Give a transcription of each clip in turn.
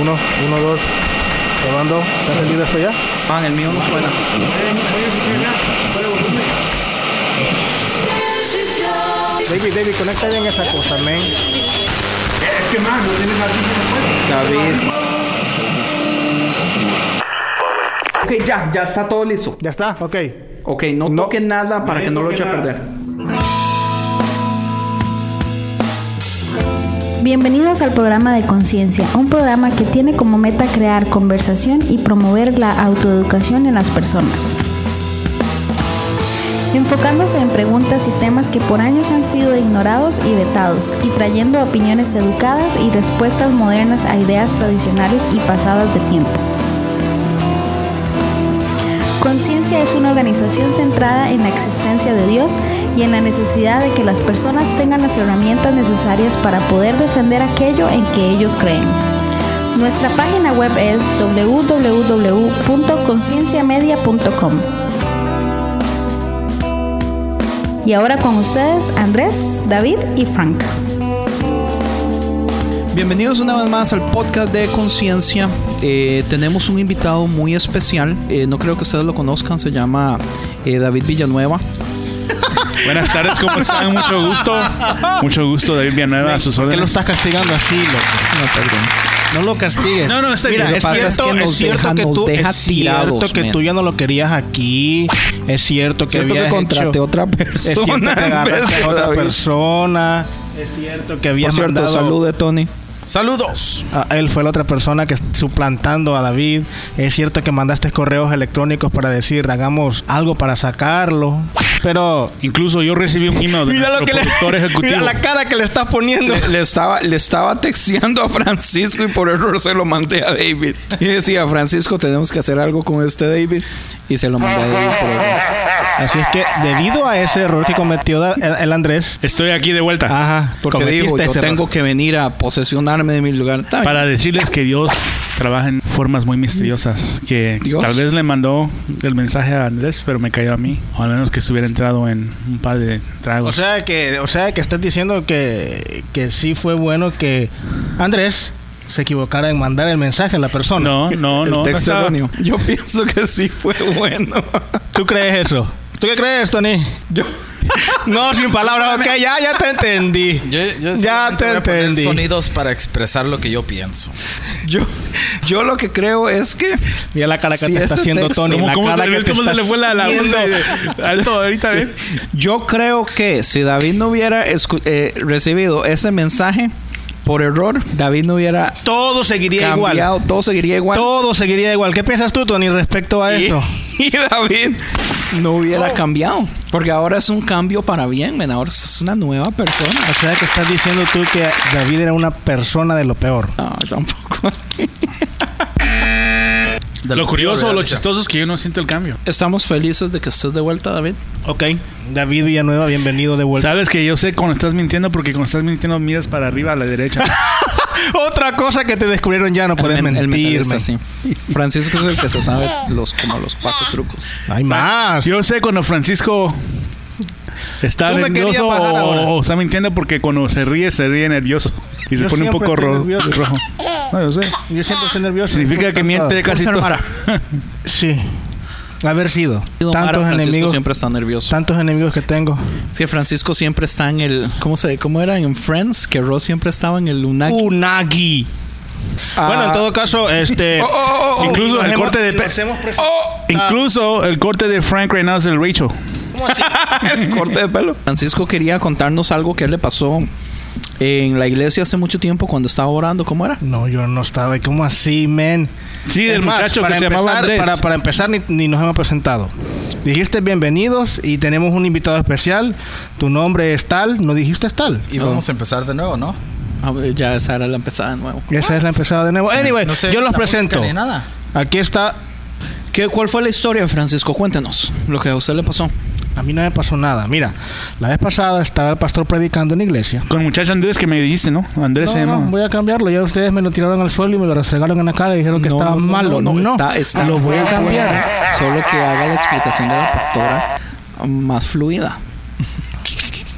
Uno, uno, dos. Probando. ¿Está encendido esto ya? Ah, el mío no suena. David, David, conecta bien esa cosa, men. David. Ok, ya, ya está todo listo. Ya está, ok. Ok, no, toquen nada para que no lo eche a perder. Bienvenidos al programa de Conciencia, un programa que tiene como meta crear conversación y promover la autoeducación en las personas. Enfocándose en preguntas y temas que por años han sido ignorados y vetados, y trayendo opiniones educadas y respuestas modernas a ideas tradicionales y pasadas de tiempo. Conciencia es una organización centrada en la existencia de Dios y en la necesidad de que las personas tengan las herramientas necesarias para poder defender aquello en que ellos creen. Nuestra página web es www.concienciamedia.com. Y ahora con ustedes Andrés, David y Frank. Bienvenidos una vez más al podcast de Conciencia. Eh, tenemos un invitado muy especial. Eh, no creo que ustedes lo conozcan. Se llama eh, David Villanueva. Buenas tardes, ¿cómo están? Mucho gusto. Mucho gusto, David Villanueva, a sus ¿Por qué lo órdenes. estás castigando así, loco? No, perdón. No lo castigues. No, no, está Mira, bien. es Lo que pasa cierto, es que nos es cierto deja- que nos tú, deja es cierto que man. tú ya no lo querías aquí. Es cierto que Cierto que contraté hecho- otra persona Es cierto que agarraste a otra David. persona. Es cierto que Por habías cierto, mandado... salud de Tony. Saludos. a él fue la otra persona que suplantando a David. Es cierto que mandaste correos electrónicos para decir hagamos algo para sacarlo. Pero Incluso yo recibí un email de mira lo que le, productor ejecutivo. mira la cara que le estás poniendo. Le, le estaba, le estaba texteando a Francisco y por error se lo mandé a David. Y decía, Francisco, tenemos que hacer algo con este David. Y se lo mandé a David por error. Así es que debido a ese error que cometió el, el Andrés, Estoy aquí de vuelta ajá, Porque dijo, yo ese error. tengo que venir a posesionarme de mi lugar. Para decirles que Dios trabaja en formas muy misteriosas. Que Dios. tal vez le mandó el mensaje a Andrés, pero me cayó a mí. O al menos que estuviera entrado en un par de O tragos. sea que, o sea que estás diciendo que, que sí fue bueno que Andrés se equivocara en mandar el mensaje a la persona. no, no, el no. texto no estaba- erróneo. Yo pienso que sí fue bueno. ¿Tú crees eso? ¿Tú qué crees, Tony? Yo, No, sin palabras. Ok, ya, ya te entendí. Yo, yo ya te voy a poner entendí. sonidos para expresar lo que yo pienso. yo, yo lo que creo es que Mira la cara que Si te está ese haciendo texto- Tony. ¿Cómo, la cómo cara se, que te cómo se le fue la, la onda de- alto ahorita, eh? yo creo que si David no hubiera eh, recibido ese mensaje por error, David no hubiera Todo seguiría cambiado, igual. todo seguiría igual. Todo seguiría igual. ¿Qué piensas tú, Tony, respecto a y, eso? y David no hubiera cambiado. Porque ahora es un cambio para bien, men. Ahora es una nueva persona. O sea que estás diciendo tú que David era una persona de lo peor. No, tampoco. De Lo curioso, real, lo chistoso es que yo no siento el cambio. Estamos felices de que estés de vuelta, David. Ok. David Villanueva, bienvenido de vuelta. Sabes que yo sé cuando estás mintiendo porque cuando estás mintiendo miras para arriba a la derecha. Otra cosa que te descubrieron ya, no puedes El men- el mentir. Francisco es el que se sabe los, como los cuatro trucos. Hay más. Yo sé cuando Francisco está nervioso o, o está mintiendo porque cuando se ríe, se ríe nervioso. Y se Yo pone un poco estoy ro- nervioso. rojo. No, yo sé. Yo siempre estoy nervioso. Significa que miente casi todo. Sí. Haber sido. Tantos Francisco enemigos. siempre está nervioso. Tantos enemigos que tengo. Es que Francisco siempre está en el. ¿Cómo se ¿Cómo era en Friends? Que Ross siempre estaba en el Lunaki. Unagi. Ah. Bueno, en todo caso, este. Oh, oh, oh, oh. Incluso nos el hemos- corte de Oh, incluso el corte de Frank es el Rachel. el corte de pelo. Francisco quería contarnos algo que le pasó en la iglesia hace mucho tiempo cuando estaba orando. ¿Cómo era? No, yo no estaba. ¿Cómo así, men? Sí, del muchacho que para se llamaba empezar- Andrés. Para, para empezar, ni, ni nos hemos presentado. Dijiste bienvenidos y tenemos un invitado especial. Tu nombre es tal. No dijiste tal. Y vamos a empezar de nuevo, ¿no? A ver, ya esa era la empezada de nuevo. Esa es la empezada de nuevo. Anyway, No sé yo los presento. ni nada. Aquí está. ¿Qué, ¿Cuál fue la historia, Francisco? Cuéntenos lo que a usted le pasó. A mí no me pasó nada. Mira, la vez pasada estaba el pastor predicando en la iglesia. Con muchacho Andrés que me dijiste, ¿no? Andrés se No, no, llama. voy a cambiarlo. Ya ustedes me lo tiraron al suelo y me lo restregaron en la cara y dijeron que No, estaba no, malo. no, No, no, está- está lo voy a cambiar. Solo que haga la explicación de la pastora más fluida.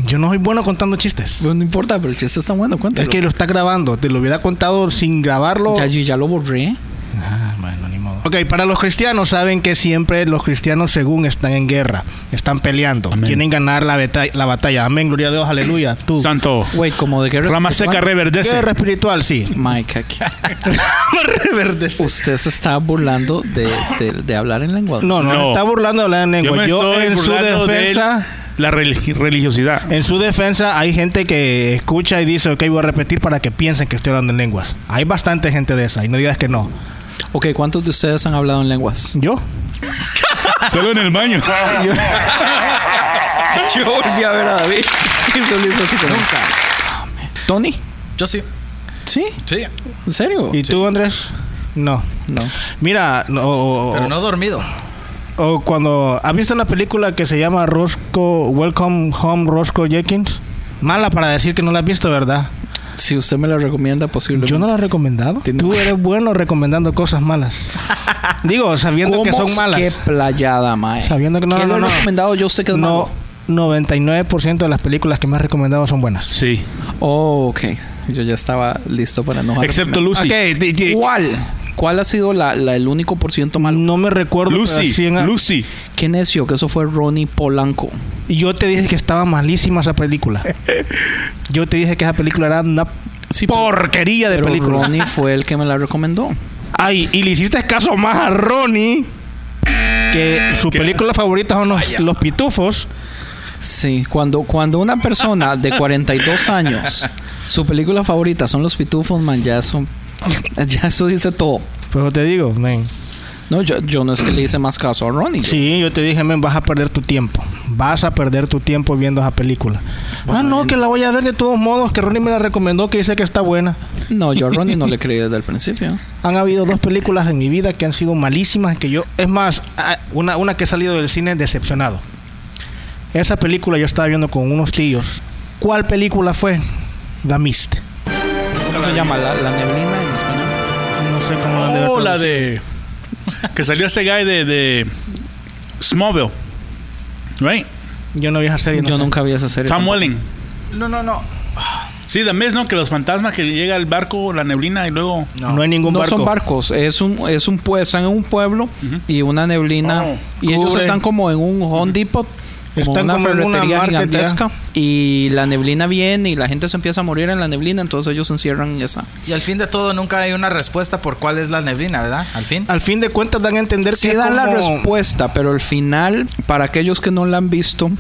Yo no soy bueno contando chistes. Pero no importa, pero el chiste está bueno, cuéntalo. Es que lo está grabando. Te lo hubiera contado sin grabarlo. ya, yo ya lo borré. Ah, bueno. Ok, para los cristianos saben que siempre los cristianos según están en guerra, están peleando, Amén. quieren ganar la, beta- la batalla. Amén, gloria a Dios, aleluya. Tú. Santo. Wait, como de guerra Rama seca reverdece. Guerra espiritual, sí. Mike, aquí. Reverdece. Usted se está burlando de, de, de hablar en lengua. no, no, No. está burlando de la Yo lengua. me Yo, estoy en su burlando de defensa, la religi- religiosidad. en su defensa hay gente que escucha y dice, ok, voy a repetir para que piensen que estoy hablando en lenguas. Hay bastante gente de esa y no digas que no. Ok, ¿cuántos de ustedes han hablado en lenguas? ¿Yo? Solo en el baño. Yo volví a ver a David y solo hizo así como... Nunca. ¿Tony? Yo sí. ¿Sí? Sí. ¿En serio? ¿Y tú, Andrés? No. No. Mira, no, o- Pero no he dormido. O cuando... ¿Has visto una película que se llama Roscoe... Welcome Home Roscoe Jenkins? Mala para decir que no la has visto, ¿verdad? Si usted me la recomienda, posiblemente. Yo no la he recomendado. Tiene- Tú eres bueno recomendando cosas malas. Digo, sabiendo que ¿Cómo son malas. Qué playada, mae. Sabiendo que no, ¿Qué no, le no. he recomendado yo usted que No, malo? 99% de las películas que me has recomendado son buenas. Sí. Oh, ok. Yo ya estaba listo para enojarme. Excepto Lucy. Ok, ¿Cuál? ¿Cuál ha sido la, la- el único por ciento malo? no me recuerdo. pero Lucy. sí en- Lucy. Qué necio, que eso fue Ronnie Polanco. Y yo te dije que estaba malísima esa película. Yo te dije que esa película era una Sí, pero- porquería de Pero película. Ronnie fue el que me la recomendó. Ay, y le hiciste caso más a Ronnie que su película favorita son los, los pitufos. Sí, cuando, cuando una persona de 42 años, su película favorita son los pitufos, man, ya eso, ya eso dice todo. Pues te digo, men. No, yo, yo no es que le hice más caso a Ronnie. Sí, yo te dije, men, vas a perder tu tiempo. Vas a perder tu tiempo viendo esa película. ah, no, que la voy a ver de todos modos, que Ronnie me la recomendó, que dice que está buena. No, yo a Ronnie no le creí desde el principio. Han habido dos películas en mi vida que han sido malísimas, que yo... Es más, ah, una, una que he salido del cine decepcionado. Esa película yo estaba viendo con unos tíos. ¿Cuál película fue? The Mist. ¿Cómo se llama? La, la neblina sé cómo la han de Oh, la de. Que salió ese guy de, de Smallville. Right? Yo no vi esa serie. no Yo sé. nunca vi esa serie. Tom tampoco. Welling. No, no, no. Sí, The Mist, ¿no? Que los fantasmas que llega el barco, la neblina y luego. No, hay ningún No barco. son barcos, es un, es un pue- están en un pueblo y una neblina. Oh. y ellos están como en un Home Depot, como Están una como en una ferretería market, gigantesca. Y la neblina viene y la gente se empieza a morir en la neblina, entonces ellos se encierran en esa. Y al fin de todo nunca hay una respuesta por cuál es la neblina, ¿verdad? Al fin. Al fin de cuentas dan a entender Sí que dan la como- respuesta, pero al final, para aquellos que no la han visto,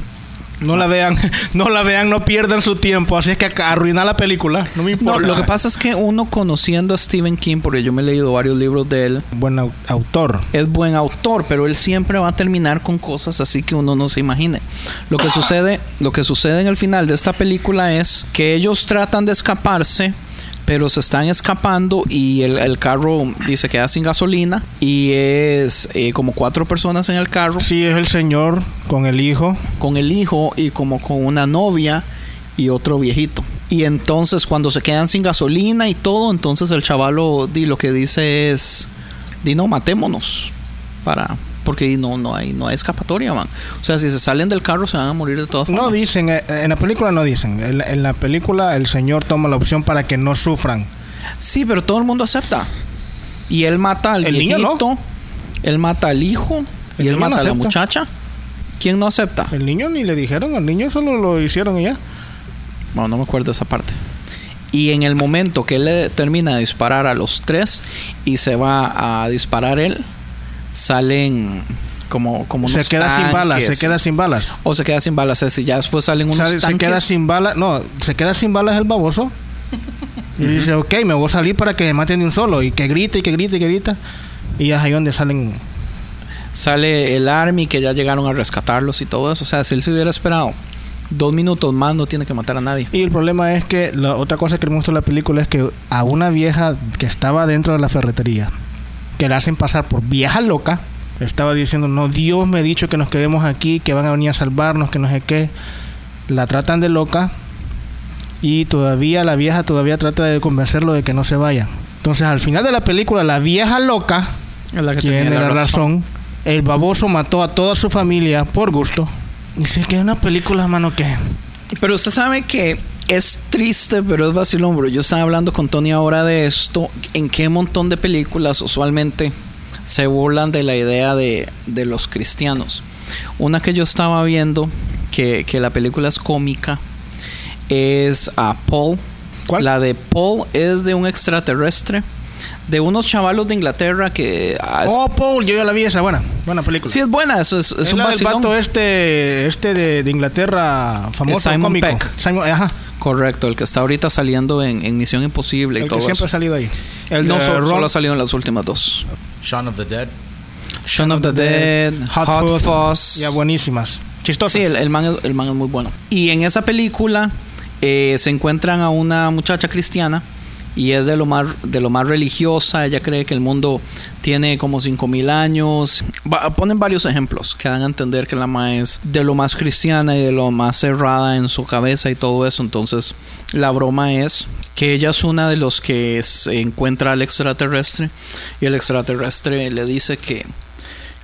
No la vean, no la vean, no pierdan su tiempo. Así es que arruinar la película. No me no, importa. lo que pasa es que uno conociendo a Stephen King, porque yo me he leído varios libros de él, Buen au- autor. es buen autor, pero él siempre va a terminar con cosas así que uno no se imagine. Lo que sucede, lo que sucede en el final de esta película es que ellos tratan de escaparse, pero se están escapando y el, el carro dice queda sin gasolina y es eh, como cuatro personas en el carro Sí, es el señor con el hijo. con el hijo y como con una novia y otro viejito. Y entonces cuando se quedan sin gasolina y todo, entonces el chavalo di, lo que dice es, di no, matémonos. Para, porque no, no hay, no hay escapatoria, man. O sea, si se salen del carro se van a morir de todas formas. No dicen, eh, en la película no dicen. En, la- en la película el señor toma la opción para que no sufran. Sí, pero todo el mundo acepta. Y él mata al El niño no. él mata al hijo El y él mata no a la muchacha. ¿Quién no acepta? El niño ni le dijeron, al niño solo lo hicieron y ya. Bueno, no me acuerdo esa parte. Y en el momento que él le termina de disparar a los tres y se va a disparar él, salen como, como Se queda sin balas, se queda sin balas. O se queda sin balas, es decir, ya después salen unos Sale- se tanques. queda sin balas, no, se queda sin balas el baboso. Y dice, ok, me voy a salir para que me maten de un solo. Y que grita y que grita y que grita. Y es ahí donde salen. Sale el army que ya llegaron a rescatarlos y todo eso. O sea, si él se hubiera esperado dos minutos más, no tiene que matar a nadie. Y el problema es que la otra cosa que me gustó de la película es que a una vieja que estaba dentro de la ferretería, que la hacen pasar por vieja loca, estaba diciendo, no, Dios me ha dicho que nos quedemos aquí, que van a venir a salvarnos, que no sé qué. La tratan de loca y todavía la vieja todavía trata de convencerlo de que no se vaya. Entonces al final de la película, la vieja loca Es la que tiene la razón. El baboso mató a toda su familia por gusto. Es que es una película, mano, que Pero usted sabe que es triste, pero es vacilón, bro. Yo estaba hablando con Tony ahora de esto. ¿En qué montón de películas usualmente se burlan de la idea de, de los cristianos? Una que yo estaba viendo, que, que la película es cómica, es a Paul. ¿Cuál? La de Paul es de un extraterrestre. De unos chavalos de Inglaterra que... ah, Oh, Paul, yo ya la vi esa buena. Buena película. sí, es buena, eso es, es es un la del vacilón. vato este, este de, de Inglaterra, famoso Simon cómico. Peck. Simon, ajá. Correcto, el que está ahorita saliendo en, en Misión Imposible y El que todo siempre eso. ha salido ahí. El no, de so- Ron- solo ha salido en las últimas dos. Shaun of the Dead. Shaun of the Dead, Hot, Hot Fuzz. Ya buenísimas. Chistosas. Sí, el, el man, es- el man es muy bueno. Y en esa película eh, se encuentran a una muchacha cristiana y es de lo más de lo más religiosa. Ella cree que el mundo tiene como 5000 años. Ponen varios ejemplos que dan a entender que la ma es de lo más cristiana y de lo más cerrada en su cabeza y todo eso. Entonces, la broma es que ella es una de los que se encuentra al extraterrestre y el extraterrestre le dice que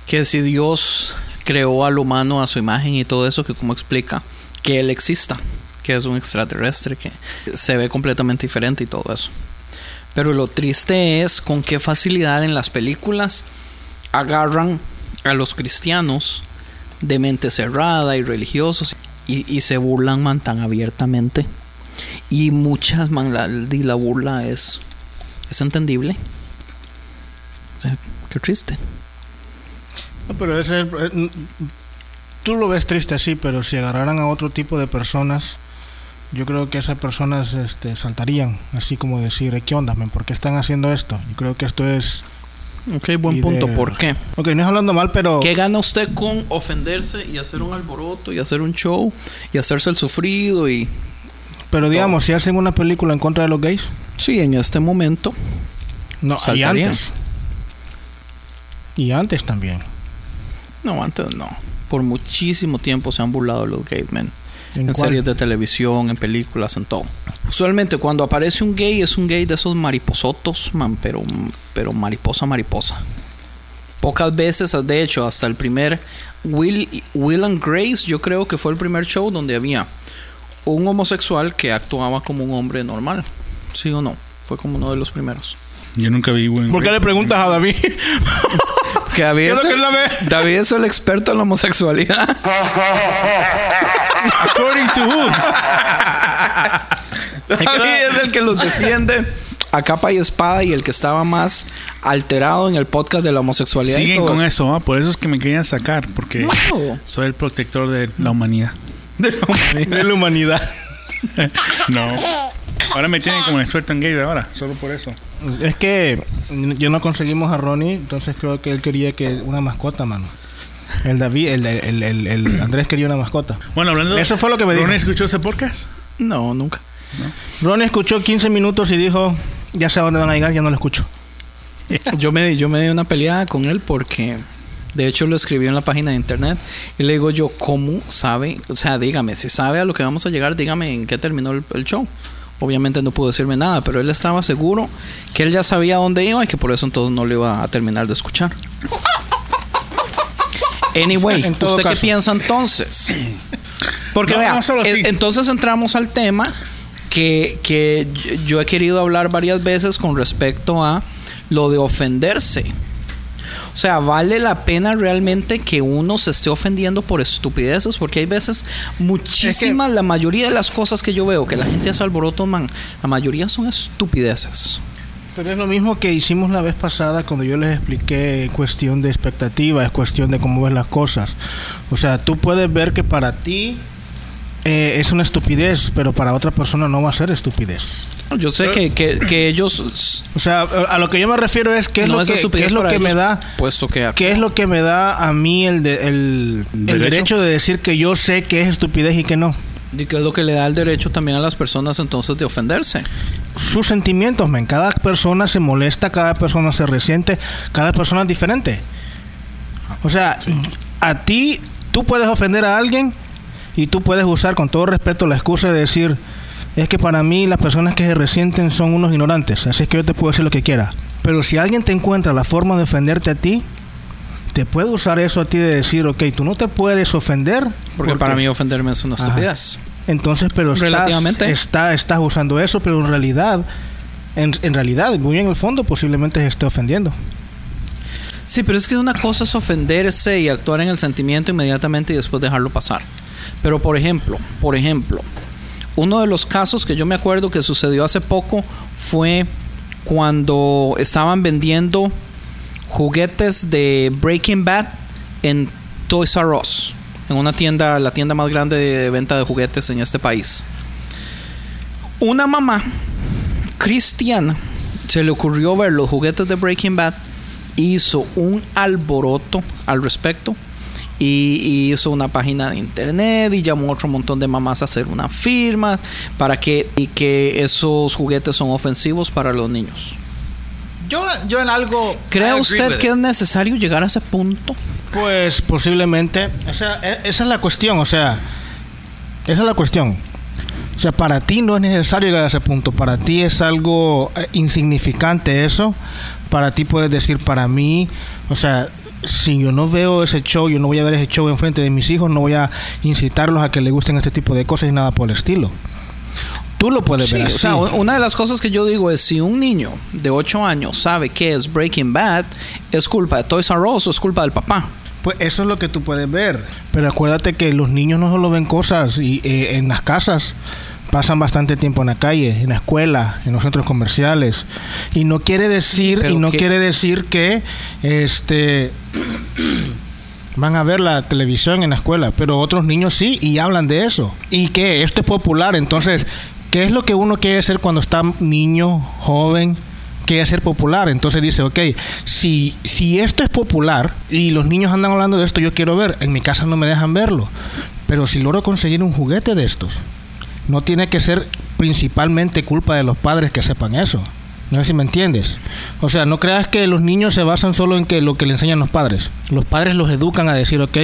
que si Dios creó al humano a su imagen y todo eso, que como explica que él exista, que es un extraterrestre, que se ve completamente diferente y todo eso. Pero lo triste es con qué facilidad en las películas agarran a los cristianos de mente cerrada y religiosos y, y se burlan man tan abiertamente. Y muchas man, la, la burla es, es entendible. Qué triste. No, pero ese eh, tú lo ves triste así, pero si agarraran a otro tipo de personas, yo creo que esas personas este, saltarían, así como decir, ¿qué onda, men? ¿Por qué están haciendo esto? Yo creo que esto es... Ok, buen punto. idea. ¿Por qué? Ok, no es hablando mal, pero... ¿Qué gana usted con ofenderse y hacer un alboroto y hacer un show y hacerse el sufrido y... Pero digamos, si hacen una película en contra de los gays, Sí, en este momento. no, y antes. Y antes también. No, antes no. Por muchísimo tiempo se han burlado de los gays, men. ¿En series de televisión, en películas, en todo. Usualmente cuando aparece un gay es un gay de esos mariposotos, man, pero, pero mariposa, mariposa. Pocas veces, de hecho, hasta el primer Will, Will and Grace, yo creo que fue el primer show donde había un homosexual que actuaba como un hombre normal. ¿Sí o no? Fue como uno de los primeros. Yo nunca vi Will and ¿Por qué le preguntas a David? Que David, ¿Qué es el, él sabe? David es el experto en la homosexualidad. According to who? David es el que los defiende a capa y espada y el que estaba más alterado en el podcast de la homosexualidad. Siguen con eso. ¿ah? por eso es que me querían sacar, porque No. soy el protector de la humanidad. de la humanidad. No. Ahora me tienen como experto en gays ahora, solo por eso. Es que yo no conseguimos a Ronnie, entonces creo que él quería que una mascota, mano. El David, el, el, el, el Andrés quería una mascota. Bueno, hablando Eso fue lo que me dijo. ¿Ron escuchó ese podcast? No, nunca. Ronnie escuchó 15 minutos y dijo, ya sé a dónde van a llegar, ya no lo escucho. Yo me, yo me di una peleada con él porque de hecho lo escribió en la página de internet y le digo yo, ¿cómo sabe? O sea, dígame, si sabe a lo que vamos a llegar, dígame en qué terminó el, el show. Obviamente no pudo decirme nada, pero él estaba seguro que él ya sabía dónde iba y que por eso entonces no le iba a terminar de escuchar. Anyway, En ¿usted caso. qué piensa entonces? Porque No, vea, no solo sí. entonces entramos al tema que, que yo he querido hablar varias veces con respecto a lo de ofenderse. O sea, ¿vale la pena realmente que uno se esté ofendiendo por estupideces? Porque hay veces muchísimas, la mayoría de las cosas que yo veo que la gente hace alboroto, man, la mayoría son estupideces. Pero es lo mismo que hicimos la vez pasada cuando yo les expliqué cuestión de expectativa, es cuestión de cómo ves las cosas. O sea, tú puedes ver que para ti eh, es una estupidez, pero para otra persona no va a ser estupidez. Yo sé que, que, que ellos... O sea, a lo que yo me refiero es qué es no lo es que, qué es lo que me da Puesto que... ¿Qué es lo que me da a mí el, de- el, el ¿Derecho? derecho de decir que yo sé que es estupidez y que no? Y que es lo que le da el derecho también a las personas entonces de ofenderse. Sus sentimientos, men. Cada persona se molesta, cada persona se resiente, cada persona es diferente. O sea, a ti, tú puedes ofender a alguien y tú puedes usar con todo respeto la excusa de decir, es que para mí las personas que se resienten son unos ignorantes, así es que yo te puedo decir lo que quiera. Pero si alguien te encuentra la forma de ofenderte a ti, te puede usar eso a ti de decir, ok, tú no te puedes ofender. Porque para mí ofenderme es una estupidez. Entonces, pero estás, está, estás usando eso, pero en realidad, en, en realidad, muy en el fondo, posiblemente se esté ofendiendo. Sí, pero es que una cosa es ofenderse y actuar en el sentimiento inmediatamente y después dejarlo pasar. Pero por ejemplo, por ejemplo, uno de los casos que yo me acuerdo que sucedió hace poco fue cuando estaban vendiendo juguetes de Breaking Bad en Toys R Us, en una tienda, la tienda más grande de venta de juguetes en este país. Una mamá cristiana se le ocurrió ver los juguetes de Breaking Bad, hizo un alboroto al respecto y, y hizo una página de internet y llamó a otro montón de mamás a hacer una firma para que y que esos juguetes son ofensivos para los niños. Yo, yo en algo. ¿Cree usted que it. es necesario llegar a ese punto? Pues posiblemente, o sea, e- esa es la cuestión, o sea, esa es la cuestión. O sea, para ti no es necesario llegar a ese punto, para ti es algo eh, insignificante eso, para ti puedes decir, para mí, o sea, si yo no veo ese show, yo no voy a ver ese show enfrente de mis hijos, no voy a incitarlos a que les gusten este tipo de cosas y nada por el estilo. Tú lo puedes Sí, ver o así. sea, una de las cosas que yo digo es si un niño de 8 años sabe que es Breaking Bad, es culpa de Toys R Us o es culpa del papá. Pues eso es lo que tú puedes ver. Pero acuérdate que los niños no solo ven cosas y, eh, en las casas. Pasan bastante tiempo en la calle, en la escuela, en los centros comerciales. Y no quiere decir, y no que- quiere decir que este van a ver la televisión en la escuela, pero otros niños sí y hablan de eso. Y que esto es popular, entonces, ¿qué es lo que uno quiere hacer cuando está niño, joven? quiere ser popular. Entonces dice, ok, si, si esto es popular y los niños andan hablando de esto, yo quiero ver. En mi casa no me dejan verlo. Pero si logro conseguir un juguete de estos, no tiene que ser principalmente culpa de los padres que sepan eso. No sé si me entiendes. O sea, no creas que los niños se basan solo en que lo que le enseñan los padres. Los padres los educan a decir, ok,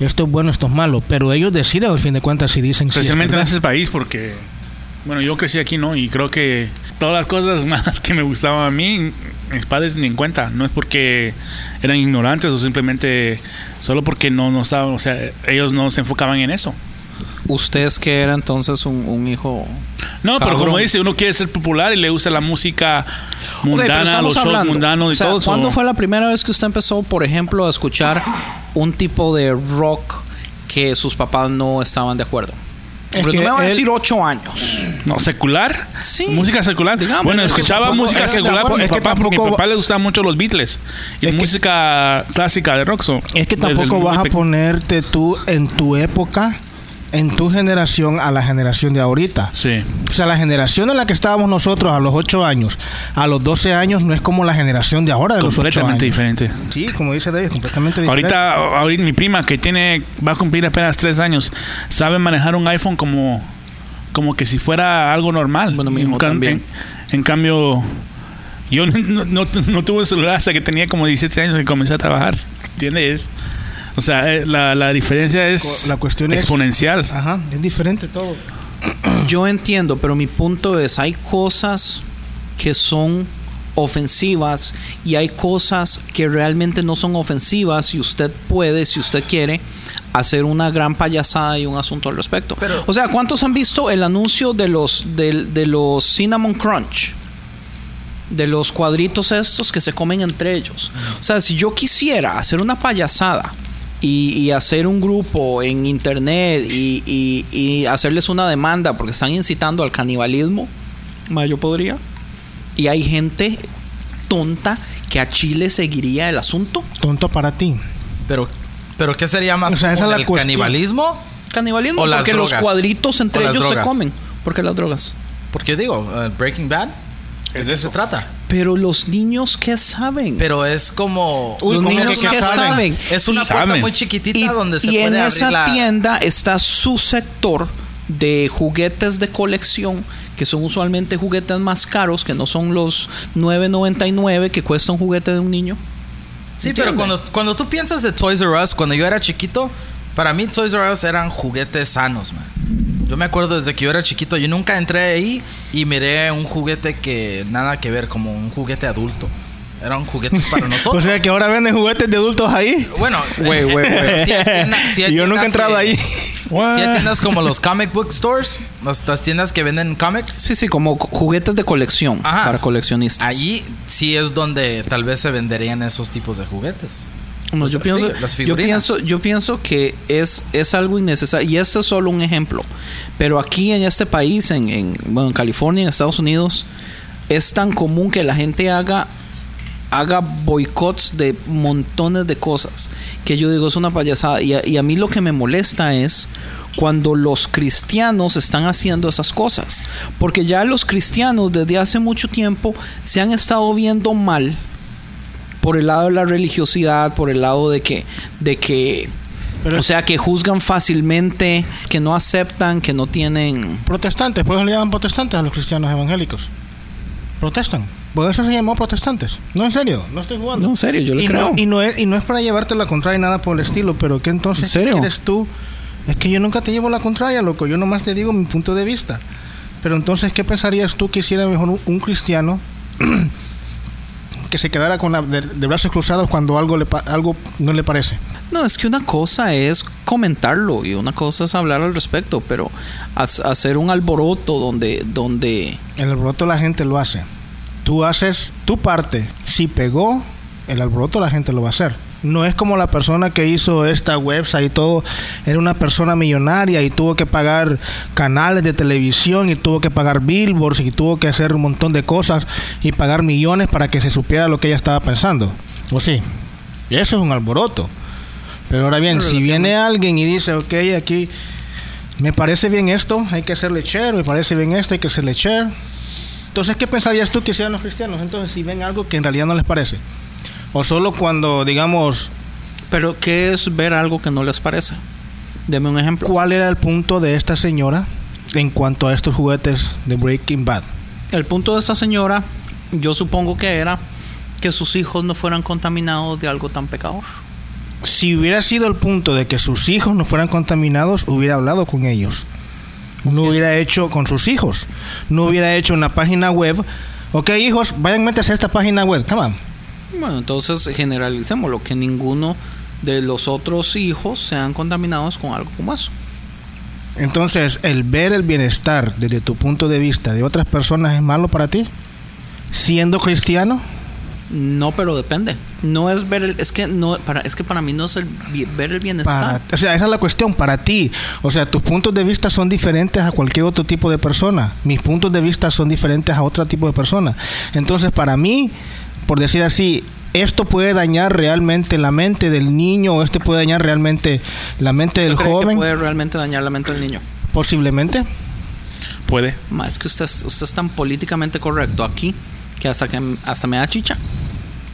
esto es bueno, esto es malo. Pero ellos deciden al fin de cuentas si dicen sí, es Especialmente en ese país porque, bueno, yo crecí aquí, ¿no? Y creo que todas las cosas malas que me gustaban a mí, mis padres ni en cuenta. No es porque eran ignorantes o simplemente solo porque no, no estaban, o sea, ellos no se enfocaban en eso. Usted es que era entonces un, un hijo. No, pero como dice, uno quiere ser popular y le gusta la música pero mundana, los shows hablando, mundanos y o sea, todo eso. ¿Cuándo fue la primera vez que usted empezó, por ejemplo, a escuchar un tipo de rock que sus papás no estaban de acuerdo? Que no me va a decir ocho años. No, secular. Sí. Música secular. Digamos, bueno, es que escuchaba tampoco- música es que secular por mi es que papá, porque a mi papá le gustaban mucho los Beatles. Y que- música clásica de rock. so, Es que tampoco vas a ponerte tú en tu época, en tu generación, a la generación de ahorita. Sí. O sea, la generación en la que estábamos nosotros a los 8 años, a los 12 años, no es como la generación de ahora de los 8 años. Completamente diferente. Sí, como dice David, completamente diferente. Ahorita, ahorita mi prima que tiene, va a cumplir apenas tres años, sabe manejar un iPhone como, como que si fuera algo normal. Bueno, mi hijo en, también. en- en cambio, yo no, no, no tuve un celular hasta que tenía como 17 años y comencé a trabajar. ¿Entiendes? O sea, eh, la, la diferencia es La cuestión es- exponencial. Ajá, es diferente todo. Yo entiendo, pero mi punto es, hay cosas que son ofensivas y hay cosas que realmente no son ofensivas y usted puede, si usted quiere, hacer una gran payasada y un asunto al respecto. Pero- o sea, ¿cuántos han visto el anuncio de los, de, de los Cinnamon Crunch? De los cuadritos estos que se comen entre ellos. O sea, si yo quisiera hacer una payasada y, y hacer un grupo en internet y, y- y hacerles una demanda porque están incitando al canibalismo, ma, yo podría. Y hay gente tonta que a Chile seguiría el asunto. Tonto para ti. Pero, pero ¿qué sería más O sea, esa común, es la el cuestión. canibalismo? Canibalismo, O las porque los cuadritos entre ellos se comen. Porque las drogas. Porque digo, eh, Breaking Bad, es de eso se trata. Pero los niños, ¿qué saben? Pero es como... Uy, los ¿cómo niños, que ¿qué saben? saben? Es una puerta Saben. muy chiquitita y, donde se y puede en abrir esa la- tienda está su sector de juguetes de colección que son usualmente juguetes más caros que no son los 9.99 que cuesta un juguete de un niño Sí, pero ¿Entiende? cuando, cuando tú piensas de Toys R Us, cuando yo era chiquito, para mí Toys R Us eran juguetes sanos, man. Yo me acuerdo desde que yo era chiquito, yo nunca entré ahí y miré un juguete que nada que ver, como un juguete adulto. Eran juguetes para O nosotros. sea, que ahora venden juguetes de adultos ahí. bueno, Güey, güey, güey. yo nunca he tiendas entrado que- ahí. What? Sí hay tiendas como los comic book stores, las, tiendas que venden cómics. Sí, sí, como ju- juguetes de colección Ajá. para coleccionistas. Allí sí es donde tal vez se venderían esos tipos de juguetes. Yo, pienso, yo, pienso, yo pienso que es, es algo innecesario. Y este es solo un ejemplo. Pero aquí en este país, en, en, bueno, en California, en Estados Unidos, es tan común que la gente haga haga boicots de montones de cosas que yo digo es una payasada y a, y a mí lo que me molesta es cuando los cristianos están haciendo esas cosas porque ya los cristianos desde hace mucho tiempo se han estado viendo mal por el lado de la religiosidad, por el lado de que, de que, Pero o sea, que juzgan fácilmente, que no aceptan, que no tienen. Protestantes, por eso le llaman protestantes a los cristianos evangélicos. Protestan. Por eso se llamó protestantes. No, en serio, no estoy jugando. No, en serio, yo le y creo. No, y, no es, y no es para llevarte la contraria nada por el estilo, pero que entonces ¿En serio? eres tú. Es que yo nunca te llevo la contraria, loco. Yo nomás te digo mi punto de vista. Pero entonces, ¿qué pensarías tú que hiciera mejor un, un cristiano que se quedara con la, de, de brazos cruzados cuando algo, le, algo no le parece? No, es que una cosa es comentarlo y una cosa es hablar al respecto, pero ha- hacer un alboroto donde, donde El alboroto la gente lo hace. Tú haces tu parte. Si pegó, el alboroto la gente lo va a hacer. No es como la persona que hizo esta website y todo. Era una persona millonaria y tuvo que pagar canales de televisión y tuvo que pagar billboards y tuvo que hacer un montón de cosas y pagar millones para que se supiera lo que ella estaba pensando. ¿O sí? Y eso es un alboroto. Pero ahora bien, si viene alguien y dice, ok, aquí me parece bien esto, hay que hacerle share, me parece bien esto, hay que hacerle share. Entonces, ¿qué pensarías tú que sean los cristianos? Entonces, si ven algo que en realidad no les parece. O solo cuando, digamos, pero ¿qué es ver algo que no les parece? Deme un ejemplo. ¿cuál era el punto de esta señora en cuanto a estos juguetes de Breaking Bad? El punto de esa señora, yo supongo que era que sus hijos no fueran contaminados de algo tan pecador. Si hubiera sido el punto de que sus hijos no fueran contaminados, hubiera hablado con ellos. No hubiera hecho con sus hijos. No hubiera hecho una página web. Ok, hijos, vayan, métese a esta página web. Come on. Bueno, entonces generalicemos lo que ninguno de los otros hijos sean contaminados con algo como eso. Entonces, el ver el bienestar desde tu punto de vista de otras personas es malo para ti, siendo cristiano. No, pero depende. No es ver el, es que no para es que para mí no es el ver el bienestar. Para, o sea, esa es la cuestión para ti. O sea, tus puntos de vista son diferentes a cualquier otro tipo de persona. Mis puntos de vista son diferentes a otro tipo de persona. Entonces, para mí, por decir así, esto puede dañar realmente la mente del niño o este puede dañar realmente la mente del ¿Usted cree que joven. puede realmente dañar la mente del niño. Posiblemente. Puede. Ma, es que usted, es- usted es tan políticamente correcto aquí que hasta que hasta me da chicha.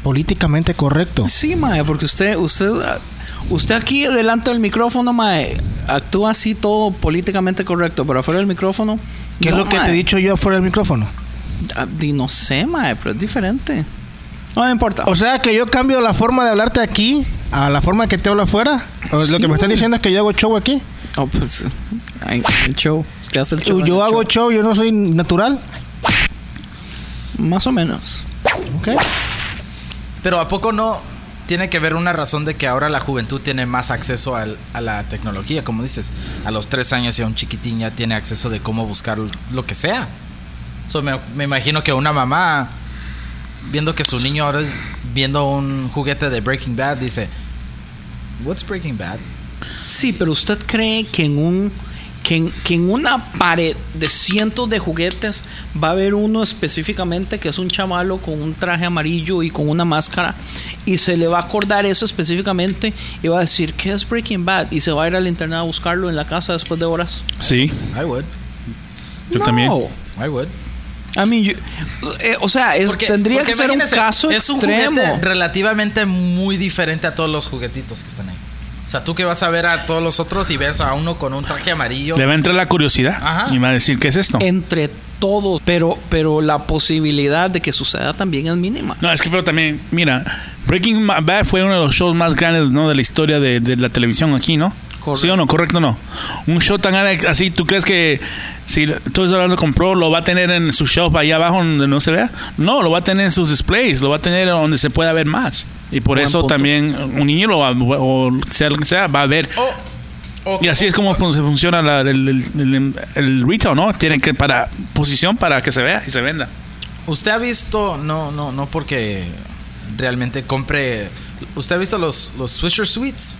Políticamente correcto. Sí, mae, porque usted, usted, usted aquí delante del micrófono, mae, actúa así todo políticamente correcto, pero afuera del micrófono. ¿Qué no, es lo que mae. te he dicho yo afuera del micrófono? Ah, no sé, mae, pero es diferente. No me importa. O sea que yo cambio la forma de hablarte aquí a la forma que te hablo afuera. O Sí, lo que me estás güey. diciendo es que yo hago show aquí. Oh, pues, el show. Usted hace el show. Yo, en yo el hago show. show, yo no soy natural. Más o menos. ¿ok? Pero ¿a poco no tiene que ver una razón de que ahora la juventud tiene más acceso al- a la tecnología? Como dices, a los tres años ya un chiquitín ya tiene acceso de cómo buscar lo que sea. So, me, me imagino que una mamá, viendo que su niño ahora es viendo un juguete de Breaking Bad, dice, What's Breaking Bad? Sí, pero usted cree que en un que en, que en una pared de cientos de juguetes va a haber uno específicamente que es un chamalo con un traje amarillo y con una máscara y se le va a acordar eso específicamente y va a decir ¿qué es Breaking Bad? y se va a ir al internet a buscarlo en la casa después de horas. Sí, I would. yo No. también. I would. I mean, yo- eh, o sea, es- Porque- tendría porque que ser un caso es un extremo. juguete relativamente muy diferente a todos los juguetitos que están ahí. O sea, tú que vas a ver a todos los otros y ves a uno con un traje amarillo. Le va a entrar la curiosidad Ajá. y va a decir, ¿qué es esto? entre todos, pero pero la posibilidad de que suceda también es mínima. No, es que pero también, mira, Breaking Bad fue uno de los shows más grandes ¿no? de la historia de, de la televisión aquí, ¿no? Correcto. ¿Sí o no? ¿Correcto o no? Un show tan grande así, ¿tú crees que si todo eso lo compró, lo va a tener en su shop allá abajo donde no se vea? No, lo va a tener en sus displays, lo va a tener donde se pueda ver más. Y por Buen eso punto. también un niño lo va, o sea lo que sea, va a ver. O, Y así es como fun- se funciona la- el, el, el- el retail, ¿no? Tienen que para posición para que se vea y se venda. ¿Usted ha visto, no, no, no porque realmente compre, ¿usted ha visto los, los Swisher Sweets?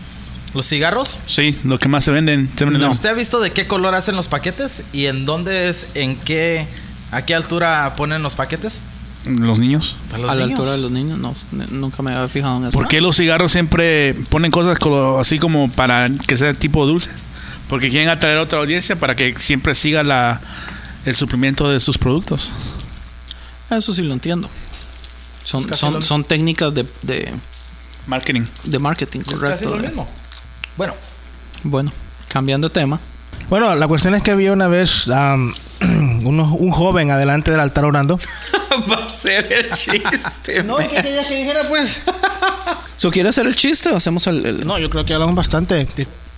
¿Los cigarros? Sí, lo que más se venden. Se venden ¿Usted ha visto de qué color hacen los paquetes? ¿Y en dónde es, en qué, a qué altura ponen los paquetes? los niños. Los a la niños. altura de los niños, no, nunca me había fijado en eso. ¿Por qué los cigarros siempre ponen cosas así como para que sea tipo dulce? Porque quieren atraer a otra audiencia para que siempre siga la, el suplimiento de sus productos. Eso sí lo entiendo. Son, Es son, lo- son técnicas de, de, Marketing. de marketing, Casi correcto. lo mismo. Bueno, Bueno, cambiando de tema. Bueno, la cuestión es que vi una vez un joven adelante del altar orando. Va a ser el chiste. No, ¿qué querías que dijera pues? ¿So quiere hacer el chiste o hacemos el...? el- No, yo creo que hablamos bastante.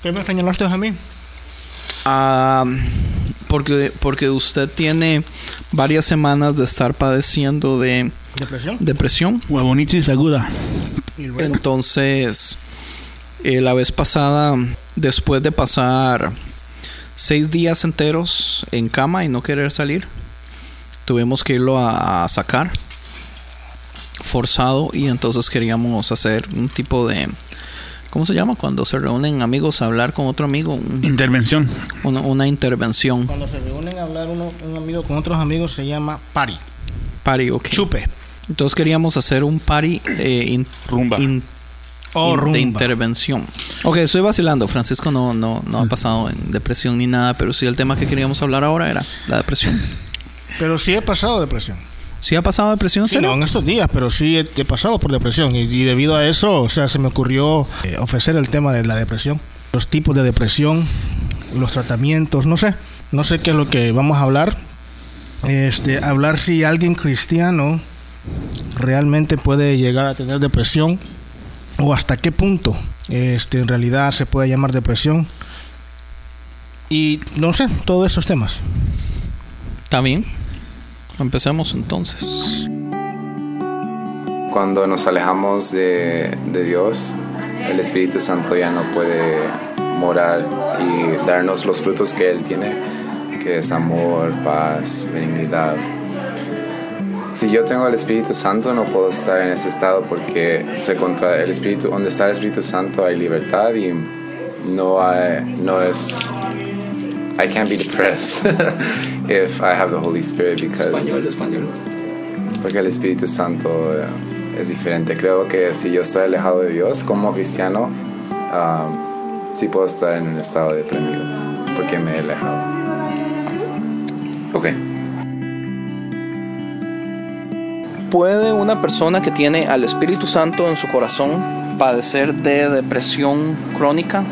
¿Qué me señalaste a mí? Ah, porque, porque usted tiene varias semanas de estar padeciendo de ¿Depresión? depresión. Huevonitis aguda. Y luego. Entonces, eh, la vez pasada, después de pasar seis días enteros en cama y no querer salir, tuvimos que irlo a, a sacar forzado y entonces queríamos hacer un tipo de... ¿Cómo se llama? Cuando se reúnen amigos a hablar con otro amigo. Un- Intervención. una, una intervención. Cuando se reúnen a hablar uno, un amigo con otros amigos se llama party. Party, ok. Chupe. Entonces queríamos hacer un party eh, in- Rumba. in- O in- de intervención. Ok, estoy vacilando. Francisco no, no, no ha pasado en depresión ni nada, pero sí el tema que queríamos hablar ahora era la depresión. Pero sí he pasado depresión. ¿Sí ha pasado depresión? Sí, no en estos días, pero sí he, he pasado por depresión. Y, y debido a eso, o sea, se me ocurrió eh, ofrecer el tema de la depresión. Los tipos de depresión, los tratamientos, no sé. No sé qué es lo que vamos a hablar. Este, hablar si alguien cristiano realmente puede llegar a tener depresión o hasta qué punto este, en realidad se puede llamar depresión. Y no sé, todos esos temas. ¿Está bien? Empecemos entonces. Cuando nos alejamos de, de Dios, el Espíritu Santo ya no puede morar y darnos los frutos que Él tiene, que es amor, paz, benignidad. Si yo tengo el Espíritu Santo, no puedo estar en ese estado porque se contra el Espíritu, donde está el Espíritu Santo hay libertad y no hay, no es I can't be depressed if I have the Holy Spirit because español. porque el Espíritu Santo eh, es diferente. Creo que si yo estoy alejado de Dios como cristiano, um, sí puedo estar en un estado deprimido porque me he alejado. Ok. ¿Puede una persona que tiene al Espíritu Santo en su corazón padecer de depresión crónica?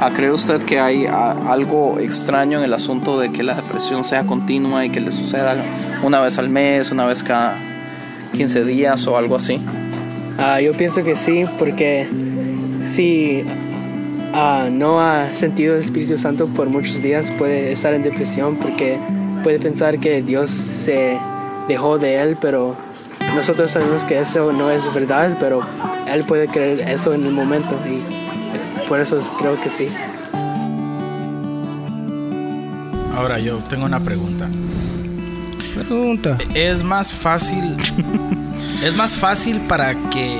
¿Ah, ¿Cree usted que hay ah, algo extraño en el asunto de que la depresión sea continua y que le suceda una vez al mes, una vez cada 15 días o algo así? Ah, yo pienso que sí, porque si no ha sentido el Espíritu Santo por muchos días, puede estar en depresión porque puede pensar que Dios se dejó de él, pero nosotros sabemos que eso no es verdad, pero él puede creer eso en el momento y por eso creo que sí. ahora yo tengo una pregunta. Pregunta. Es más fácil. es más fácil para que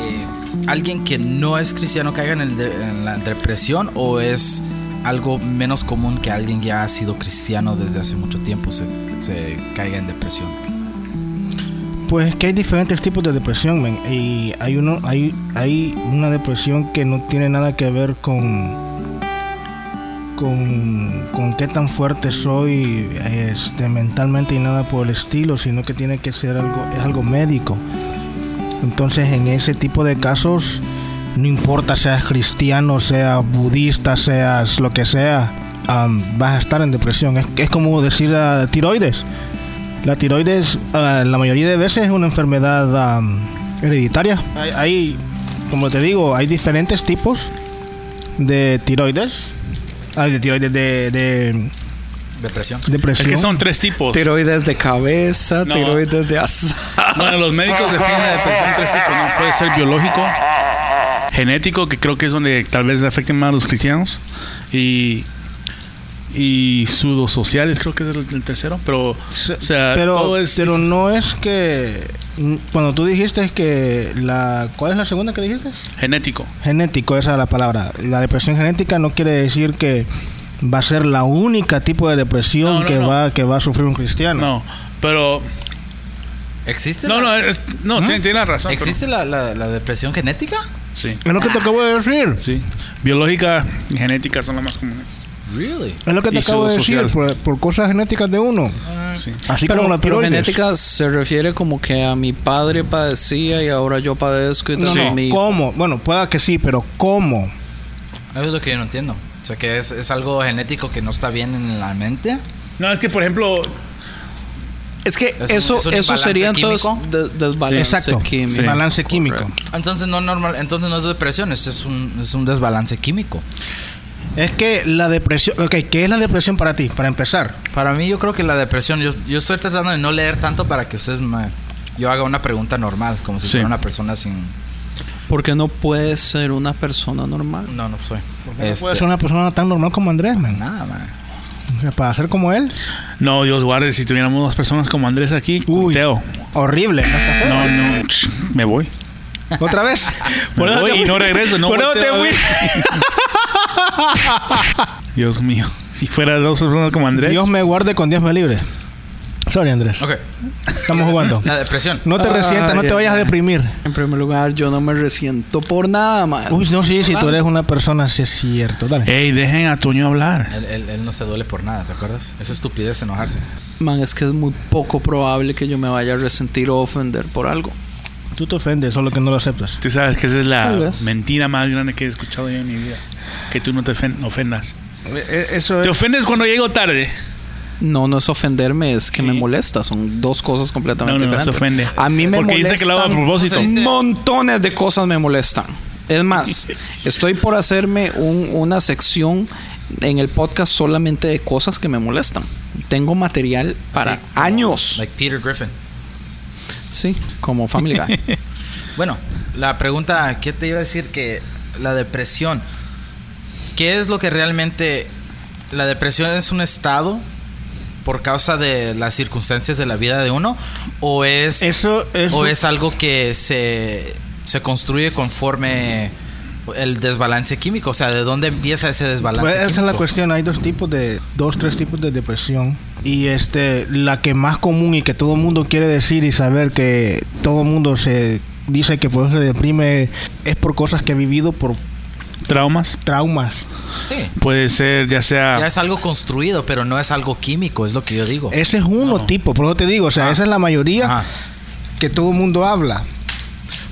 alguien que no es cristiano caiga en, el de- en la depresión o es algo menos común que alguien ya ha sido cristiano desde hace mucho tiempo se, se caiga en depresión. Pues que hay diferentes tipos de depresión. Y hay uno, hay, hay una depresión que no tiene nada que ver con, con, con qué tan fuerte soy este, mentalmente y nada por el estilo, sino que tiene que ser algo, es algo médico. Entonces, en ese tipo de casos, no importa seas cristiano, seas budista, seas lo que sea, am, vas a estar en depresión. Es, como decir ah, tiroides. La tiroides, ah, la mayoría de veces es una enfermedad am, hereditaria. Hay, hay, como te digo, hay diferentes tipos de tiroides. Hay de tiroides de, de Depresión. Es depresión. que son tres tipos. Tiroides de cabeza, No. tiroides de asa. Bueno, los médicos definen la depresión en tres tipos, ¿no? Puede ser biológico, genético, que creo que es donde tal vez afecten más a los cristianos. Y, y pseudosociales, creo que es el, el tercero. Pero, o sea, pero, todo es. pero no es que mm, cuando tú dijiste que la ¿cuál es la segunda que dijiste? genético. Genético, esa es la palabra. La depresión genética no quiere decir que va a ser la única tipo de depresión No, no, que no. va que va a sufrir un cristiano. No, pero. ¿Existe? No, la, no, es- no tiene, tiene razón. pero- ¿Existe la, la, la depresión genética? sí, Es lo que te acabo de decir. sí. Biológica y genética son las más comunes. Really? Es lo que te acabo de decir pseudosocial. por, por cosas genéticas de uno. Sí. Así Pero, como la pero genética se refiere como que a mi padre padecía y ahora yo padezco y No, no, mi ¿cómo? Bueno, pueda que sí, pero ¿cómo? Eso es lo que yo no entiendo. O sea, que es, es algo genético que no está bien en la mente. No, es que, por ejemplo, Es que ¿Es un- eso, es un eso sería entonces químico? de- desbalance Exacto. químico. Sí. Balance químico. Correcto. Entonces no normal, entonces no es depresión, es, es un, es un desbalance químico. Es que la depresión... Ok, ¿qué es la depresión para ti? Para empezar. Para mí yo creo que la depresión, yo, yo estoy tratando de no leer tanto para que ustedes me... Yo haga una pregunta normal, como si Sí. fuera una persona sin... Porque no puedes ser una persona normal. No, no soy. No Este, puede ser una persona tan normal como Andrés, man. Nada, man. O sea, para ser como él, no, Dios guarde, si tuviéramos dos personas como Andrés aquí, Uy. Teo. horrible. ¿no? No, no, me voy. ¿Otra vez? Me voy y no regreso, no por volteo te ver. Dios mío, si fuera dos personas como Andrés. Dios me guarde con Dios me libre. Sorry, Andrés. Ok. Estamos jugando. La depresión. No te Ay, resientas, no te vayas a deprimir. En primer lugar, yo no me resiento por nada, man. Uy, no, sí, si tú eres una persona, sí es cierto. Dale. Ey, dejen a Toño hablar. Él, él- él no se duele por nada, ¿te acuerdas? Es estupidez enojarse. Man, es que es muy poco probable que yo me vaya a resentir o ofender por algo. Tú te ofendes, solo que no lo aceptas. Tú sabes que esa es la mentira más grande que he escuchado yo en mi vida. Que tú no te ofen- ofendas. Eh, Eso Te es. ofendes cuando llego tarde. No, no es ofenderme, es que Sí. me molesta. Son dos cosas No, completamente no, no se diferentes. ofende. A mí me Porque molestan. dice que lo hago a propósito. ¿Cómo se dice? Montones de cosas me molestan. Es más, estoy por hacerme un- una sección en el podcast solamente de cosas que me molestan. Tengo material para como- años. Like Peter Griffin. Sí, como Family Guy. Bueno, la pregunta, ¿qué te iba a decir? Que la depresión, ¿qué es lo que realmente... La depresión es un estado por causa de las circunstancias de la vida de uno o es, Eso es. o es algo que se, se construye conforme el desbalance químico, o sea, ¿de dónde empieza ese desbalance? Pues esa es la químico? cuestión. Hay dos tipos de, dos, tres tipos de depresión. Y este, la que más común y que todo el mundo quiere decir y saber que todo el mundo se dice que por eso se deprime es por cosas que ha vivido, por Traumas. traumas. Sí. Puede ser, ya sea. Ya es algo construido, pero no es algo químico, es lo que yo digo. Ese es uno No. tipo, por eso te digo, o sea, Ah. esa es la mayoría Ajá. que todo el mundo habla.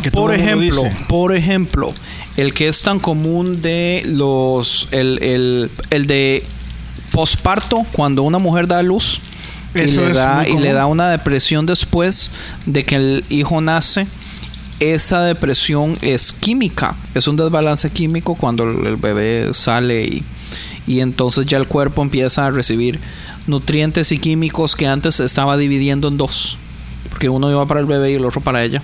Que todo Por ejemplo, dice. por ejemplo, el que es tan común de los el, el, el de posparto cuando una mujer da a luz y le da y le da una depresión después de que el hijo nace. Esa depresión es química, es un desbalance químico cuando el bebé sale y, y entonces ya el cuerpo empieza a recibir nutrientes y químicos que antes estaba dividiendo en dos, porque uno iba para el bebé y el otro para ella.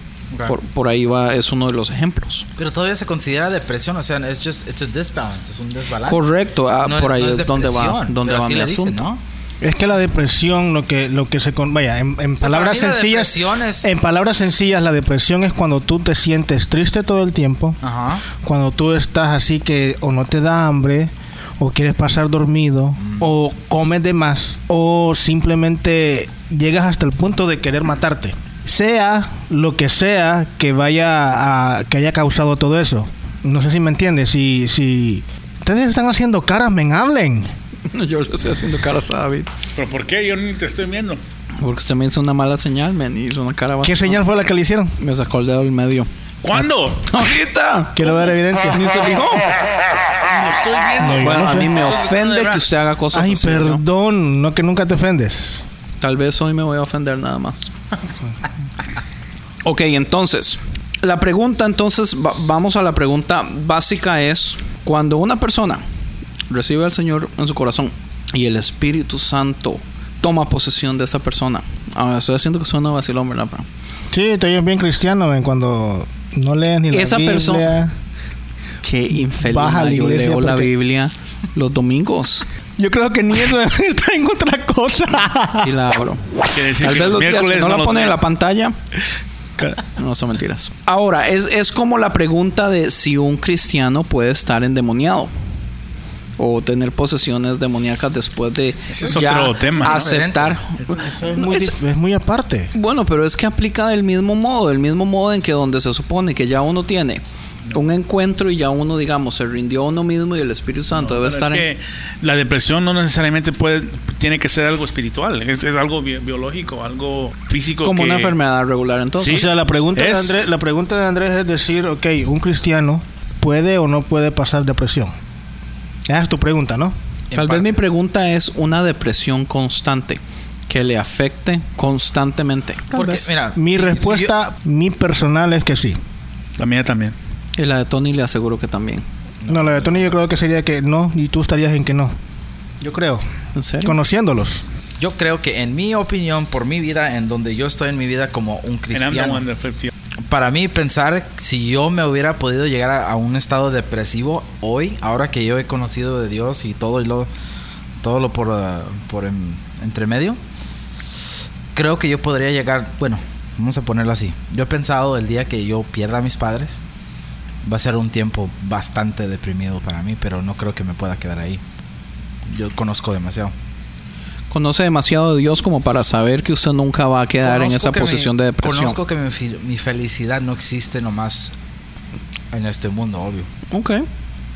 Por, por ahí va, es uno de los ejemplos. Pero todavía se considera depresión, o sea, es just it's a disbalance, es un desbalance. Correcto, ah, No por ahí no es, donde va, donde va mi le dicen, asunto. ¿no? Es que la depresión, lo que, lo que se con, vaya, en, en sea, palabras sencillas, es- en palabras sencillas, la depresión es cuando tú te sientes triste todo el tiempo, Ajá. cuando tú estás así que o no te da hambre, o quieres pasar dormido, Mm. o comes de más, o simplemente llegas hasta el punto de querer matarte. Sea lo que sea que vaya a, que haya causado todo eso. No sé si me entiendes. Si, si ustedes están haciendo caras, men, hablen. Yo le estoy haciendo cara a David. ¿Pero por qué? Yo ni te estoy viendo. Porque usted me hizo una mala señal, me hizo una cara ¿Qué señal fue la que le hicieron? Me sacó el dedo del medio. ¿Cuándo? ¡Ahorita! Quiero ver evidencia. Ni se fijó. Lo estoy viendo. No, Bueno, no a mí me ofende que usted haga cosas Ay, así, ¿no? perdón, no que nunca te ofendes. Tal vez hoy me voy a ofender nada más. ok, entonces, la pregunta, entonces, va- vamos a la pregunta básica es, cuando una persona recibe al Señor en su corazón y el Espíritu Santo toma posesión de esa persona, ahora estoy haciendo que suena vacilón, ¿verdad? Sí, te oyes bien cristiano, ven, cuando no lees ni la Esa Biblia. persona- Qué infeliz. Vas a la Yo leo la porque- Biblia los domingos Yo creo que ni eso está en otra cosa. y la abro. Decir Tal que vez los días que miércoles no, la ponen en la pantalla. No son mentiras. Ahora, es, es como la pregunta de si un cristiano puede estar endemoniado o tener posesiones demoníacas después de Ese es ya otro tema, ¿no? aceptar. Es muy, es muy aparte. bueno, pero es que aplica del mismo modo, del mismo modo en que donde se supone que ya uno tiene un encuentro y ya uno, digamos, se rindió a uno mismo y el Espíritu Santo debe estar es en... que la depresión no necesariamente puede tiene que ser algo espiritual, es, es algo bi- biológico, algo físico. como que- una enfermedad regular. Entonces, o sea, la pregunta, de Andrés, la pregunta de Andrés es decir, ok, un cristiano puede o no puede pasar depresión. Esa es tu pregunta, ¿no? Tal vez mi pregunta es una depresión constante que le afecte constantemente. Porque, mira, Mi si- si respuesta, mi personal es que sí. La mía también. Y la de Tony le aseguro que también. No, la de Tony yo creo que sería que no y tú estarías en que no. Yo creo. ¿En serio? Conociéndolos. yo, creo que en mi opinión, por mi vida, en donde yo estoy en mi vida como un cristiano, para mí pensar si yo me hubiera podido llegar a, a un estado depresivo hoy, ahora que yo he conocido de Dios y todo y lo todo lo por, ah, por en- entre medio, creo que yo podría llegar, bueno, vamos a ponerlo así. Yo he pensado el día que yo pierda a mis padres, va a ser un tiempo bastante deprimido para mí, pero no creo que me pueda quedar ahí. Yo conozco demasiado. Conoce demasiado de Dios como para saber que usted nunca va a quedar en Conozco esa que posición mi- de depresión. Conozco que mi, mi felicidad no existe nomás en este mundo, obvio. Ok.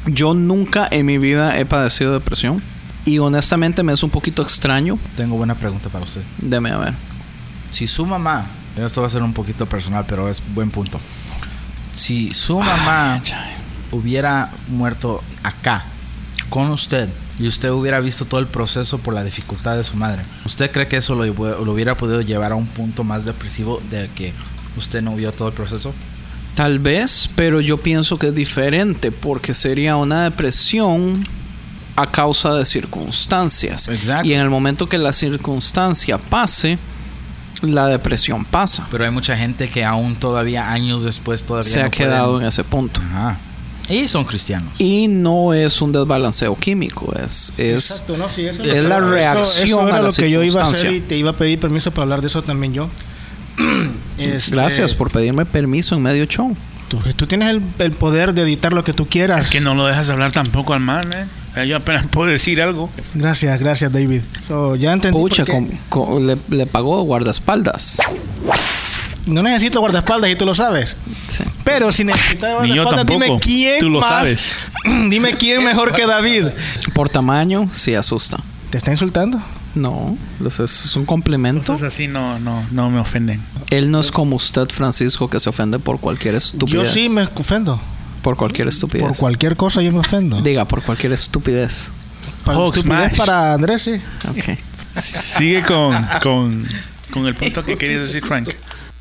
Yo nunca en mi vida he padecido depresión. Y honestamente me es un poquito extraño. Tengo buena pregunta para usted. Deme a ver. Si su mamá, esto va a ser un poquito personal, pero es buen punto. Si su mamá hubiera muerto acá, con usted, y usted hubiera visto todo el proceso por la dificultad de su madre, ¿usted cree que eso lo, lo hubiera podido llevar a un punto más depresivo de que usted no vio todo el proceso? Tal vez, pero yo pienso que es diferente porque sería una depresión a causa de circunstancias. Exacto. Y en el momento que la circunstancia pase, la depresión pasa. Pero hay mucha gente que aún todavía, años después, todavía Se no ha quedado pueden- en ese punto. Ajá. Y son cristianos. Y no es un desbalanceo químico, es, es, no, sí, eso- es la eso- reacción eso era a la lo que yo iba a hacer y te iba a pedir permiso para hablar de eso también yo. Este, Gracias por pedirme permiso en medio show. Tú, tú tienes el, el poder de editar lo que tú quieras. Que no lo dejas hablar tampoco al man, ¿eh? Yo apenas puedo decir algo. Gracias, gracias, David. So, ya entendí. Pucha, por qué- con- con- le, le pagó guardaespaldas. No necesito guardaespaldas y tú lo sabes. Sí. Pero si necesitas Ni yo guardaespaldas, dime tampoco. quién Tú lo más- sabes. dime quién mejor que David. Por tamaño, sí asusta. ¿Te está insultando? No, es, es un complemento. Entonces así no, no, no me ofenden. Él no es como usted, Francisco, que se ofende por cualquier estupidez. Yo sí me ofendo. Por cualquier estupidez. Por cualquier cosa yo me ofendo. Diga, por cualquier estupidez. Para, Hulk estupidez smash. para Andrés, sí. Ok. Sigue con, con, con el punto que querías decir, Frank.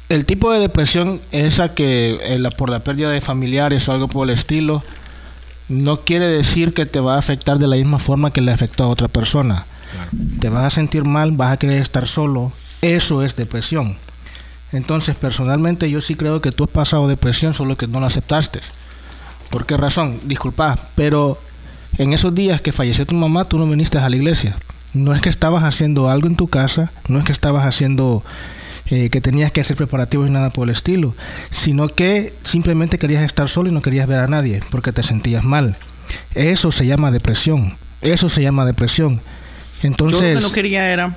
El tipo de depresión esa que eh, la- por la pérdida de familiares o algo por el estilo no quiere decir que te va a afectar de la misma forma que le afectó a otra persona. Te vas a sentir mal, vas a querer estar solo. Eso es depresión. Entonces, personalmente yo sí creo que tú has pasado depresión, solo que no la aceptaste. ¿Por qué razón? Disculpa, pero en esos días que falleció tu mamá, tú no viniste a la iglesia. No es que estabas haciendo algo en tu casa, no es que estabas haciendo eh, que tenías que hacer preparativos y nada por el estilo, sino que simplemente querías estar solo y no querías ver a nadie porque te sentías mal. Eso se llama depresión. Eso se llama depresión. Yo lo Entonces, que no quería era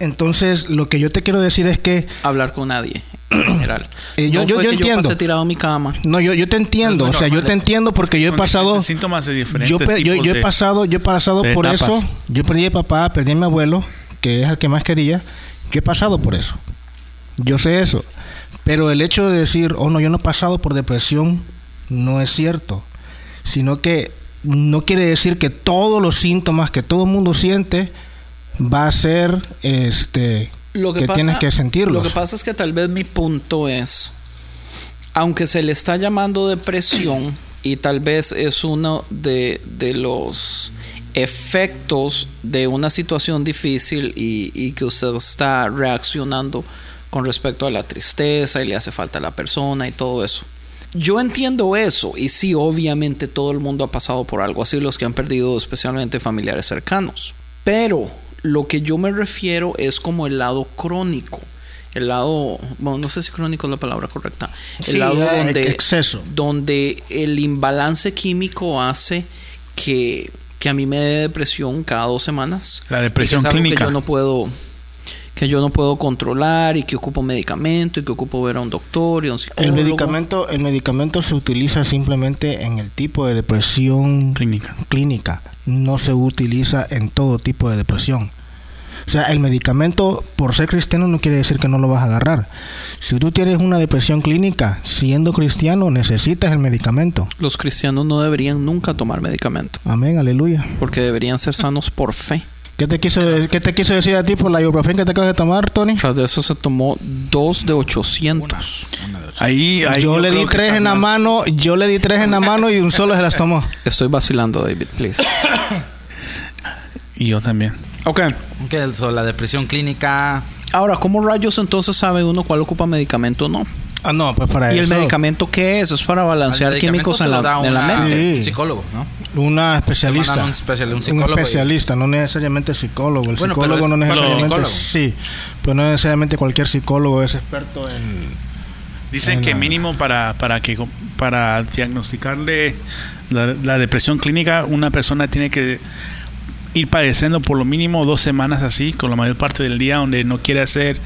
entonces lo que yo te quiero decir es que hablar con nadie, en general. Eh, yo- No yo- fue yo que entiendo. Yo pasé tirado en mi cama. no, yo, yo te entiendo, o sea, yo te entiendo porque yo he pasado síntomas de diferentes yo, pe- yo, yo he pasado, yo he pasado por etapas. eso. Yo perdí a mi papá, perdí a mi abuelo, que es el que más quería. Yo he pasado por eso. Yo sé eso. Pero el hecho de decir, oh no, yo no he pasado por depresión, no es cierto. Sino que no quiere decir que todos los síntomas que todo el mundo siente va a ser este Lo que, que pasa, tienes que sentirlos. Lo que pasa es que tal vez mi punto es, aunque se le está llamando depresión y tal vez es uno de, de los efectos de una situación difícil y, y que usted está reaccionando con respecto a la tristeza y le hace falta a la persona y todo eso. Yo entiendo eso y sí, obviamente todo el mundo ha pasado por algo así, los que han perdido especialmente familiares cercanos. Pero lo que yo me refiero es como el lado crónico. El lado, bueno, no sé si crónico es la palabra correcta. El Sí, lado eh, donde, exceso. donde el imbalance químico hace que, que a mí me dé depresión cada dos semanas. La Y que depresión es algo clínica. Que yo no puedo que yo no puedo controlar y que ocupo medicamento y que ocupo ver a un doctor y a un psicólogo. El medicamento, el medicamento se utiliza simplemente en el tipo de depresión Clínica. clínica. No se utiliza en todo tipo de depresión. O sea, el medicamento, por ser cristiano, no quiere decir que no lo vas a agarrar. Si tú tienes una depresión clínica, siendo cristiano, necesitas el medicamento. Los cristianos no deberían nunca tomar medicamento Amén, aleluya. porque deberían ser sanos por fe. ¿Qué te quiso, qué te quiso decir a ti por la ibuprofen que te acabas de tomar, Tony? Tras de eso se tomó dos de 800. Ahí, ahí yo le di tres en la mano, yo le di tres en la mano y un solo se las tomó. Estoy vacilando, David, please. Y yo también. Ok. Ok, so, la depresión clínica. Ahora, ¿cómo rayos entonces sabe uno cuál ocupa medicamento o no? Ah, no, pues para ¿Y el eso. medicamento qué es? Es para balancear al químicos en la, da en la una- mente. Sí. Un psicólogo, ¿no? Una especialista. un especial- un Un psicólogo y- especialista, no necesariamente psicólogo. El Bueno, psicólogo pero es- no pero necesariamente. psicólogo. Sí, pero no necesariamente cualquier psicólogo es experto en. Dicen En que la- mínimo para, para que para diagnosticarle la, la depresión clínica, una persona tiene que ir padeciendo por lo mínimo dos semanas así, con la mayor parte del día, donde no quiere hacer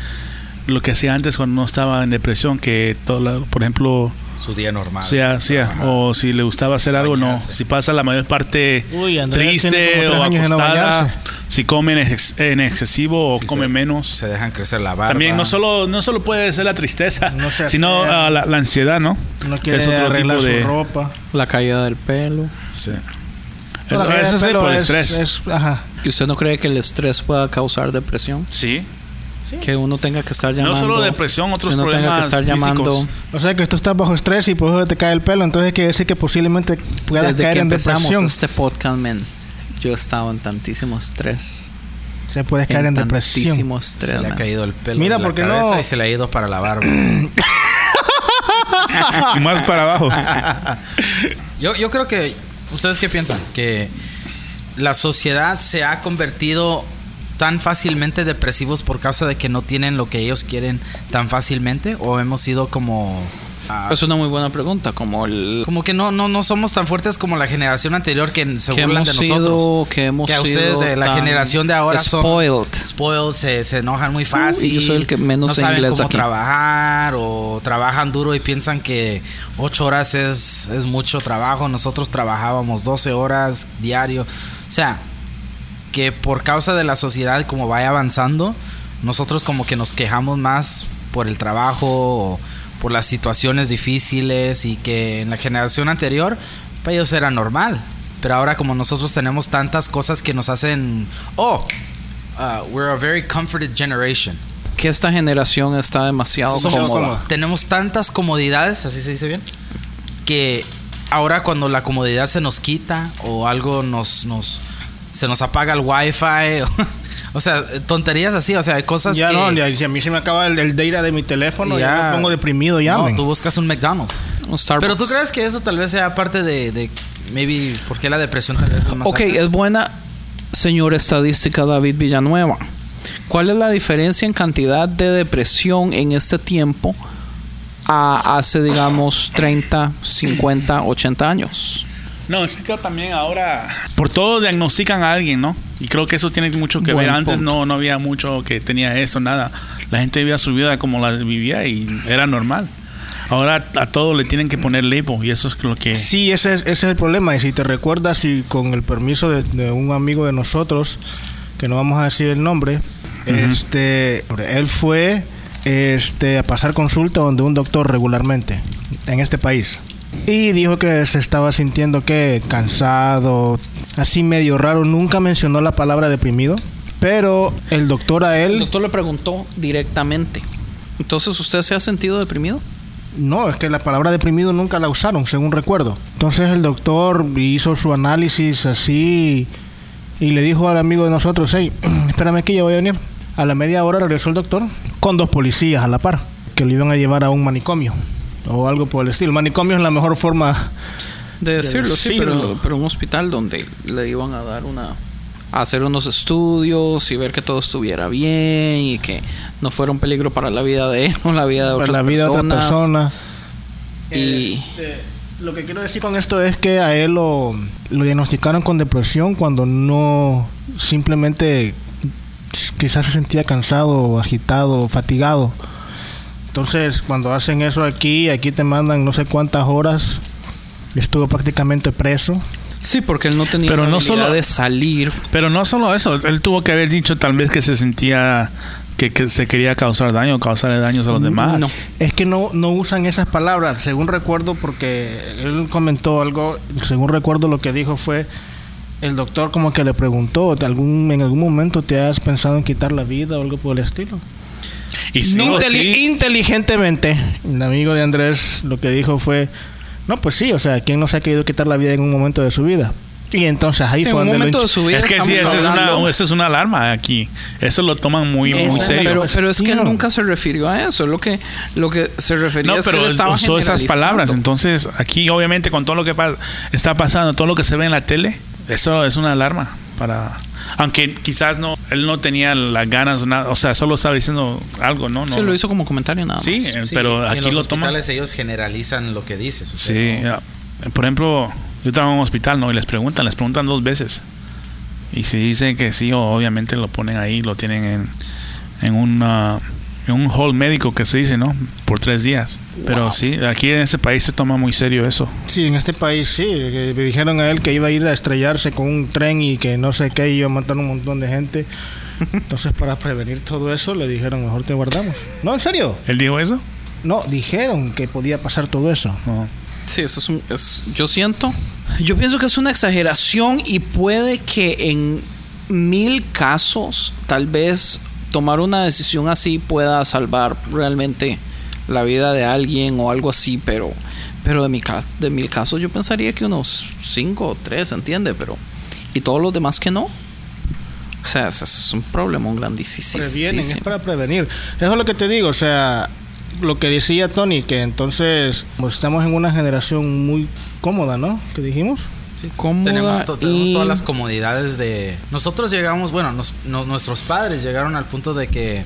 lo que hacía antes cuando no estaba en depresión, que todo la- por ejemplo, Su día normal. sea, sea, o si le gustaba hacer algo, no. Si pasa la mayor parte Uy, triste o no acostada, si come en, ex- en excesivo o Sí, come se- menos. Se dejan crecer la barba. También no solo no solo puede ser la tristeza, No sino ah, la, la ansiedad, ¿no? No quiere Es otro arreglar tipo de- su ropa. La caída del pelo. Sí. Eso, eso es por el es- estrés. es- ajá. ¿Y usted no cree que el estrés pueda causar depresión? Sí. Que uno tenga que estar llamando. No solo depresión, otros que uno tenga que problemas estar físicos. llamando. O sea que tú estás bajo estrés y por eso te cae el pelo. Entonces quiere decir que posiblemente puedas Desde caer que en empezamos depresión. este podcast, man, yo he estado en tantísimo estrés. Se puede caer en, depresión. tantísimo Se estrés, le ha caído el pelo Mira, de la ¿por qué cabeza no? y se le ha ido para la barba. Y más para abajo. yo, yo creo que... ¿Ustedes qué piensan? Que la sociedad se ha convertido tan fácilmente depresivos por causa de que no tienen lo que ellos quieren tan fácilmente o hemos sido como ah, Es una muy buena pregunta. Como el. como que no no no somos tan fuertes como la generación anterior que se burlan de nosotros sido. Que hemos que a sido ustedes de la generación de ahora son spoiled. spoiled, se, se enojan muy fácil. Uy, yo soy el que menos no saben inglés cómo aquí. trabajar o trabajan duro y piensan que ocho horas es, es mucho trabajo. Nosotros trabajábamos 12 horas diario. O sea, que por causa de la sociedad como vaya avanzando, nosotros como que nos quejamos más por el trabajo o por las situaciones difíciles y que en la generación anterior para ellos era normal. Pero ahora como nosotros tenemos tantas cosas que nos hacen, oh, uh, we're a very comforted generation. Que esta generación está demasiado Somos- cómoda. tenemos tantas comodidades, así se dice bien, que ahora cuando la comodidad se nos quita o algo nos, nos se nos apaga el wifi, o, sea, tonterías así, o sea, hay cosas Ya que no, ya- a mí se me acaba el, el data de mi teléfono. Ya, Ya. me pongo deprimido ya. no, tú buscas un McDonald's. Un Starbucks. Pero tú crees que eso tal vez sea parte de, de maybe, ¿por qué la depresión tal vez es más Ok, alta? es buena, señor estadística David Villanueva. ¿Cuál es la diferencia en cantidad de depresión en este tiempo a hace, digamos, 30, 50, 80 años? No, es que también ahora por todo diagnostican a alguien, ¿no? Y creo que eso tiene mucho que Buen ver. Antes punto. no, no había mucho que tenía eso, nada. La gente vivía su vida como la vivía y era normal. Ahora a todo le tienen que poner label y eso es lo que... Sí, ese es, ese es el problema. Y si te recuerdas, y con el permiso de, de un amigo de nosotros, que no vamos a decir el nombre, este, él fue este, a pasar consulta donde un doctor regularmente en este país. Y dijo que se estaba sintiendo que cansado, así medio raro. Nunca mencionó la palabra deprimido. Pero el doctor a El él, doctor le preguntó directamente. Entonces, ¿usted se ha sentido deprimido? no, es que la palabra deprimido nunca la usaron, según recuerdo. Entonces el doctor hizo su análisis así y le dijo al amigo de nosotros, hey, espérame que ya voy a venir. A la media hora regresó el doctor con dos policías a la par, que lo iban a llevar a un manicomio. O algo por el estilo. Manicomio es la mejor forma. De decirlo, sí, decirlo. pero, pero un hospital donde le iban a dar una... a hacer unos estudios y ver que todo estuviera bien y que no fuera un peligro para la vida de él o la vida de Para otras la vida de otra persona. Y Este, lo que quiero decir con esto es que a él lo, lo diagnosticaron con depresión cuando no simplemente quizás se sentía cansado, agitado, fatigado. Entonces, cuando hacen eso aquí, aquí te mandan no sé cuántas horas. Estuvo prácticamente preso. sí, porque él no tenía Pero la no solo- de salir. Pero no solo eso, él tuvo que haber dicho tal vez que se sentía que, que se quería causar daño, causarle daños a los demás. No. Es que no, no usan esas palabras, según recuerdo, porque él comentó algo, según recuerdo lo que dijo fue, el doctor como que le preguntó, ¿te algún, ¿en algún momento te has pensado en quitar la vida o algo por el estilo? Y sí, o Inteli- sí, Inteligentemente, el amigo de Andrés lo que dijo fue, no, pues sí, o sea, ¿quién no se ha querido quitar la vida en un momento de su vida? Y entonces ahí Sí, en fue un donde lo de su vida es que sí, esa es, una, esa es una alarma aquí. Eso lo toman muy, muy serio. Pero, pero es que él nunca se refirió a eso. Lo que, lo que se refería No, es que pero él estaba usó esas palabras. Entonces, aquí obviamente con todo lo que pa- está pasando, todo lo que se ve en la tele, eso es una alarma para... Aunque quizás no, él no tenía las ganas, nada, o sea, solo estaba diciendo algo, ¿no? Sí, lo hizo como comentario nada más. Sí, eh, Sí, pero y aquí en los lo toman. hospitales ellos generalizan lo que dices. o sea, Sí, no- ya. por ejemplo, yo estaba en un hospital, ¿no? Y les preguntan, les preguntan dos veces. Y si dicen que sí, o- obviamente lo ponen ahí, lo tienen en, en, una, un hall médico que se dice, ¿no? Por tres días. Pero sí, aquí en este país se toma muy serio eso. Sí, en este país sí, que le dijeron a él que iba a ir a estrellarse con un tren y que no sé qué, iba a matar un montón de gente. Entonces, para prevenir todo eso, le dijeron, mejor te guardamos. No, en serio. ¿Él dijo eso? No, dijeron que podía pasar todo eso. Sí, eso es un. es- yo siento. Yo pienso que es una exageración y puede que en mil casos, tal vez tomar una decisión así pueda salvar realmente la vida de alguien o algo así, pero. Pero de, mi, de mil casos yo pensaría que unos cinco o tres, ¿entiende? Pero. Y todos los demás que no. O sea, eso es un problema grandísimo. Previenen, es para prevenir. Eso es lo que te digo, o sea, lo que decía Tony, que entonces pues, estamos en una generación muy cómoda, ¿no? ¿Qué dijimos? Sí, Cómoda tenemos, to- tenemos y- todas las comodidades de... Nosotros llegamos, bueno, nos- no- nuestros padres llegaron al punto de que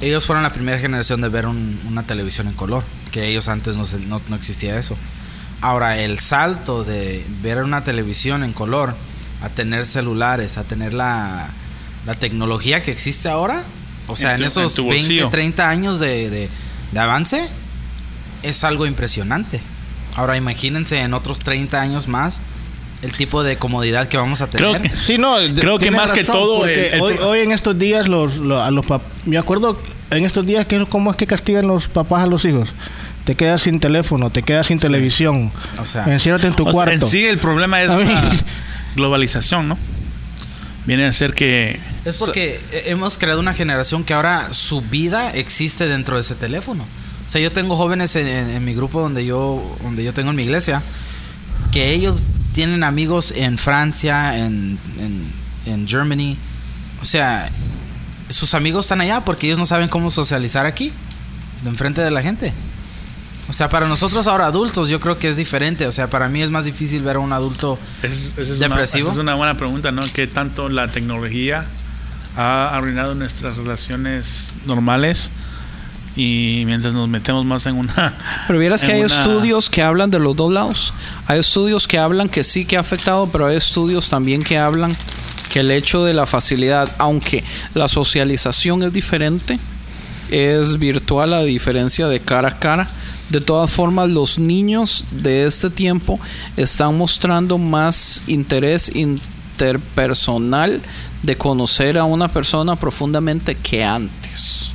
ellos fueron la primera generación de ver un- una televisión en color, que ellos antes no, se- no, no existía eso. Ahora, el salto de ver una televisión en color a tener celulares, a tener la, la tecnología que existe ahora, o sea, En esos en tu 20, bolsillo. 30 años de, de- de avance, es algo impresionante. Ahora imagínense en otros 30 años más el tipo de comodidad que vamos a Creo tener. que- Sí, no, Creo que más que todo porque el- el hoy, en estos días los, lo- a los me acuerdo en estos días que cómo es que castigan los papás a los hijos. Te quedas sin teléfono, te quedas sin televisión. O sea, enciérrate en tu O sea, cuarto. en sí el problema es la globalización, ¿no? Viene a ser que... es porque he- hemos creado una generación que ahora su vida existe dentro de ese teléfono. O sea, yo tengo jóvenes en, en- en mi grupo donde yo, donde yo tengo en mi iglesia, que ellos tienen amigos en Francia, en, en, en Germany. O sea, sus amigos están allá porque ellos no saben cómo socializar aquí, enfrente de la gente. O sea, para nosotros ahora adultos yo creo que es diferente. O sea, para mí es más difícil ver a un adulto Es, es ¿Depresivo? es una buena pregunta, ¿no? ¿Qué tanto la tecnología ha arruinado nuestras relaciones normales? Y mientras nos metemos más en una... Pero vieras que hay una- estudios que hablan de los dos lados. Hay estudios que hablan que sí que ha afectado, pero hay estudios también que hablan que el hecho de la facilidad, aunque la socialización es diferente, es virtual a diferencia de cara a cara. De todas formas, los niños de este tiempo están mostrando más interés interpersonal de conocer a una persona profundamente que antes.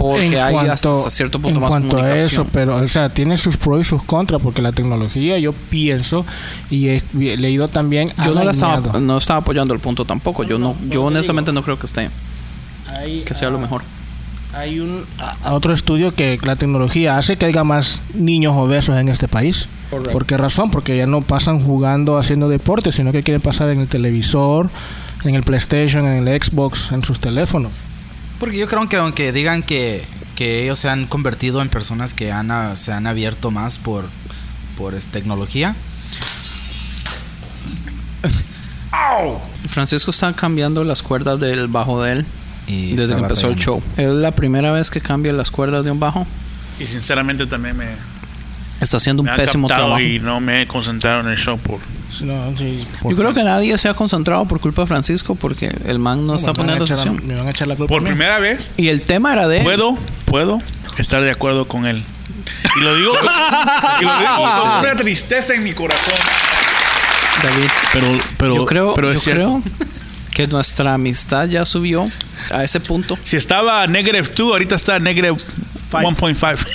Porque hay hasta, hasta cierto punto en más cuanto a eso, pero o sea, tiene sus pros y sus contras porque la tecnología, yo pienso y he, he leído también yo no la estaba no estaba apoyando el punto tampoco yo no yo honestamente no creo que esté Hay, que sea lo mejor Hay un a- otro estudio que la tecnología hace que haya más niños obesos en este país. ¿Por qué razón? Porque ya no pasan jugando, haciendo deporte, sino que quieren pasar en el televisor, en el PlayStation, en el Xbox, en sus teléfonos. Porque yo creo que aunque digan que, que ellos se han convertido en personas que han, ah, se han abierto más por, por tecnología. Francisco está cambiando las cuerdas del bajo de él Y desde que empezó el show. Es la primera vez que cambia las cuerdas de un bajo. Y sinceramente también me, Está haciendo un me pésimo trabajo. y no me he concentrado en el show por... No, sí, Yo creo que nadie se ha concentrado por culpa de Francisco porque el man no está van a poniendo atención. Me van a echar la culpa. Por primera vez Y el tema era de puedo, puedo estar de acuerdo con él. Y lo digo, y lo digo con una tristeza en mi corazón. David. Pero, pero, yo creo, pero es yo cierto. creo que nuestra amistad ya subió a ese punto. Si estaba negative 2, ahorita está negative 1.5.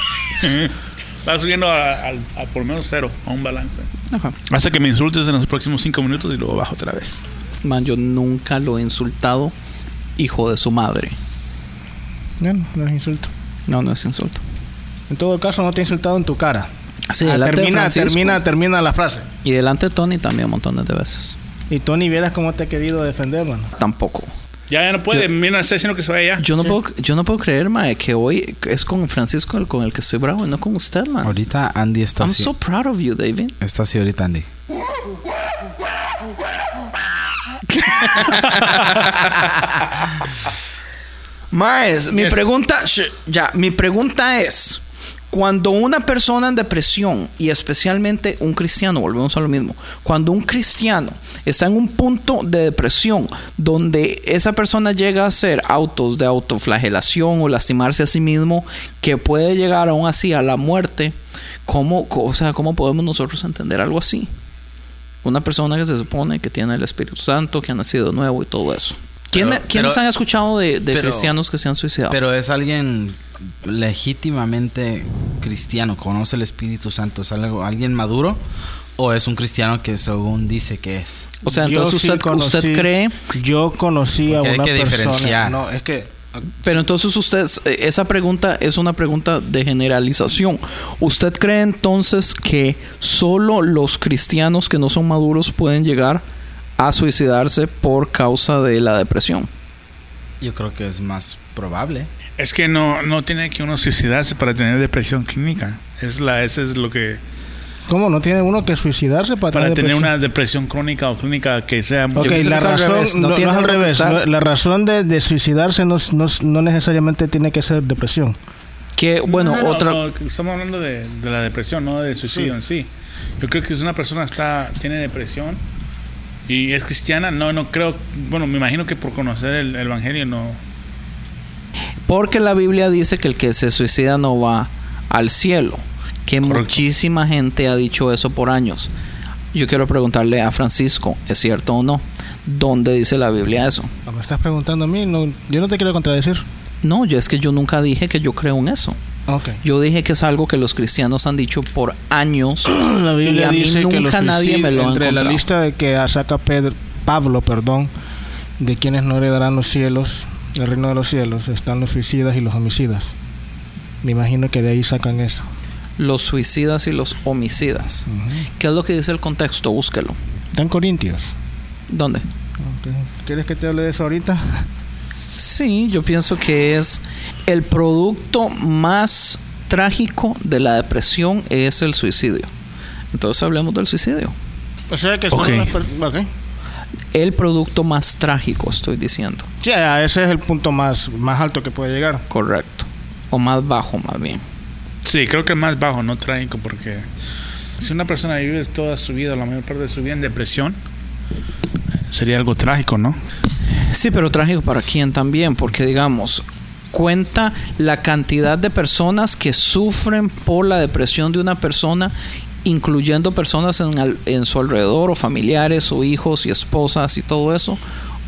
Va subiendo a, a- a por lo menos cero, a un balance. Ajá. Hasta que me insultes en los próximos 5 minutos y luego bajo otra vez. Man, yo nunca lo he insultado, hijo de su madre. No, no, no es insulto. No, no es insulto. En todo caso, no te he insultado en tu cara. Sí, Ah, delante de termina, termina, termina la frase. Y delante de Tony también montones de veces. Y Tony, vieras cómo te he querido defender, mano. Tampoco. Ya, ya no puede. Mira, está diciendo que se vaya ya. Yo no, puedo, yo no puedo creer, mae, que hoy es con Francisco el con el que estoy bravo y no con usted, man. Ahorita Andy está I'm así. so proud of you, David. Está así ahorita Andy. Maes, mi pregunta, sh- ya, mi pregunta es, cuando una persona en depresión y especialmente un cristiano, volvemos a lo mismo, cuando un cristiano está en un punto de depresión donde esa persona llega a hacer autos de autoflagelación o lastimarse a sí mismo, que puede llegar aún así a la muerte, ¿cómo, o sea, ¿cómo podemos nosotros entender algo así? Una persona que se supone que tiene el Espíritu Santo, que ha nacido nuevo y todo eso. ¿Quién- Pero- ¿Quiénes pero- han escuchado de, de pero- cristianos que se han suicidado? Pero es alguien legítimamente cristiano, conoce el Espíritu Santo, es algo, alguien maduro o es un cristiano que según dice que es. o sea, entonces sí usted, conocí- usted cree, Yo conocí a Porque hay una que persona. diferenciar. No, es que. pero entonces usted, eh, esa pregunta es una pregunta de generalización. ¿Usted cree entonces que solo los cristianos que no son maduros pueden llegar a suicidarse por causa de la depresión? Yo creo que es más probable. Es que no, no tiene que uno suicidarse para tener depresión clínica. Es la, ese es lo que. ¿Cómo no tiene uno que suicidarse para, Para tener depresión? una depresión crónica o clínica que sea. muy- Ok, la razón, revés, no no, no tiene es al revés. la razón de, de suicidarse no, no, no necesariamente tiene que ser depresión. Que, bueno, No, no, otra... no, estamos hablando de, de la depresión, no de suicidio en sí. Yo creo que si una persona está tiene depresión y es cristiana, no, no creo. Bueno, me imagino que por conocer el, el evangelio no. Porque la Biblia dice que el que se suicida no va al cielo. Que Correcto. muchísima gente ha dicho eso por años. Yo quiero preguntarle a Francisco, ¿es cierto o no? ¿Dónde dice la Biblia eso? Me estás preguntando a mí, no, yo no te quiero contradecir. No, yo es que yo nunca dije que yo creo en eso. Ok. Yo dije que es algo que los cristianos han dicho por años. La y Biblia a mí dice que los nunca nadie me lo ha entre la lista de que saca Pedro, Pablo, perdón, de quienes no heredarán los cielos, el reino de los cielos, están los suicidas y los homicidas. Me imagino que de ahí sacan eso. Los suicidas y los homicidas. ¿Qué es lo que dice el contexto? Búsquelo. Está en Corintios. ¿Dónde? Ok. ¿Quieres que te hable de eso ahorita? Sí, yo pienso que es el producto más trágico de la depresión es el suicidio. Entonces hablemos del suicidio. O sea que son las. El producto más trágico, estoy diciendo. Sí, a ese es el punto más, más alto que puede llegar. Correcto. O más bajo, más bien. Sí, creo que más bajo, no trágico, porque si una persona vive toda su vida, la mayor parte de su vida en depresión, sería algo trágico, ¿no? Sí, pero trágico para quién también, porque digamos, cuenta la cantidad de personas que sufren por la depresión de una persona, incluyendo personas en, su alrededor, o familiares, o hijos y esposas y todo eso,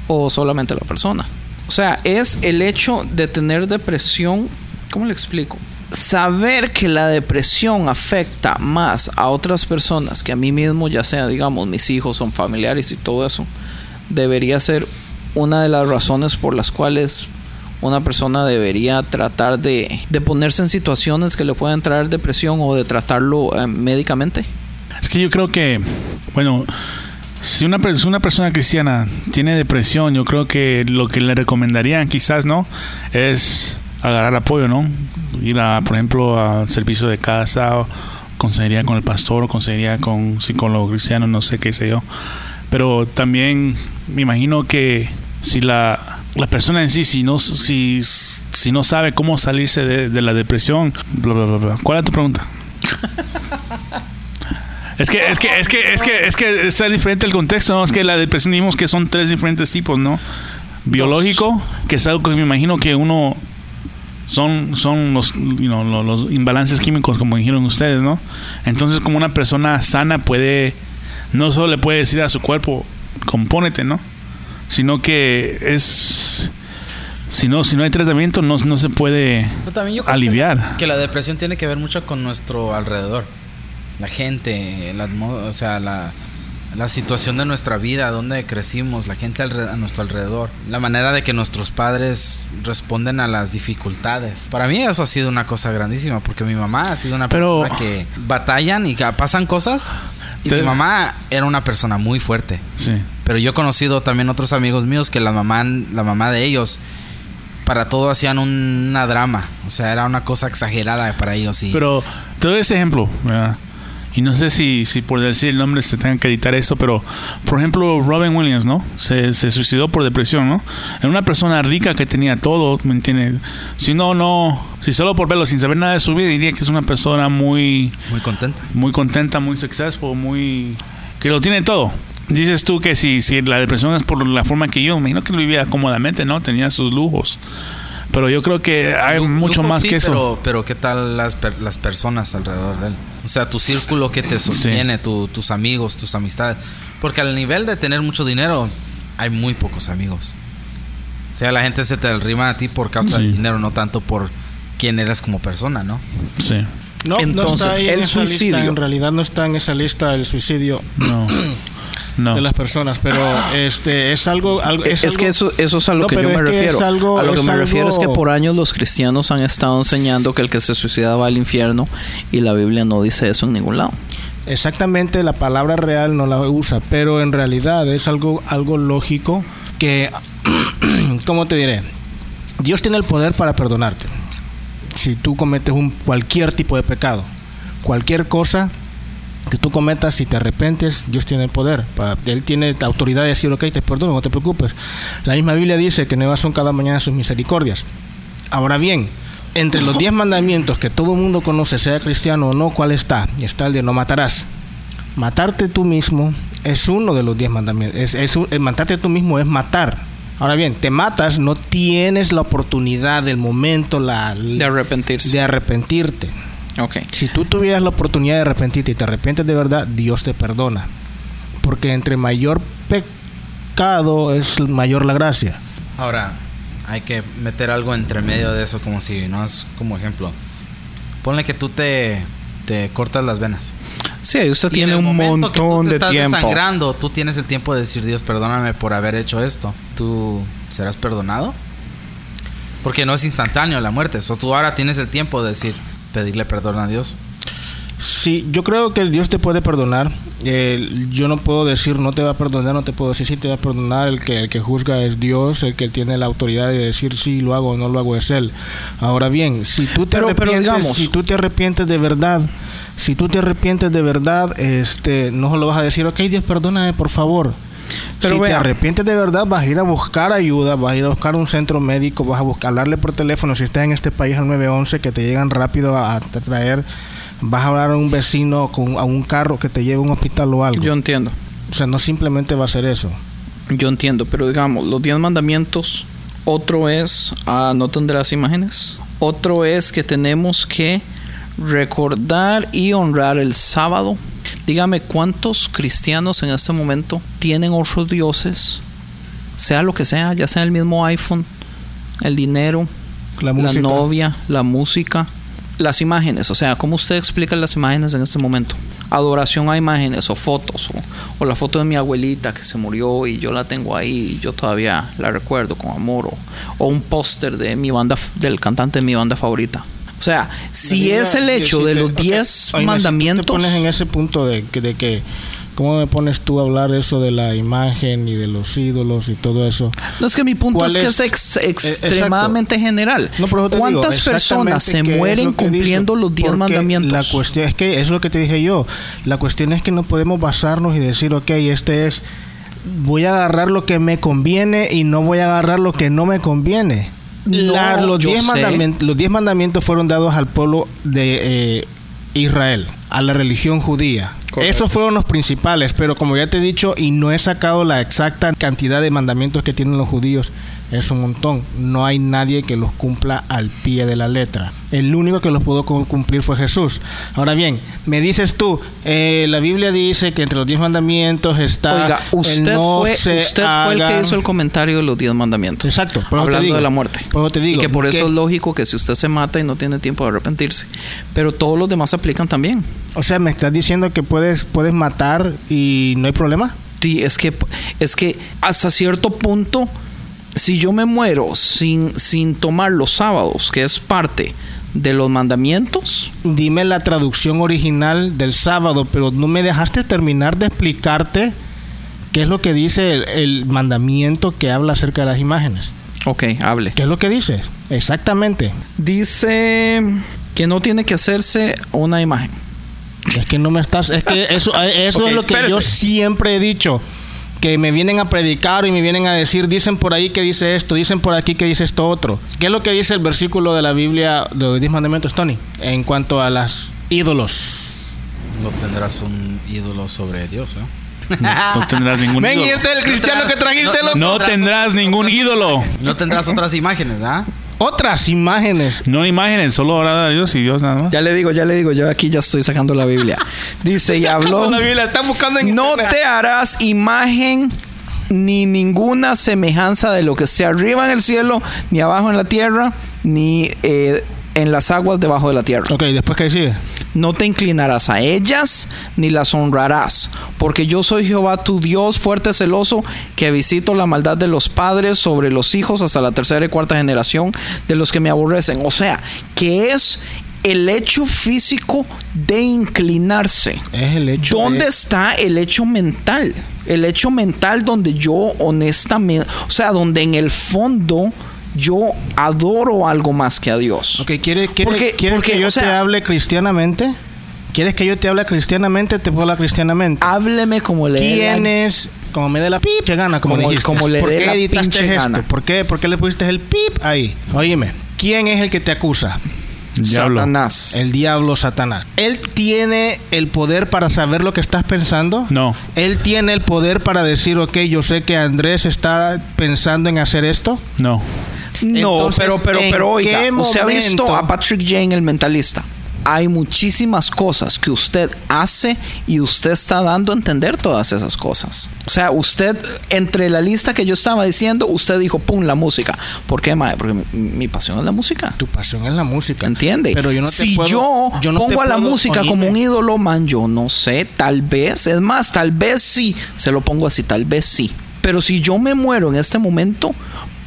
o solamente la persona. O sea, es el hecho de tener depresión, ¿cómo le explico? Saber que la depresión afecta más a otras personas que a mí mismo, ya sea, digamos, mis hijos son familiares y todo eso, debería ser una de las razones por las cuales una persona debería tratar de, de ponerse en situaciones que le puedan traer depresión o de tratarlo eh, médicamente. Es que yo creo que, bueno, si una, si una persona cristiana tiene depresión, yo creo que lo que le recomendarían quizás, ¿no? Es agarrar apoyo, ¿no? Ir a, por ejemplo, al servicio de casa, o consejería con el pastor, o consejería con psicólogo cristiano, no sé qué sé yo. Pero también me imagino que si la, la persona en sí, si no, si, si no sabe cómo salirse de, de la depresión, bla, bla, bla, bla. ¿Cuál es tu pregunta? Es que, es que, es que, es que, es que está diferente el contexto, ¿no? Es que la depresión dijimos que son tres diferentes tipos, ¿no? Biológico, que es algo que me imagino que uno son, son los, you know, lo- los, imbalances químicos, como dijeron ustedes, ¿no? Entonces, como una persona sana puede, no solo le puede decir a su cuerpo, compónete, ¿no? Sino que es, si no, si no hay tratamiento, no, no se puede aliviar. Que, la depresión tiene que ver mucho con nuestro alrededor. La gente, la, o sea, la, la situación de nuestra vida, donde crecimos, la gente a nuestro alrededor, la manera de que nuestros padres responden a las dificultades. Para mí eso ha sido una cosa grandísima, porque mi mamá ha sido una Pero- persona que batallan y pasan cosas. Y mi mamá era una persona muy fuerte. Sí. Pero yo he conocido también otros amigos míos que la mamá, la mamá de ellos, para todo hacían un- una drama. O sea, era una cosa exagerada para ellos. Y Pero te doy ese ejemplo, ¿verdad? Y no sé si, si por decir el nombre se tenga que editar esto, pero por ejemplo, Robin Williams, ¿no? Se, se suicidó por depresión, ¿no? Era una persona rica que tenía todo, ¿me entiendes? Si no, no, si solo por verlo sin saber nada de su vida, diría que es una persona muy, muy contenta. muy contenta, muy successful, muy. que lo tiene todo. Dices tú que si, si la depresión es por la forma que yo, me imagino que lo vivía cómodamente, ¿no? Tenía sus lujos. Pero yo creo que hay Lu- mucho lujo más sí, que eso. Pero, pero ¿qué tal las, per- las personas alrededor de él? O sea, tu círculo que te sostiene, tu- tus amigos, tus amistades. Porque al nivel de tener mucho dinero, hay muy pocos amigos. O sea, la gente se te rima a ti por causa Sí. del dinero, no tanto por quién eres como persona, ¿no? Sí. No, no Entonces, está ahí el en esa lista, suicidio. en realidad no está en esa lista el suicidio No. No. de las personas, pero este es algo, algo Es, algo- que eso, eso es a lo No, que yo me es refiero. es algo- a lo que es me refiero es que por años los cristianos han estado enseñando que el que se suicida va al infierno y la Biblia no dice eso en ningún lado. Exactamente, la palabra real no la usa, pero en realidad es algo, algo lógico que, ¿cómo te diré? Dios tiene el poder para perdonarte. Si tú cometes un, cualquier tipo de pecado, cualquier cosa que tú cometas, si te arrepentes, Dios tiene el poder. Para, él tiene la autoridad de decir, ok, te perdono, no te preocupes. La misma Biblia dice que nuevas son cada mañana sus misericordias. Ahora bien, entre los diez mandamientos que todo el mundo conoce, sea cristiano o no, ¿cuál está? Está el de no matarás. Matarte tú mismo es uno de los diez mandamientos. Es, es matarte tú mismo es matar. Ahora bien, te matas, no tienes la oportunidad, del momento, la, De arrepentirse. de arrepentirte. Ok. Si tú tuvieras la oportunidad de arrepentirte y te arrepientes de verdad, Dios te perdona. Porque entre mayor pecado es mayor la gracia. Ahora, hay que meter algo entre medio de eso, como si, ¿no? Es como ejemplo. Ponle que tú te, te cortas las venas. Sí, usted Y tiene un momento que tú montón te de estás tiempo. desangrando, tú tienes el tiempo de decir, Dios, perdóname por haber hecho esto. ¿Tú serás perdonado? Porque no es instantáneo la muerte. Eso tú ahora tienes el tiempo de decir, pedirle perdón a Dios. Sí, yo creo que Dios te puede perdonar. Eh, yo no puedo decir no te va a perdonar, no te puedo decir sí te va a perdonar. El que, el que juzga es Dios, el que tiene la autoridad de decir sí lo hago o no lo hago es Él. Ahora bien, si tú te Pero- pero arrepientes, digamos- si tú te arrepientes de verdad, si tú te arrepientes de verdad, este, no lo vas a decir, ok Dios perdóname por favor. Pero si te arrepientes de verdad, vas a ir a buscar ayuda, vas a ir a buscar un centro médico, vas a buscar, hablarle por teléfono, si estás en este país al 911, que te llegan rápido a, a traer, vas a hablar a un vecino con a un carro que te lleve a un hospital o algo. Yo entiendo. o sea, no simplemente va a ser eso. Yo entiendo, pero digamos, los diez mandamientos, otro es, ah, no tendrás imágenes. Otro es que tenemos que recordar y honrar el sábado. Dígame cuántos cristianos en este momento tienen otros dioses, sea lo que sea, ya sea el mismo iPhone, el dinero, La la, novia, la música, las imágenes. O sea, ¿cómo usted explica las imágenes en este momento? Adoración a imágenes o fotos, o, o la foto de mi abuelita que se murió y yo la tengo ahí y yo todavía la recuerdo con amor, o, o un póster de mi banda, del cantante de mi banda favorita. O sea, si es el hecho de los ok, 10 oíme, si tú mandamientos, te pones en ese punto de, que- de que ¿Cómo me pones tú a hablar eso de la imagen y de los ídolos y todo eso? No es que mi punto ¿Cuál es que es? es ex- Eh, extremadamente general. No, pero te digo, ¿Cuántas personas se es mueren que dice. cumpliendo los diez Porque mandamientos? La cuestión es que es lo que te dije yo. La cuestión es que no podemos basarnos y decir, ok, este es, voy a agarrar lo que me conviene y no voy a agarrar lo que no me conviene. No, La- los, diez mandamientos, los diez mandamientos fueron dados al pueblo de eh, Israel, a la religión judía. Correcto. Esos fueron los principales, pero como ya te he dicho y no he sacado la exacta cantidad de mandamientos que tienen los judíos, es un montón. No hay nadie que los cumpla al pie de la letra. El único que los pudo cu- cumplir fue Jesús. Ahora bien, me dices tú, eh, la Biblia dice que entre los diez mandamientos está Oiga, el usted, no fue, se usted fue el que hizo el comentario de los diez mandamientos. Exacto, por eso te hablando digo. de la muerte. Por te digo, y que por eso que- es lógico que si usted se mata y no tiene tiempo de arrepentirse. Pero todos los demás se aplican también. O sea, me estás diciendo que puedes, puedes matar y no hay problema. Sí, es que, es que hasta cierto punto, si yo me muero sin, sin tomar los sábados, que es parte de los mandamientos, Dime la traducción original del sábado, pero no me dejaste terminar de explicarte qué es lo que dice el, el mandamiento que habla acerca de las imágenes. ok, hable. ¿Qué es lo que dice? Exactamente. Dice que no tiene que hacerse una imagen. Es que no me estás. Es que eso, es lo que yo siempre he dicho. Que me vienen a predicar y me vienen a decir, dicen por ahí que dice esto, dicen por aquí que dice esto otro. ¿Qué es lo que dice el versículo de la Biblia de los diez mandamientos, Tony? En cuanto a las ídolos. No tendrás un ídolo sobre Dios, ¿eh? No tendrás ningún Ven, y ídolo. este es el cristiano que trajiste, loco. No tendrás ningún ídolo. No tendrás otras imágenes, ¿ah? Otras imágenes. No imágenes, solo orar a Dios y Dios nada más. Ya le digo, ya le digo, yo aquí ya estoy sacando la Biblia. Dice, y habló, La Biblia, están buscando en no internet. te harás imagen ni ninguna semejanza de lo que sea arriba en el cielo, ni abajo en la tierra, ni eh, en las aguas debajo de la tierra. Ok, después que sigue. No te inclinarás a ellas ni las honrarás, porque yo soy Jehová tu Dios fuerte celoso, que visito la maldad de los padres sobre los hijos hasta la tercera y cuarta generación de los que me aborrecen. O sea, que es el hecho físico de inclinarse. Es el hecho. ¿Dónde de- está el hecho mental? El hecho mental donde yo honestamente, o sea, donde en el fondo yo adoro algo más que a Dios. Ok, ¿quieres, quieres, Porque- quieres porque, que yo o sea- te hable cristianamente? ¿Quieres que yo te hable cristianamente? Te puedo hablar cristianamente. Hábleme como le la- ¿Quién es? Como me dé la pip, gana, como, Como- dijiste. como le ¿Por qué la editaste pinche esto? gana. ¿Por qué? ¿Por qué le pusiste el pip ahí? Óyeme, ¿quién es el que te acusa? Diablo. Satanás. El diablo Satanás. ¿Él tiene el poder para saber lo que estás pensando? No. ¿Él tiene el poder para decir, ok, yo sé que Andrés está pensando en hacer esto? No. No, Entonces, pero, pero, ¿en pero oiga, qué usted ha visto momento? a Patrick Jane, el mentalista. Hay muchísimas cosas que usted hace y usted está dando a entender todas esas cosas. O sea, usted, entre la lista que yo estaba diciendo, usted dijo, pum, la música. ¿Por qué, mae? Porque mi, mi pasión es la música. Tu pasión es la música. ¿Entiende? Pero yo no te si puedo- yo, yo no te pongo a la puedo- música como un ídolo, man, yo no sé, tal vez, es más, tal vez sí, se lo pongo así, tal vez sí. Pero si yo me muero en este momento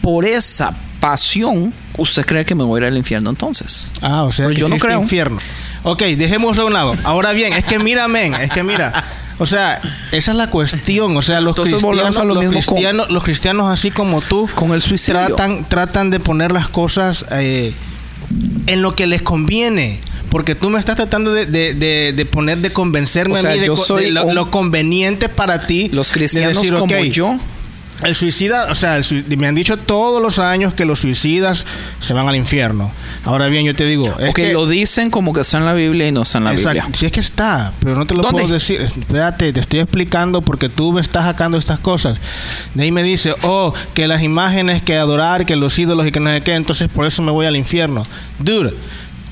por esa pasión, ¿usted cree que me voy a ir al infierno entonces? Ah, o sea, Pero que yo no creo. infierno. Ok, dejémoslo a un lado. Ahora bien, es que mira, men, es que mira. O sea, esa es la cuestión. O sea, los Entonces cristianos, a lo los, mismo con- cristianos los cristianos así como tú, Con el suicidio. tratan, tratan de poner las cosas eh, en lo que les conviene. Porque tú me estás tratando de, de- de- de poner, de convencerme O sea, a mí de, soy lo, un- lo conveniente para ti. Los cristianos decir, como ok, yo, el suicida, o sea, el me han dicho todos los años que los suicidas se van al infierno. Ahora bien, yo te digo, es que- lo dicen como que está en la Biblia y no en la Exacto. Biblia. Si es que está, pero no te lo ¿Dónde? puedo decir. Espérate, te estoy explicando porque tú me estás sacando estas cosas. De ahí me dice, oh, que las imágenes, que adorar, que los ídolos y que no sé qué, entonces por eso me voy al infierno. Dude,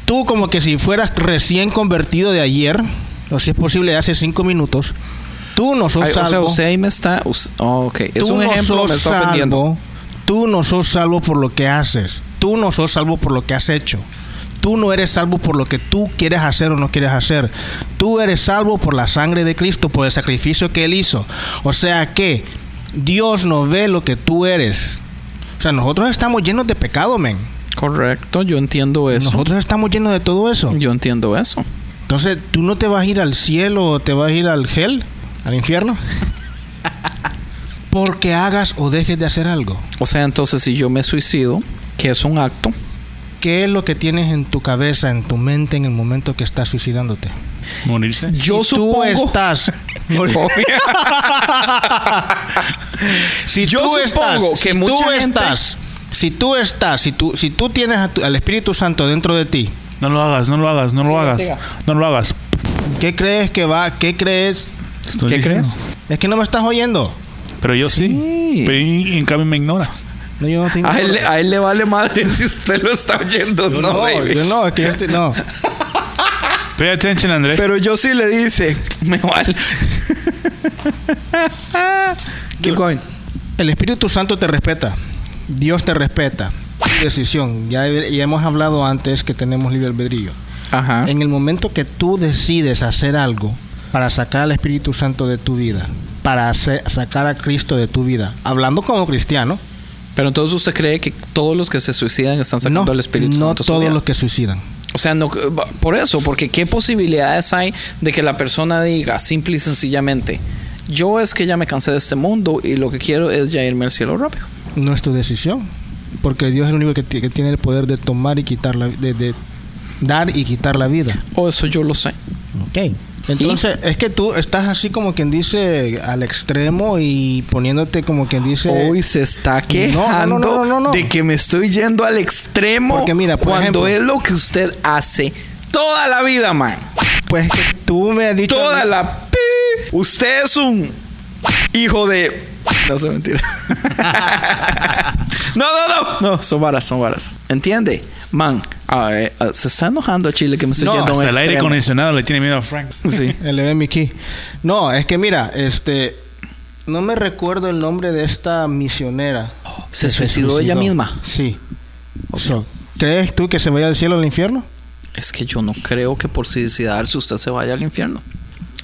tú como que si fueras recién convertido de ayer, o si es posible de hace cinco minutos, tú no sos Ay, o sea, salvo. usted ahí me está... oh, ok, es tú un no ejemplo, sos me está salvo. Tú no sos salvo por lo que haces. Tú no sos salvo por lo que has hecho. Tú no eres salvo por lo que tú quieres hacer o no quieres hacer. Tú eres salvo por la sangre de Cristo, por el sacrificio que Él hizo. O sea que Dios no ve lo que tú eres. O sea, nosotros estamos llenos de pecado, men. Correcto, yo entiendo eso. Nosotros estamos llenos de todo eso. Yo entiendo eso. Entonces, ¿tú no te vas a ir al cielo o te vas a ir al hell? Al infierno? Porque hagas o dejes de hacer algo. O sea, entonces si yo me suicido, que es un acto, ¿Qué es lo que tienes en tu cabeza, en tu mente en el momento que estás suicidándote? Morirse. yo si supongo... tú estás si Yo tú supongo estás, que si mucha tú gente- estás si tú estás si tú si tú tienes a tu- al Espíritu Santo dentro de ti No lo hagas, no lo hagas, no lo hagas. siga. No lo hagas. ¿qué crees que va qué crees Estoy ¿Qué diciendo. crees? es que no me estás oyendo Pero yo sí. Sí. Pero en cambio me ignoras. no yo no te A él, ignoro. a él le vale madre si usted lo está oyendo, no, no, baby. yo no es que yo estoy no Pay attention, André. Pero yo sí le dice, me vale. Keep going. el Espíritu Santo te respeta Dios te respeta tu decisión ya hemos hablado antes que tenemos libre albedrío Ajá. En el momento que tú decides hacer algo para sacar al Espíritu Santo de tu vida, para hacer- sacar a Cristo de tu vida, hablando como cristiano, Pero entonces usted cree que todos los que se suicidan están sacando no, al Espíritu no Santo. su todos los que suicidan. O sea, no, por eso, porque qué posibilidades hay de que la persona diga simple y sencillamente, yo es que ya me cansé de este mundo y lo que quiero es ya irme al cielo rápido. No es tu decisión, porque Dios es el único que, ti- que tiene el poder de tomar y quitar la, de, de dar y quitar la vida. O eso yo lo sé. Ok. Entonces, es que tú estás así como quien dice al extremo y poniéndote como quien dice... Hoy se está quejando no, no, no, no, no. de que me estoy yendo al extremo Porque mira, por cuando ejemplo- es lo que usted hace toda la vida, man. Pues que tú me has dicho... Toda la. Usted es un hijo de. No mentira. no, no, no. No, son varas, son varas. ¿Entiende? Man, ah, se está enojando a Chile que me estoy No, yendo a Hasta el aire acondicionado le tiene miedo a Frank. Sí. Elevé mi key. No, es que mira, este... No me recuerdo el nombre de esta misionera. ¿Se que suicidó ella misma? Sí. So, ¿Crees tú que se vaya al cielo o al infierno? Es que yo no creo que por suicidarse usted se vaya al infierno.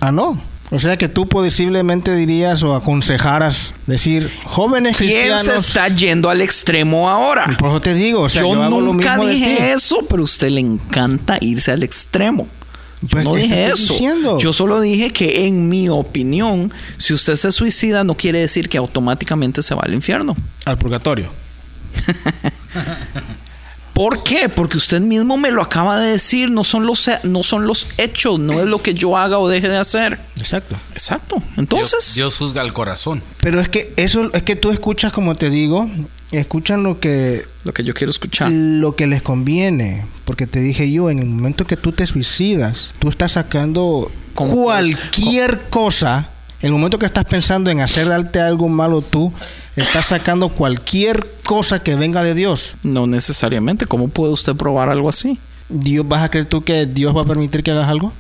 Ah, no. O sea que tú posiblemente dirías o aconsejaras decir, jóvenes ¿Quién cristianos... se está yendo al extremo ahora? Por eso te digo, o sea, yo, yo hago lo nunca mismo dije eso, pero a usted le encanta irse al extremo. Yo Pues, no ¿qué dije eso. diciendo? Yo solo dije que en mi opinión, si usted se suicida no quiere decir que automáticamente se va al infierno. Al purgatorio. ¿Por qué? Porque usted mismo me lo acaba de decir, no son los no son los hechos, no es lo que yo haga o deje de hacer. Exacto. Exacto. Entonces, Dios juzga el corazón. Pero es que eso es que tú escuchas, como te digo, escuchan lo que lo que yo quiero escuchar. lo que les conviene. Porque te dije yo, en el momento que tú te suicidas, tú estás sacando ¿Cómo cualquier cosa. En el momento que estás pensando en hacerte algo malo tú, estás sacando cualquier cosa que venga de Dios. No necesariamente. ¿Cómo puede usted probar algo así? Dios, ¿Vas a creer tú que Dios va a permitir que hagas algo?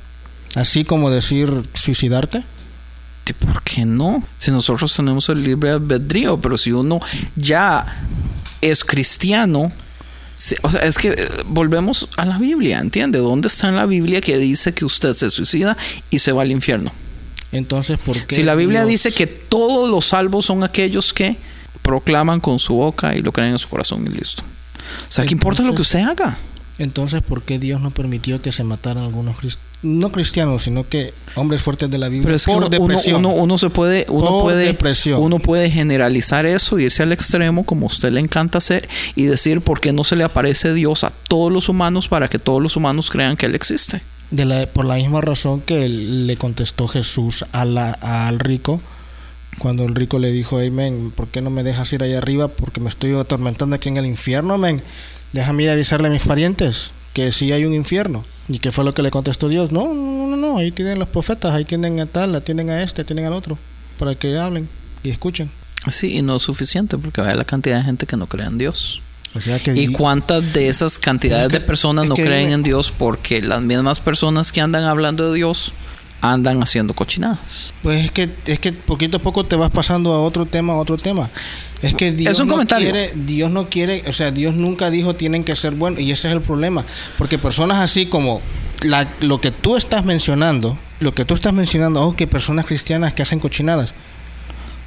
Así como decir suicidarte. ¿Y ¿Por qué no? Si nosotros tenemos el libre albedrío, pero si uno ya es cristiano, si- o sea, es que eh, volvemos a la Biblia, ¿entiende? ¿Dónde está en la Biblia que dice que usted se suicida y se va al infierno? Entonces, ¿por qué? Si la Biblia Dios- dice que todos los salvos son aquellos que proclaman con su boca y lo creen en su corazón y listo. O sea, ¿qué importa lo que usted haga? Entonces, ¿por qué Dios no permitió que se mataran algunos cristianos? No cristianos, sino que hombres fuertes de la Biblia. Pero es que por uno, uno, depresión. uno- uno se puede, uno Por puede, depresión. uno puede generalizar eso, irse al extremo como a usted le encanta hacer y decir por qué no se le aparece Dios a todos los humanos para que todos los humanos crean que él existe. De la- por la misma razón que le contestó Jesús al rico, cuando el rico le dijo, hey, men, ¿por qué no me dejas ir allá arriba? Porque me estoy atormentando aquí en el infierno, men. Déjame ir a avisarle a mis parientes que sí hay un infierno. ¿Y qué fue lo que le contestó Dios? No, no, no, no, ahí tienen los profetas, ahí tienen a tal, tienen a este, tienen al otro, para que hablen y escuchen. Sí, y no es suficiente porque vaya la cantidad de gente que no cree en Dios. O sea que ¿Y cuántas de esas cantidades que- de personas no creen en Dios porque las mismas personas que andan hablando de Dios andan haciendo cochinadas? Pues es que, es que poquito a poco te vas pasando a otro tema, a otro tema. Es que Dios Es un no comentario. quiere, Dios no quiere, o sea, Dios nunca dijo tienen que ser buenos y ese es el problema, porque personas así como la- lo que tú estás mencionando, lo que tú estás mencionando, oh, que personas cristianas que hacen cochinadas,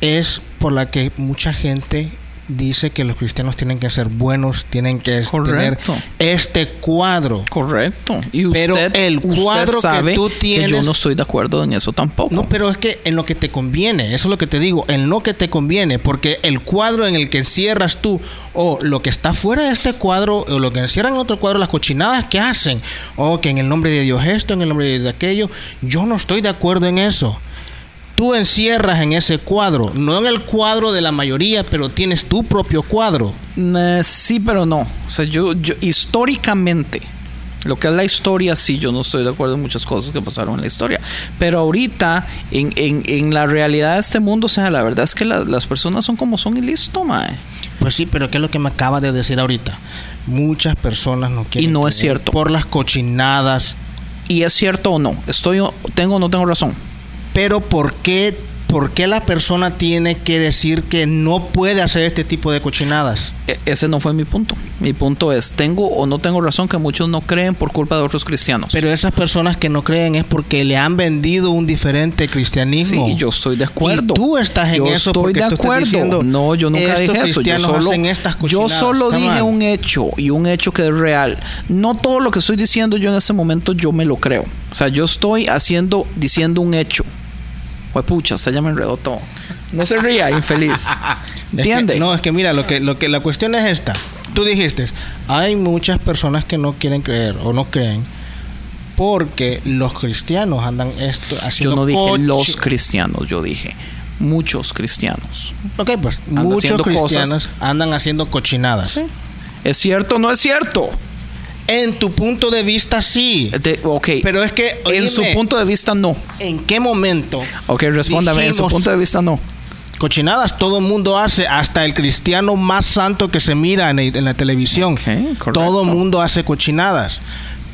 es por la que mucha gente dice que los cristianos tienen que ser buenos, tienen que tener este cuadro. Correcto. Y Pero usted, el usted cuadro que tú que yo tienes- no estoy de acuerdo en eso tampoco. No, pero es que en lo que te conviene, eso es lo que te digo, en lo que te conviene, porque el cuadro en el que encierras tú, o lo que está fuera de este cuadro, o lo que encierran en otro cuadro, las cochinadas que hacen, o que en el nombre de Dios esto, en el nombre de Dios aquello, yo no estoy de acuerdo en eso. Tú encierras en ese cuadro, no en el cuadro de la mayoría, pero tienes tu propio cuadro. Eh, sí, pero no. O sea, yo, yo históricamente, lo que es la historia, sí, yo no estoy de acuerdo en muchas cosas que pasaron en la historia. Pero ahorita, en, en, en la realidad de este mundo, o sea, la verdad es que la- las personas son como son y listo, mae. Pues sí, pero ¿qué es lo que me acaba de decir ahorita? Muchas personas no quieren. Y no es cierto. Por las cochinadas. ¿Y es cierto o no? ¿Estoy, o- ¿Tengo o no tengo razón? Pero ¿por qué, ¿por qué la persona tiene que decir que no puede hacer este tipo de cochinadas? E- ese no fue mi punto. Mi punto es, ¿tengo o no tengo razón que muchos no creen por culpa de otros cristianos? Pero esas personas que no creen es porque le han vendido un diferente cristianismo. Sí, yo estoy de acuerdo. Y tú estás en yo eso estoy porque de tú estás acuerdo. diciendo, no, yo nunca dije eso. Yo solo, hacen estas yo solo Está dije mal. un hecho y un hecho que es real. No todo lo que estoy diciendo yo en este momento yo me lo creo. O sea, yo estoy haciendo, diciendo un hecho. Pucha, se ya me enredó todo. No se ría, infeliz. Es que- ¿Entiende? no, es que mira, lo que, lo que la cuestión es esta. Tú dijiste, hay muchas personas que no quieren creer o no creen porque los cristianos andan esto yo haciendo no dije los cristianos, yo dije muchos cristianos. Ok, pues Anda muchos cristianos cosas. andan haciendo cochinadas. ¿Es cierto o no es cierto? En tu punto de vista sí. De- ok. Pero es que en su punto de vista no. ¿En qué momento? Ok, respóndame. en su punto de vista no. Cochinadas todo el mundo hace, hasta el cristiano más santo que se mira en, el- en la televisión. Todo el mundo hace cochinadas.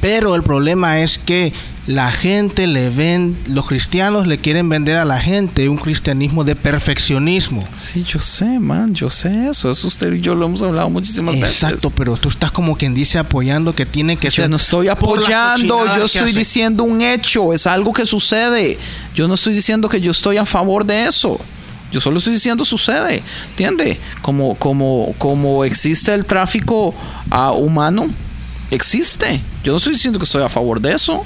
Pero el problema es que la gente le ven, los cristianos le quieren vender a la gente un cristianismo de perfeccionismo. Sí, yo sé, man, yo sé eso. Eso usted y yo lo hemos hablado muchísimas Exacto, veces. pero tú estás como quien dice apoyando que tiene que Yo ser. no estoy apoyando, yo estoy diciendo un hecho, es algo que sucede. Yo no estoy diciendo que yo estoy a favor de eso. Yo solo estoy diciendo sucede, ¿entiende? Como, como, como existe el tráfico ah, humano, existe. Yo no estoy diciendo que estoy a favor de eso.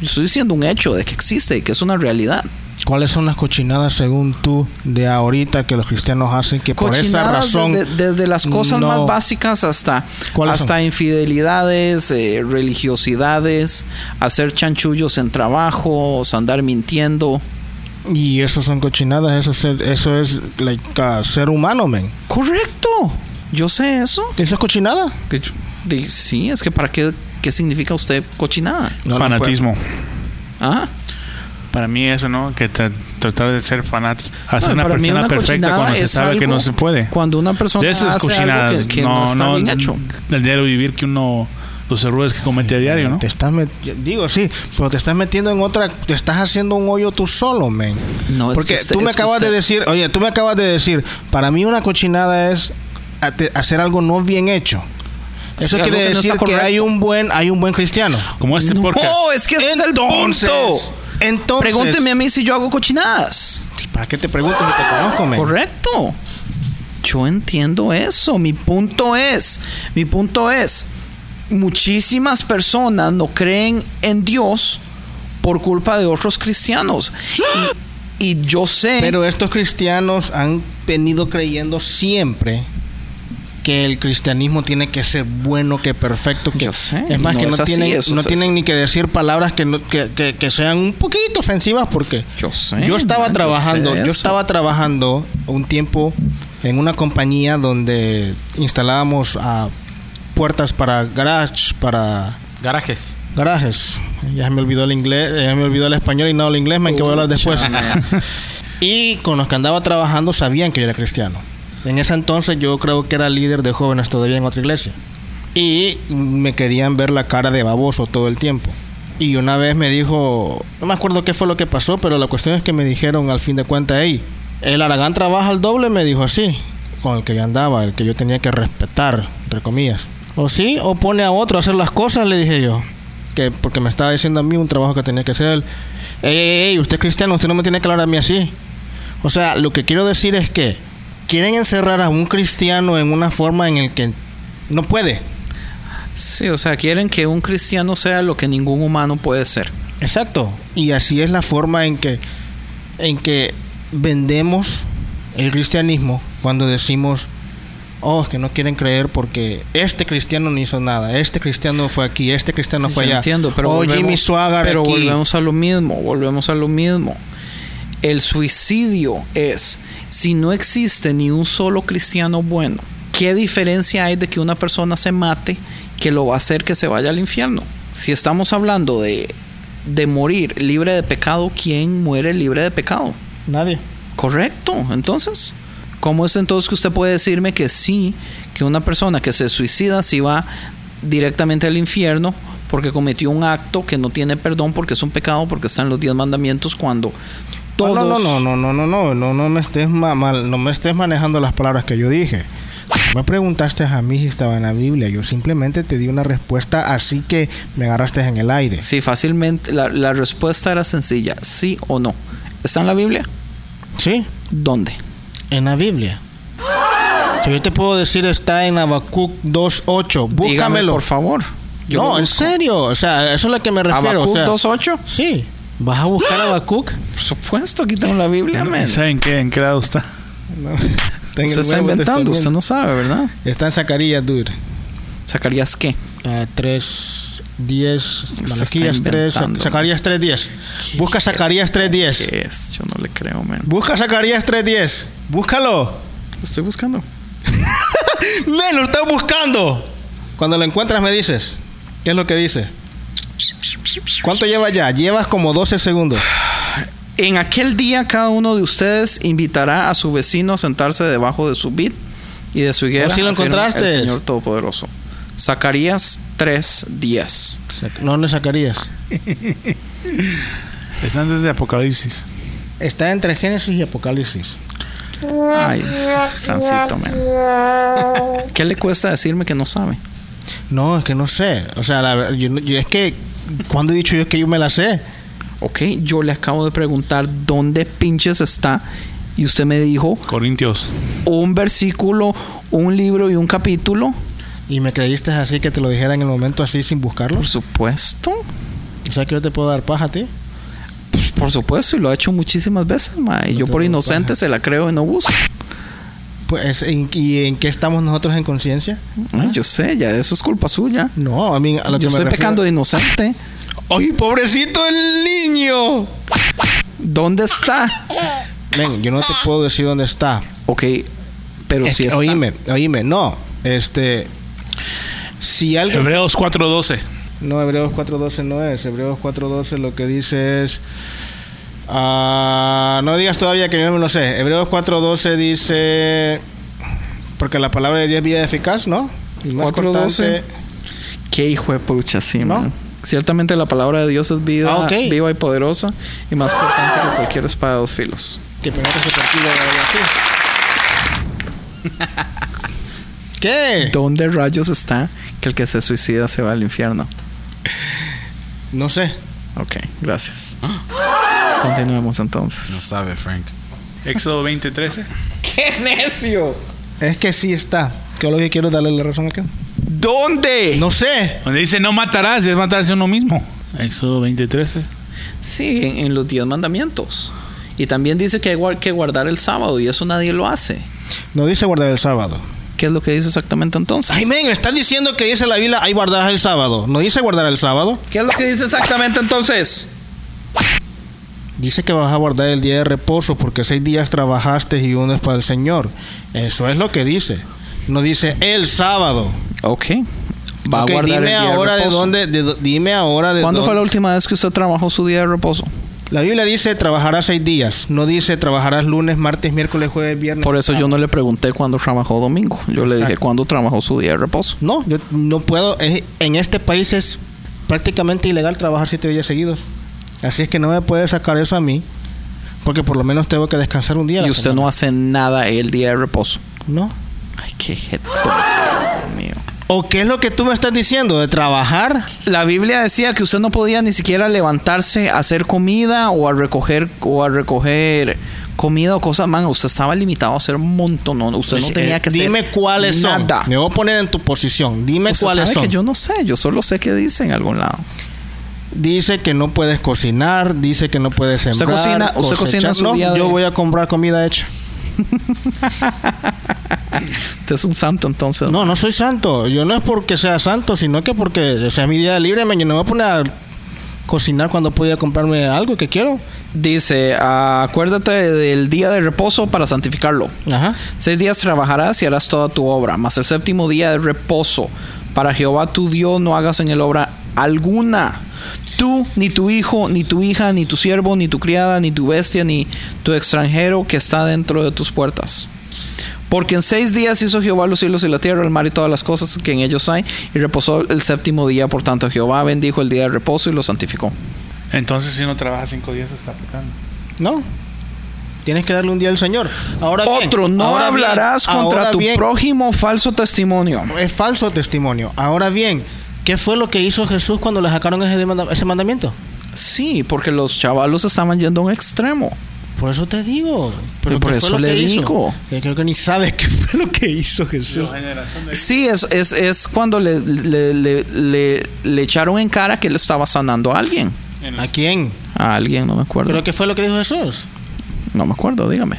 Yo estoy diciendo un hecho de que existe, que es una realidad. ¿Cuáles son las cochinadas según tú de ahorita que los cristianos hacen que por esa razón desde, desde las cosas no- más básicas hasta ¿Cuáles hasta son? infidelidades, eh, religiosidades, hacer chanchullos en trabajos, andar mintiendo. Y eso son cochinadas, eso es, eso es like, uh, ser humano, men. Correcto. Yo sé eso. ¿Eso es cochinada? Que de- sí, es que para qué qué significa usted cochinada? No, Fanatismo. Ah, Para mí eso, ¿no? Que tra- tratar de ser fanático. Hacer No, una persona una perfecta cuando se es sabe que algo- no se puede. Cuando una persona De esas hace algo cochinadas. que, que no, no, está no, bien hecho. del diario vivir que uno... Los errores que comete a diario, ¿no? Te estás met- digo sí, pero te estás metiendo en otra, te estás haciendo un hoyo tú solo, men. No, es Porque que usted- tú me es acabas de usted- decir, oye, tú me acabas de decir, para mí una cochinada es hacer algo no bien hecho. Eso Sí, quiere que decir que hay un buen, hay un buen cristiano. Como este no, podcast. es que ese Entonces, es el punto. entonces- Pregúnteme a mí si yo hago cochinadas. ¿Para qué te pregunto si te conozco, men? Correcto. Yo entiendo eso. Mi punto es, mi punto es, muchísimas personas no creen en Dios por culpa de otros cristianos. Y, y yo sé, Pero estos cristianos han venido creyendo siempre que el cristianismo tiene que ser bueno, que perfecto, que Yo sé, es más no que no así, tienen, no ni que decir palabras que, no- que, que- que sean un poquito ofensivas porque Yo sé, yo estaba man, yo trabajando, sé yo, estaba trabajando un tiempo en una compañía donde instalábamos ah, puertas para garage, para Garajes. garajes. Ya me olvidó el inglés, ya me olvidó el español y no el inglés, man, que voy a hablar después. y con los que andaba trabajando sabían que yo era cristiano. En ese entonces yo creo que era líder de jóvenes todavía en otra iglesia. Y me querían ver la cara de baboso todo el tiempo. Y una vez me dijo, no me acuerdo qué fue lo que pasó, pero la cuestión es que me dijeron al fin de cuentas, hey, el Aragán trabaja al doble, me dijo así, con el que yo andaba, el que yo tenía que respetar, entre comillas. O sí, o pone a otro a hacer las cosas, le dije yo. Que porque me estaba diciendo a mí un trabajo que tenía que hacer. Ey, ey, ey, usted es cristiano, usted no me tiene que hablar a mí así. O sea, lo que quiero decir es que quieren encerrar a un cristiano en una forma en el que no puede. Sí, o sea, quieren que un cristiano sea lo que ningún humano puede ser. Exacto. Y así es la forma en que, en que vendemos el cristianismo cuando decimos, oh, es que no quieren creer porque este cristiano no hizo nada, este cristiano fue aquí, este cristiano fue Yo allá. entiendo, pero oh, volvemos- Jimmy Swaggart pero aquí. volvemos a lo mismo, volvemos a lo mismo. El suicidio es, si no existe ni un solo cristiano bueno, ¿qué diferencia hay de que una persona se mate que lo va a hacer que se vaya al infierno? Si estamos hablando de, de morir libre de pecado, ¿quién muere libre de pecado? Nadie. Correcto. Entonces, ¿cómo es entonces que usted puede decirme que sí, que una persona que se suicida sí va directamente al infierno porque cometió un acto que no tiene perdón porque es un pecado porque está en los diez mandamientos cuando todos. No, no, no, no, no, no, no, no, me estés mal, no me estés manejando las palabras que yo dije. Me preguntaste a mí si estaba en la Biblia. Yo simplemente te di una respuesta, así que me agarraste en el aire. Sí, fácilmente. La, respuesta era sencilla: sí o no. ¿Está en la Biblia? Sí. ¿Dónde? En la Biblia. Si yo te puedo decir, está en Habacuc 2.8. Búscamelo. Dígame, por favor. No, en serio. O sea, eso es lo que me refiero. ¿Habacuc o sea, 2.8? Sí. ¿Vas a buscar a Habacuc? Por supuesto, aquí tengo la Biblia, men. ¿Saben qué? ¿En qué lado está? No. Está en el Usted está inventando, usted no sabe, ¿verdad? Está en Zacarías, dude. ¿Sacarías qué? Ah, 3, 10, está Malaquías 3, inventando. Zacarías 3, 10. Busca Zacarías 3, 10. ¿Qué es? Yo no le creo, men. Busca Zacarías 3, 10. Búscalo. Lo estoy buscando. Me lo estoy buscando. Cuando lo encuentras me dices. ¿Qué es lo que dice? ¿Cuánto lleva ya? Llevas como 12 segundos. En aquel día cada uno de ustedes invitará a su vecino a sentarse debajo de su vid y de su higuera. Oh, sí lo encontraste. El Señor Todopoderoso. Zacarías 3, 10. No, no es Zacarías. Es antes de Apocalipsis. Está entre Génesis y Apocalipsis. Ay, Francito, man. ¿Qué le cuesta decirme que no sabe? No, es que no sé. O sea, la- yo, no- yo- es que cuando he dicho yo que yo me la sé. Ok, yo le acabo de preguntar dónde pinches está y usted me dijo Corintios. un versículo, un libro y un capítulo. Y me creíste así que te lo dijera en el momento así sin buscarlo. Por supuesto. O sea que yo te puedo dar paja a ti. Pues, por supuesto, y lo ha hecho muchísimas veces, ma. Y No yo por inocente paja. se la creo y no busco. Pues, ¿en- ¿y en qué estamos nosotros en conciencia? Ay, yo sé, ya eso es culpa suya. No, a mí a lo que Yo estoy pecando de inocente. ¡Ay, pobrecito el niño! ¿Dónde está? Ven, yo no te puedo decir dónde está. Ok, pero Es si que, está. oíme, oíme, no. Este. Si alguien. Hebreos 4.12. No, Hebreos 4.12 no es. Hebreos 4.12 lo que dice es... ah, no digas todavía que yo no lo sé. Hebreos 4.12 dice... Porque la palabra de Dios es vida eficaz, ¿no? Y más 4:12. cortante. Qué hijo de pucha, sí, ¿No? man. Ciertamente la palabra de Dios es vida, Ah, ok. viva y poderosa y más cortante que cualquier espada de dos filos. Que de algo así. ¿Qué? ¿Dónde rayos está que el que se suicida se va al infierno? No sé. Ok, gracias. Continuemos entonces. No sabe, Frank. Éxodo 20.13. ¡Qué necio! Es que sí está. Que es lo que quiero darle la razón acá. ¿Dónde? No sé. Donde dice no matarás, es matarse a uno mismo. Éxodo 20.13. Sí, en, en los diez mandamientos. Y también dice que hay que guardar el sábado y eso nadie lo hace. No dice guardar el sábado. ¿Qué es lo que dice exactamente entonces? Ay, men, me están diciendo que dice la Biblia, hay guardar el sábado. No dice guardar el sábado. ¿Qué es lo que dice exactamente entonces? Dice que vas a guardar el día de reposo porque seis días trabajaste y uno es para el Señor. Eso es lo que dice. No dice el sábado. Ok. Va a guardar dime el día ahora de, reposo. dónde. de dó- dime ahora de ¿Cuándo fue la dónde- última vez que usted trabajó su día de reposo? La Biblia dice trabajarás seis días. No dice trabajarás lunes, martes, miércoles, jueves, viernes. Por eso yo no le pregunté cuándo trabajó domingo. Yo le dije cuándo trabajó su día de reposo. No, yo no puedo. en este país es prácticamente ilegal trabajar siete días seguidos. Así es que no me puede sacar eso a mí. Porque por lo menos tengo que descansar un día. Y usted semana. no hace nada el día de reposo. No. Ay, qué Dios mío. ¿O qué es lo que tú me estás diciendo? ¿De trabajar? La Biblia decía que usted no podía ni siquiera levantarse a hacer comida o a recoger o a recoger comida o cosas, man, usted estaba limitado a hacer un montón. No, usted no Pues, tenía eh, que hacer Dime cuáles nada. son. Me voy a poner en tu posición. Dime Usted cuáles sabe son. que yo no sé, yo solo sé que dice en algún lado. Dice que no puedes cocinar, dice que no puedes ¿Usted sembrar. cocina- usted cocina en su No, de- yo voy a comprar comida hecha. Usted es un santo entonces. No, no soy santo. Yo no es porque sea santo, sino que porque sea mi día libre. Me voy a poner a cocinar cuando pueda comprarme algo que quiero. Dice, "Ah, acuérdate del día de reposo para santificarlo. Ajá. Seis días trabajarás y harás toda tu obra, mas el séptimo día de reposo para Jehová tu Dios no hagas en él obra alguna. Tú, ni tu hijo, ni tu hija, ni tu siervo, ni tu criada, ni tu bestia, ni tu extranjero que está dentro de tus puertas. Porque en seis días hizo Jehová los cielos y la tierra, el mar y todas las cosas que en ellos hay, y reposó el séptimo día. Por tanto, Jehová bendijo el día de reposo y lo santificó. Entonces, si no trabaja cinco días, está aplicando. No. Tienes que darle un día al Señor. Ahora bien, Otro, no ahora bien, hablarás contra tu bien, prójimo falso testimonio. Es falso testimonio. Ahora bien, ¿qué fue lo que hizo Jesús cuando le sacaron ese, mandamiento? Sí, porque los chavalos estaban yendo a un extremo. Por eso te digo. Pero por ¿qué fue eso le hizo? digo. Que creo que ni sabes qué fue lo que hizo Jesús. Sí, es, es, es cuando le, le, le, le- le echaron en cara que él estaba sanando a alguien. ¿A quién? A alguien, no me acuerdo. ¿Pero qué fue lo que dijo Jesús? No me acuerdo, dígame.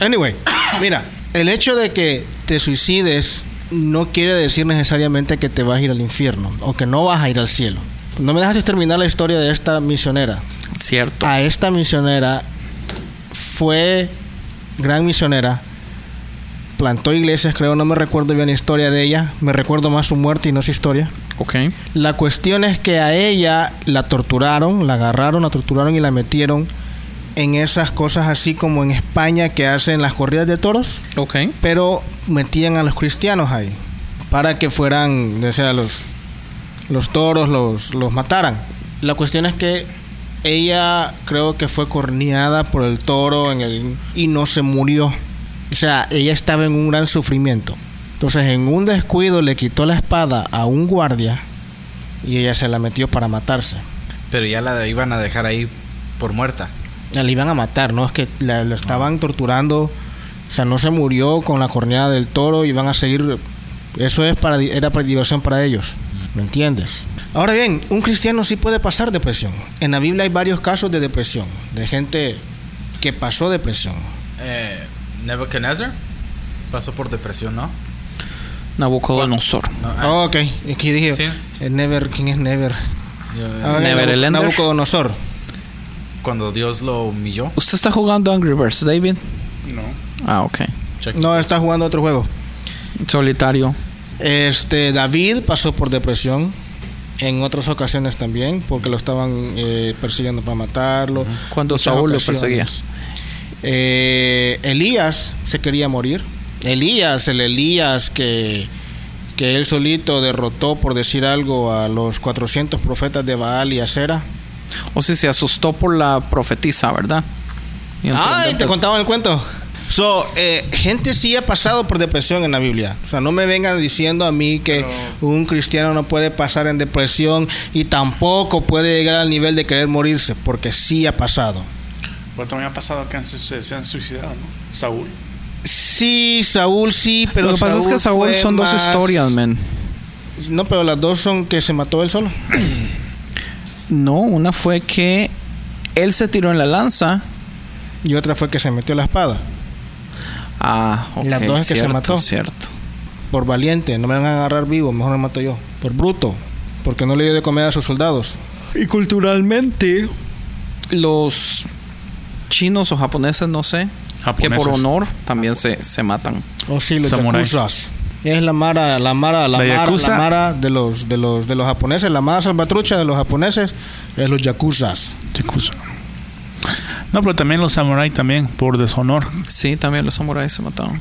Anyway, mira, el hecho de que te suicides no quiere decir necesariamente que te vas a ir al infierno o que no vas a ir al cielo. No me dejaste terminar la historia de esta misionera. Cierto. A esta misionera fue gran misionera. Plantó iglesias, creo, no me recuerdo bien la historia de ella. Me recuerdo más su muerte y no su historia. Ok. La cuestión es que a ella la torturaron, la agarraron, la torturaron y la metieron en esas cosas así como en España que hacen las corridas de toros, Ok. pero metían a los cristianos ahí para que fueran, o sea, los, los toros los, los mataran. La cuestión es que ella creo que fue corneada por el toro en el, y no se murió. O sea, ella estaba en un gran sufrimiento. Entonces, en un descuido le quitó la espada a un guardia y ella se la metió para matarse. Pero ya la iban a dejar ahí por muerta. La iban a matar, ¿no? Es que la, la estaban torturando. O sea, no se murió con la corneada del toro y van a seguir. Eso es para, era para diversión para ellos. ¿Me entiendes? Ahora bien, un cristiano sí puede pasar depresión. En la Biblia hay varios casos de depresión, de gente que pasó depresión. Eh, Nebuchadnezzar pasó por depresión, ¿no? Nabucodonosor. No, ah, Oh, ok, es que dije, Sí. eh, Never, ¿quién es Never? yo- Ah, Never Nabu- el Ender. Nabucodonosor. Cuando Dios lo humilló. ¿Usted está jugando Angry Birds, David? No. Ah, ok. check. No, está jugando otro juego. Solitario. Este, David pasó por depresión en otras ocasiones también, porque lo estaban eh, persiguiendo para matarlo. Cuando Muchas Saúl lo perseguía. Eh, Elías se quería morir. Elías, el Elías que, que él solito derrotó, por decir algo, a los 400 profetas de Baal y Acera. O si se asustó por la profetisa, ¿verdad? Y Ay, entonces- te contaban el cuento. So, eh, gente sí ha pasado por depresión en la Biblia. O sea, no me vengan diciendo a mí que un cristiano no puede pasar en depresión y tampoco puede llegar al nivel de querer morirse, porque sí ha pasado. Pero también ha pasado que se, se han suicidado, ¿no? Saúl. Sí, Saúl sí, pero Lo que pasa es que Saúl son dos historias, man. No, pero las dos son que se mató él solo. No, una fue que él se tiró en la lanza. Y otra fue que se metió la espada. Ah, ok. Las dos es que se mató. Cierto. Por valiente, no me van a agarrar vivo, mejor me mato yo. Por bruto, porque no le dio de comer a sus soldados. Y culturalmente, los chinos o japoneses, no sé, que por honor también se, se matan. Oh, sí, los Samuráis. yakuzas. Es la mara, la mara, la, La mara, yakuza. la mara de los, de los, de los japoneses, la mara salvatrucha de los japoneses es los yakuzas. Yakuza. No, pero también los samuráis también, por deshonor. Sí, también los samuráis se mataron.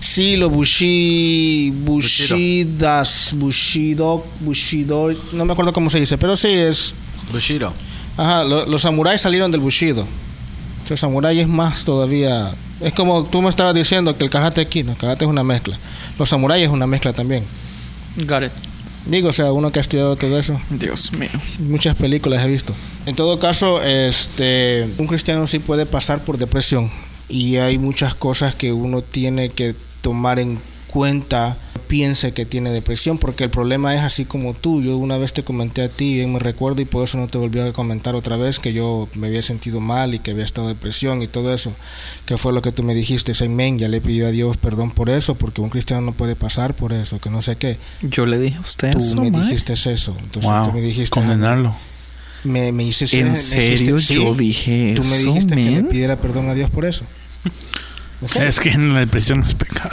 Sí, los bushi, bushidas, bushido, bushido, no me acuerdo cómo se dice, pero sí es, Bushido. ajá, lo- los samuráis salieron del bushido. Los samuráis es más todavía, es como tú me estabas diciendo que el karate aquí, no, el karate es una mezcla. Los samuráis es una mezcla también. Got it. Digo, o sea, uno que ha estudiado todo eso. Dios mío. Muchas películas he visto. En todo caso, este, un cristiano sí puede pasar por depresión y hay muchas cosas que uno tiene que tomar en cuenta piense que tiene depresión porque el problema es así como tú yo una vez te comenté a ti bien me recuerdo y por eso no te volví a comentar otra vez que yo me había sentido mal y que había estado depresión y todo eso que fue lo que tú me dijiste amén ya le pidió a Dios perdón por eso porque un cristiano no puede pasar por eso que no sé qué Yo le dije a usted tú eso, me mae. dijiste eso entonces Wow. tú me dijiste Condenarlo. me, me hiciste ¿En me serio hiciste- yo dije Tú me dijiste que le man? pidiera perdón a Dios por eso. Es que en la depresión no es pecado.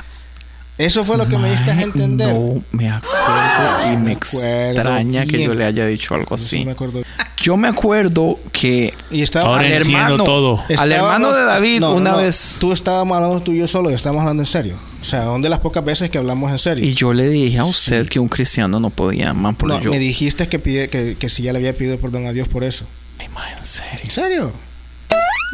Eso fue lo que me diste a entender. No me acuerdo y me me acuerdo extraña que bien. yo le haya dicho algo así. me acuerdo. Yo me acuerdo que Y estaba Ahora al entiendo hermano, todo. al hermano de David no, no, una no. vez Tú estábamos hablando tú y yo solo y estábamos hablando en serio. O sea, son de las pocas veces que hablamos en serio. y yo le dije a usted que un cristiano no podía, man, por no, yo. me dijiste que, pide, que, que si ya le había pedido perdón a Dios por eso. Ay, mae, en serio. ¿En serio?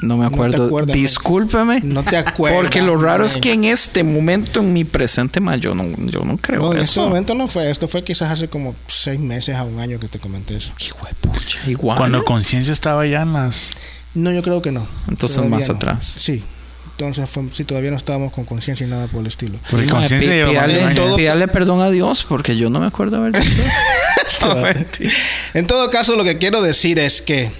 No me No acuerdo. acuerdas, man. Discúlpeme. No te acuerdas. Porque lo raro es que en este momento, en mi presente, man, yo no, yo no creo No, en eso. ese momento no fue. Esto fue quizás hace como seis meses a un año que te comenté eso. Hijo de pucha, igual. Cuando conciencia estaba ya en las. No, yo creo que no. Entonces Todavía más no. atrás. Sí. Entonces, fue, sí, todavía no estábamos con conciencia y nada por el estilo. Porque conciencia más pídale, perdón a Dios porque yo no me acuerdo haber dicho. No. En todo caso, lo que quiero decir es que.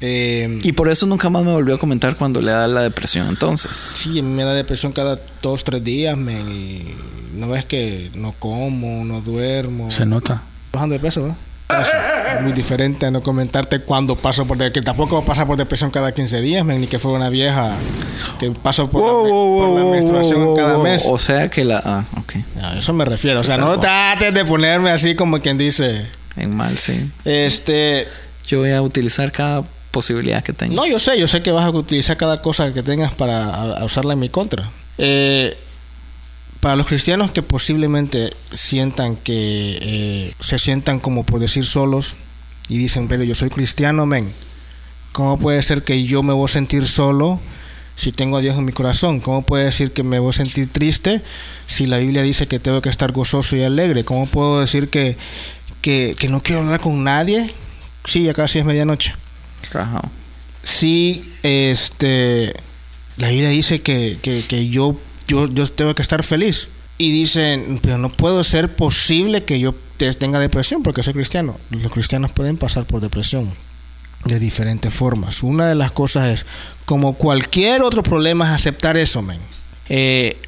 Eh, y por eso nunca más me volvió a comentar cuando le da la depresión. Entonces, sí, a mí me da depresión cada dos, tres días. Y no ves que no como, no duermo. Se nota. Bajando de peso, ¿no? Caso. Muy diferente a no comentarte cuando paso por... de- que tampoco pasa por depresión cada 15 días, men, ni que fue una vieja que paso por, la, Wow, me- wow, por la menstruación cada mes. O sea que la. Ah, ok. A eso me refiero. O sea, no trates de ponerme así como quien dice... En mal, sí. Este... Yo voy a utilizar cada posibilidad que tenga. No, yo sé, yo sé que vas a utilizar cada cosa que tengas para usarla en mi contra. Eh, para los cristianos que posiblemente sientan que eh, se sientan como por decir solos y dicen, pero yo soy cristiano, men, ¿cómo puede ser que yo me voy a sentir solo si tengo a Dios en mi corazón? ¿Cómo puede decir que me voy a sentir triste si la Biblia dice que tengo que estar gozoso y alegre? ¿Cómo puedo decir que, que, que no quiero hablar con nadie? Sí, ya casi es medianoche Rajao. sí, este, la Biblia dice que, que, que yo, yo, yo tengo que estar feliz. Y dicen, pero no puedo ser posible que yo te- tenga depresión porque soy cristiano. Los cristianos pueden pasar por depresión de diferentes formas. Una de las cosas es, como cualquier otro problema, es aceptar eso, men. Eh,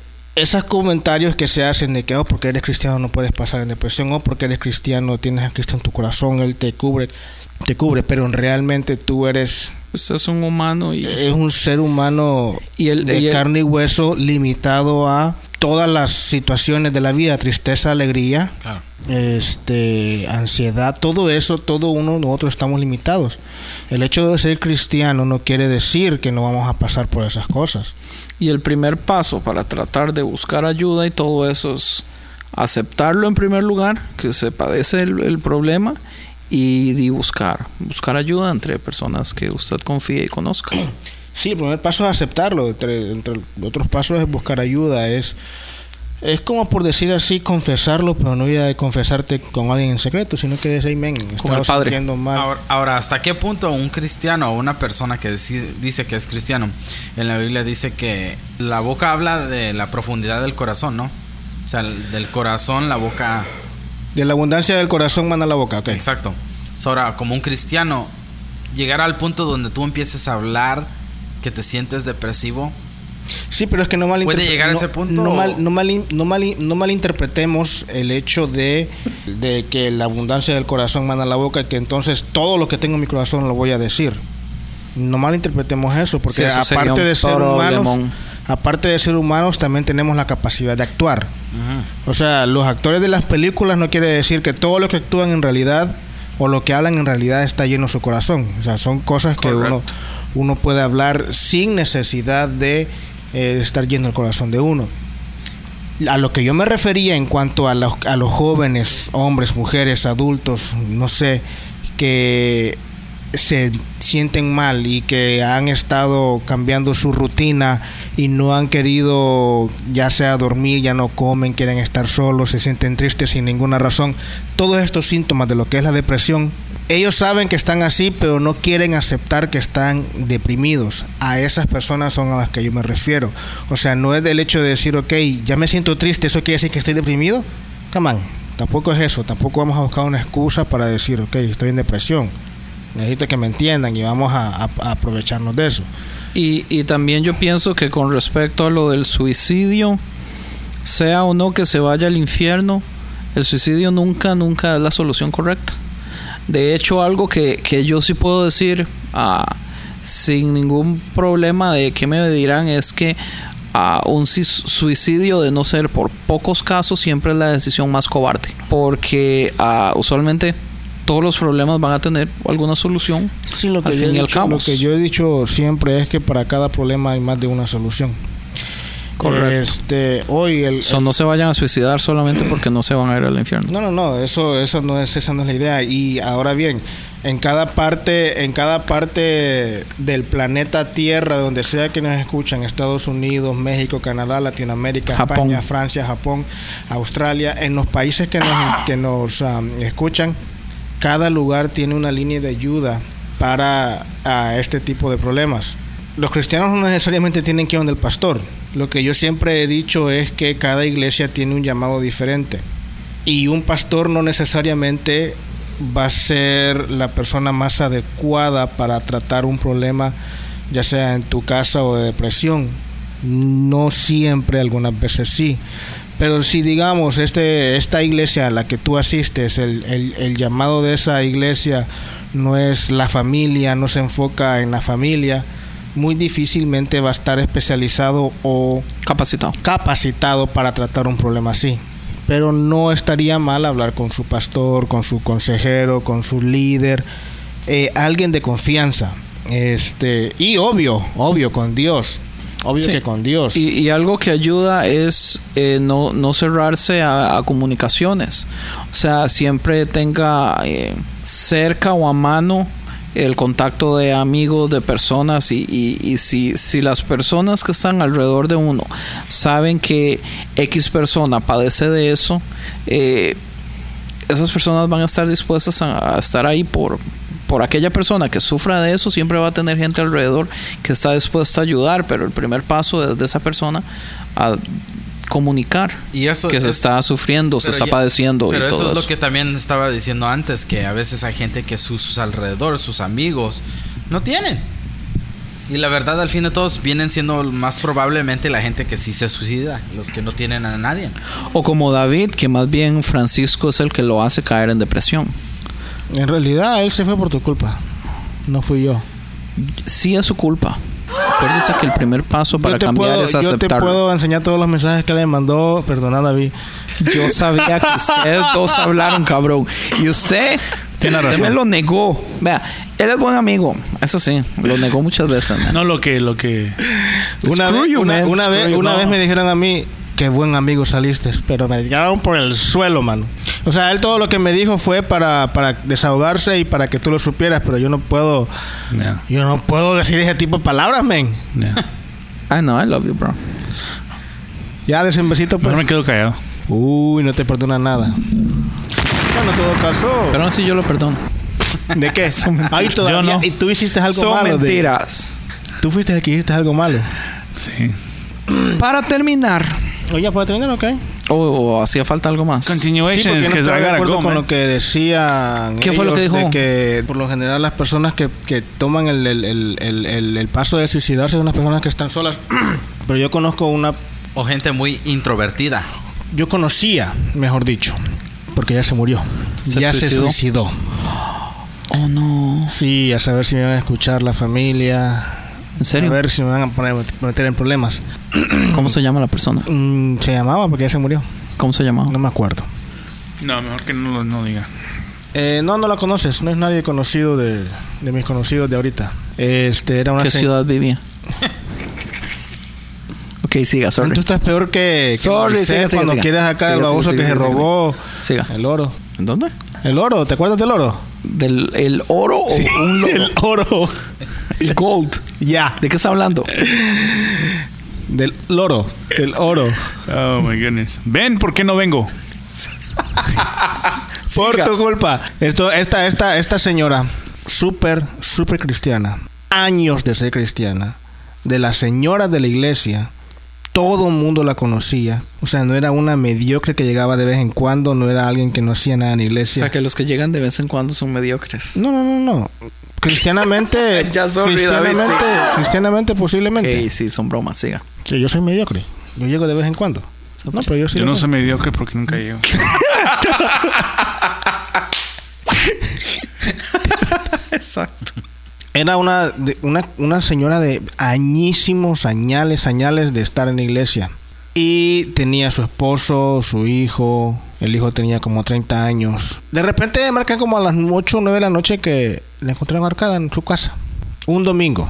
esos comentarios que se hacen de que, oh, porque eres cristiano no puedes pasar en depresión, o porque eres cristiano tienes a Cristo en tu corazón, Él te cubre, te cubre, pero realmente tú eres Usted es un humano y. es un ser humano Y el- de y el- carne y hueso limitado a todas las situaciones de la vida, tristeza, alegría, este, ansiedad, todo eso, todo uno nosotros estamos limitados. El hecho de ser cristiano no quiere decir que no vamos a pasar por esas cosas. Y el primer paso para tratar de buscar ayuda y todo eso es aceptarlo en primer lugar, que se padece el, el problema, y, de buscar, buscar ayuda entre personas que usted confíe y conozca. Sí, el primer paso es aceptarlo. Entre, entre otros pasos es buscar ayuda. Es, es como por decir así, confesarlo, pero no ir a confesarte con alguien en secreto, sino que men, he Con el padre. sintiendo mal. Ahora, ahora, ¿hasta qué punto un cristiano o una persona que dice que es cristiano, en la Biblia dice que la boca habla de la profundidad del corazón, ¿no? O sea, el- del corazón la boca... De la abundancia del corazón manda la boca, ok. Exacto. So, Ahora, como un cristiano, llegar al punto donde tú empieces a hablar que te sientes depresivo, Sí, pero es que no malinterpre- ¿Puede llegar a no- ese punto No, o- mal- no, malin- no malin- no malinterpretemos el hecho de, de que la abundancia del corazón manda la boca y que entonces todo lo que tengo en mi corazón lo voy a decir. No malinterpretemos eso, porque Sí, eso sería aparte de ser humanos, aparte de ser humanos, también tenemos la capacidad de actuar. O sea, los actores de las películas no quiere decir que todo lo que actúan en realidad o lo que hablan en realidad está lleno su corazón. O sea, son cosas que uno, uno puede hablar sin necesidad de eh, estar lleno el corazón de uno. A lo que yo me refería en cuanto a los, a los jóvenes, hombres, mujeres, adultos, no sé, que se sienten mal y que han estado cambiando su rutina y no han querido ya sea dormir, ya no comen, quieren estar solos, se sienten tristes sin ninguna razón. Todos estos síntomas de lo que es la depresión, ellos saben que están así, pero no quieren aceptar que están deprimidos. A esas personas son a las que yo me refiero. O sea, no es del hecho de decir, ok, ya me siento triste, ¿eso quiere decir que estoy deprimido? Come on, tampoco es eso. Tampoco vamos a buscar una excusa para decir, ok, estoy en depresión. Necesito que me entiendan y vamos a, a- aprovecharnos de eso. Y, y también yo pienso que con respecto a lo del suicidio, sea o no que se vaya al infierno, el suicidio nunca, nunca es la solución correcta. De hecho, algo que, que yo sí puedo decir ah, sin ningún problema de que me dirán es que ah, un suicidio, de no ser por pocos casos, siempre es la decisión más cobarde. Porque ah, usualmente todos los problemas van a tener alguna solución. Sí, lo que, Al yo fin he y al cabo. lo que yo he dicho siempre es que para cada problema hay más de una solución. Correcto. Este, hoy el, So, no se vayan a suicidar solamente porque no se van a ir al infierno. No, no, no, eso, eso no es, esa no es la idea. Y ahora bien, en cada parte, en cada parte del planeta Tierra, donde sea que nos escuchan, Estados Unidos, México, Canadá, Latinoamérica, Japón. España, Francia, Japón, Australia, en los países que nos, que nos um, escuchan, cada lugar tiene una línea de ayuda para a este tipo de problemas. Los cristianos no necesariamente tienen que ir donde el pastor. Lo que yo siempre he dicho es que cada iglesia tiene un llamado diferente. Y un pastor no necesariamente va a ser la persona más adecuada para tratar un problema, ya sea en tu casa o de depresión. No siempre, algunas veces sí. Pero si digamos, este, esta iglesia a la que tú asistes, el, el- el llamado de esa iglesia no es la familia, no se enfoca en la familia, muy difícilmente va a estar especializado o Capacitado. capacitado para tratar un problema así. Pero no estaría mal hablar con su pastor, con su consejero, con su líder, eh, alguien de confianza. Este, y obvio, obvio, con Dios. Obvio Sí. que con Dios. Y, y algo que ayuda es eh, no, no cerrarse a, a comunicaciones. O sea, siempre tenga eh, cerca o a mano el contacto de amigos, de personas y, si, las personas que están alrededor de uno saben que X persona padece de eso, eh, esas personas van a estar dispuestas a, a estar ahí por, por aquella persona que sufra de eso, siempre va a tener gente alrededor que está dispuesta a ayudar, pero el primer paso es de esa persona a comunicar Y eso que se es- está sufriendo, se está ya- padeciendo Pero y eso todo es lo eso. que también estaba diciendo antes, que a veces hay gente que sus, sus alrededores, sus amigos, no tienen. Y la verdad, al fin de todos, vienen siendo más probablemente la gente que sí se suicida, los que no tienen a nadie. O como David, que más bien Francisco es el que lo hace caer en depresión. En realidad, él se fue por tu culpa. No fui yo. Sí es su culpa. Acuérdese que el primer paso para cambiar puedo, es yo te puedo enseñar todos los mensajes que le mandó. Perdona, David. Yo sabía que ustedes dos hablaron, cabrón. Y usted, Tiene usted razón. me lo negó. Vea, él es buen amigo. Eso sí, lo negó muchas veces. man. No lo que, lo que. Una, Screw vez, you, una, man. una Screw vez, you, una no. vez me dijeron a mí qué buen amigo saliste, pero me tiraron por el suelo, mano. O sea, él todo lo que me dijo fue para, para desahogarse y para que tú lo supieras, pero yo no puedo, Yeah, yo no puedo decir ese tipo de palabras, men. yeah. I know, I love you, bro. Ya des un besito, pues. Mejor me quedo callado. Uy, no te perdona nada. Bueno, en todo caso. Pero aún así yo lo perdono. ¿De qué? Ay, todavía. Yo no. Y tú hiciste algo Son malo. de- mentiras. Tú fuiste el que hiciste algo malo. Sí. Para terminar, Oye, ¿puedo terminar o qué? O o hacía falta algo más. Sí, Continuation no que de acuerdo go, con man. lo que decían ¿Qué fue lo que ellos de dijo? que por lo general las personas que, que toman el, el- el- el- el- el paso de suicidarse son las personas que están solas. Pero yo conozco una... O gente muy introvertida. Yo conocía, mejor dicho, porque ya se murió. ¿Se ya se suicidó? suicidó. Oh, no. Sí, a saber si me van a escuchar la familia. ¿En serio? A ver si me van a poner, meter en problemas. ¿Cómo se llama la persona? Mm, se llamaba porque ya se murió. ¿Cómo se llamaba? No me acuerdo. No, mejor que no lo no diga. Eh, no, no la conoces. No es nadie conocido de, de mis conocidos de ahorita. Este, era una ¿Qué ciudad vivía? ok, siga, sorry. Tú estás peor que, que Sorry, Moisés siga, siga, cuando siga. quieres sacar el baboso siga, que se robó Siga. el oro. ¿En dónde? El oro, ¿te acuerdas del oro? del el oro o un loro? El oro. El gold. Ya. ¿De qué está hablando? Del loro. El oro. Oh my goodness. Ven, ¿por qué no vengo? Por Siga. tu culpa. Esto, esta, esta, esta señora, súper, súper cristiana. Años de ser cristiana. De la señora de la iglesia. Todo el mundo la conocía. O sea, no era una mediocre que llegaba de vez en cuando. No era alguien que no hacía nada en la O iglesia. sea, que los que llegan de vez en cuando son mediocres. No, no, no, no. Cristianamente. Ya, sorry, David, cristianamente, sí. cristianamente, posiblemente. Ok, sí, son bromas, siga. Sí, yo soy mediocre. Yo llego de vez en cuando. No, pero yo sí. Yo no soy. mediocre porque nunca llego. Exacto. Era una, una, una señora de añísimos, añales, añales de estar en la iglesia. Y tenía su esposo, su hijo. El hijo tenía como 30 años. De repente marcan como a las 8 o 9 de la noche que la encontré marcada en su casa. Un domingo.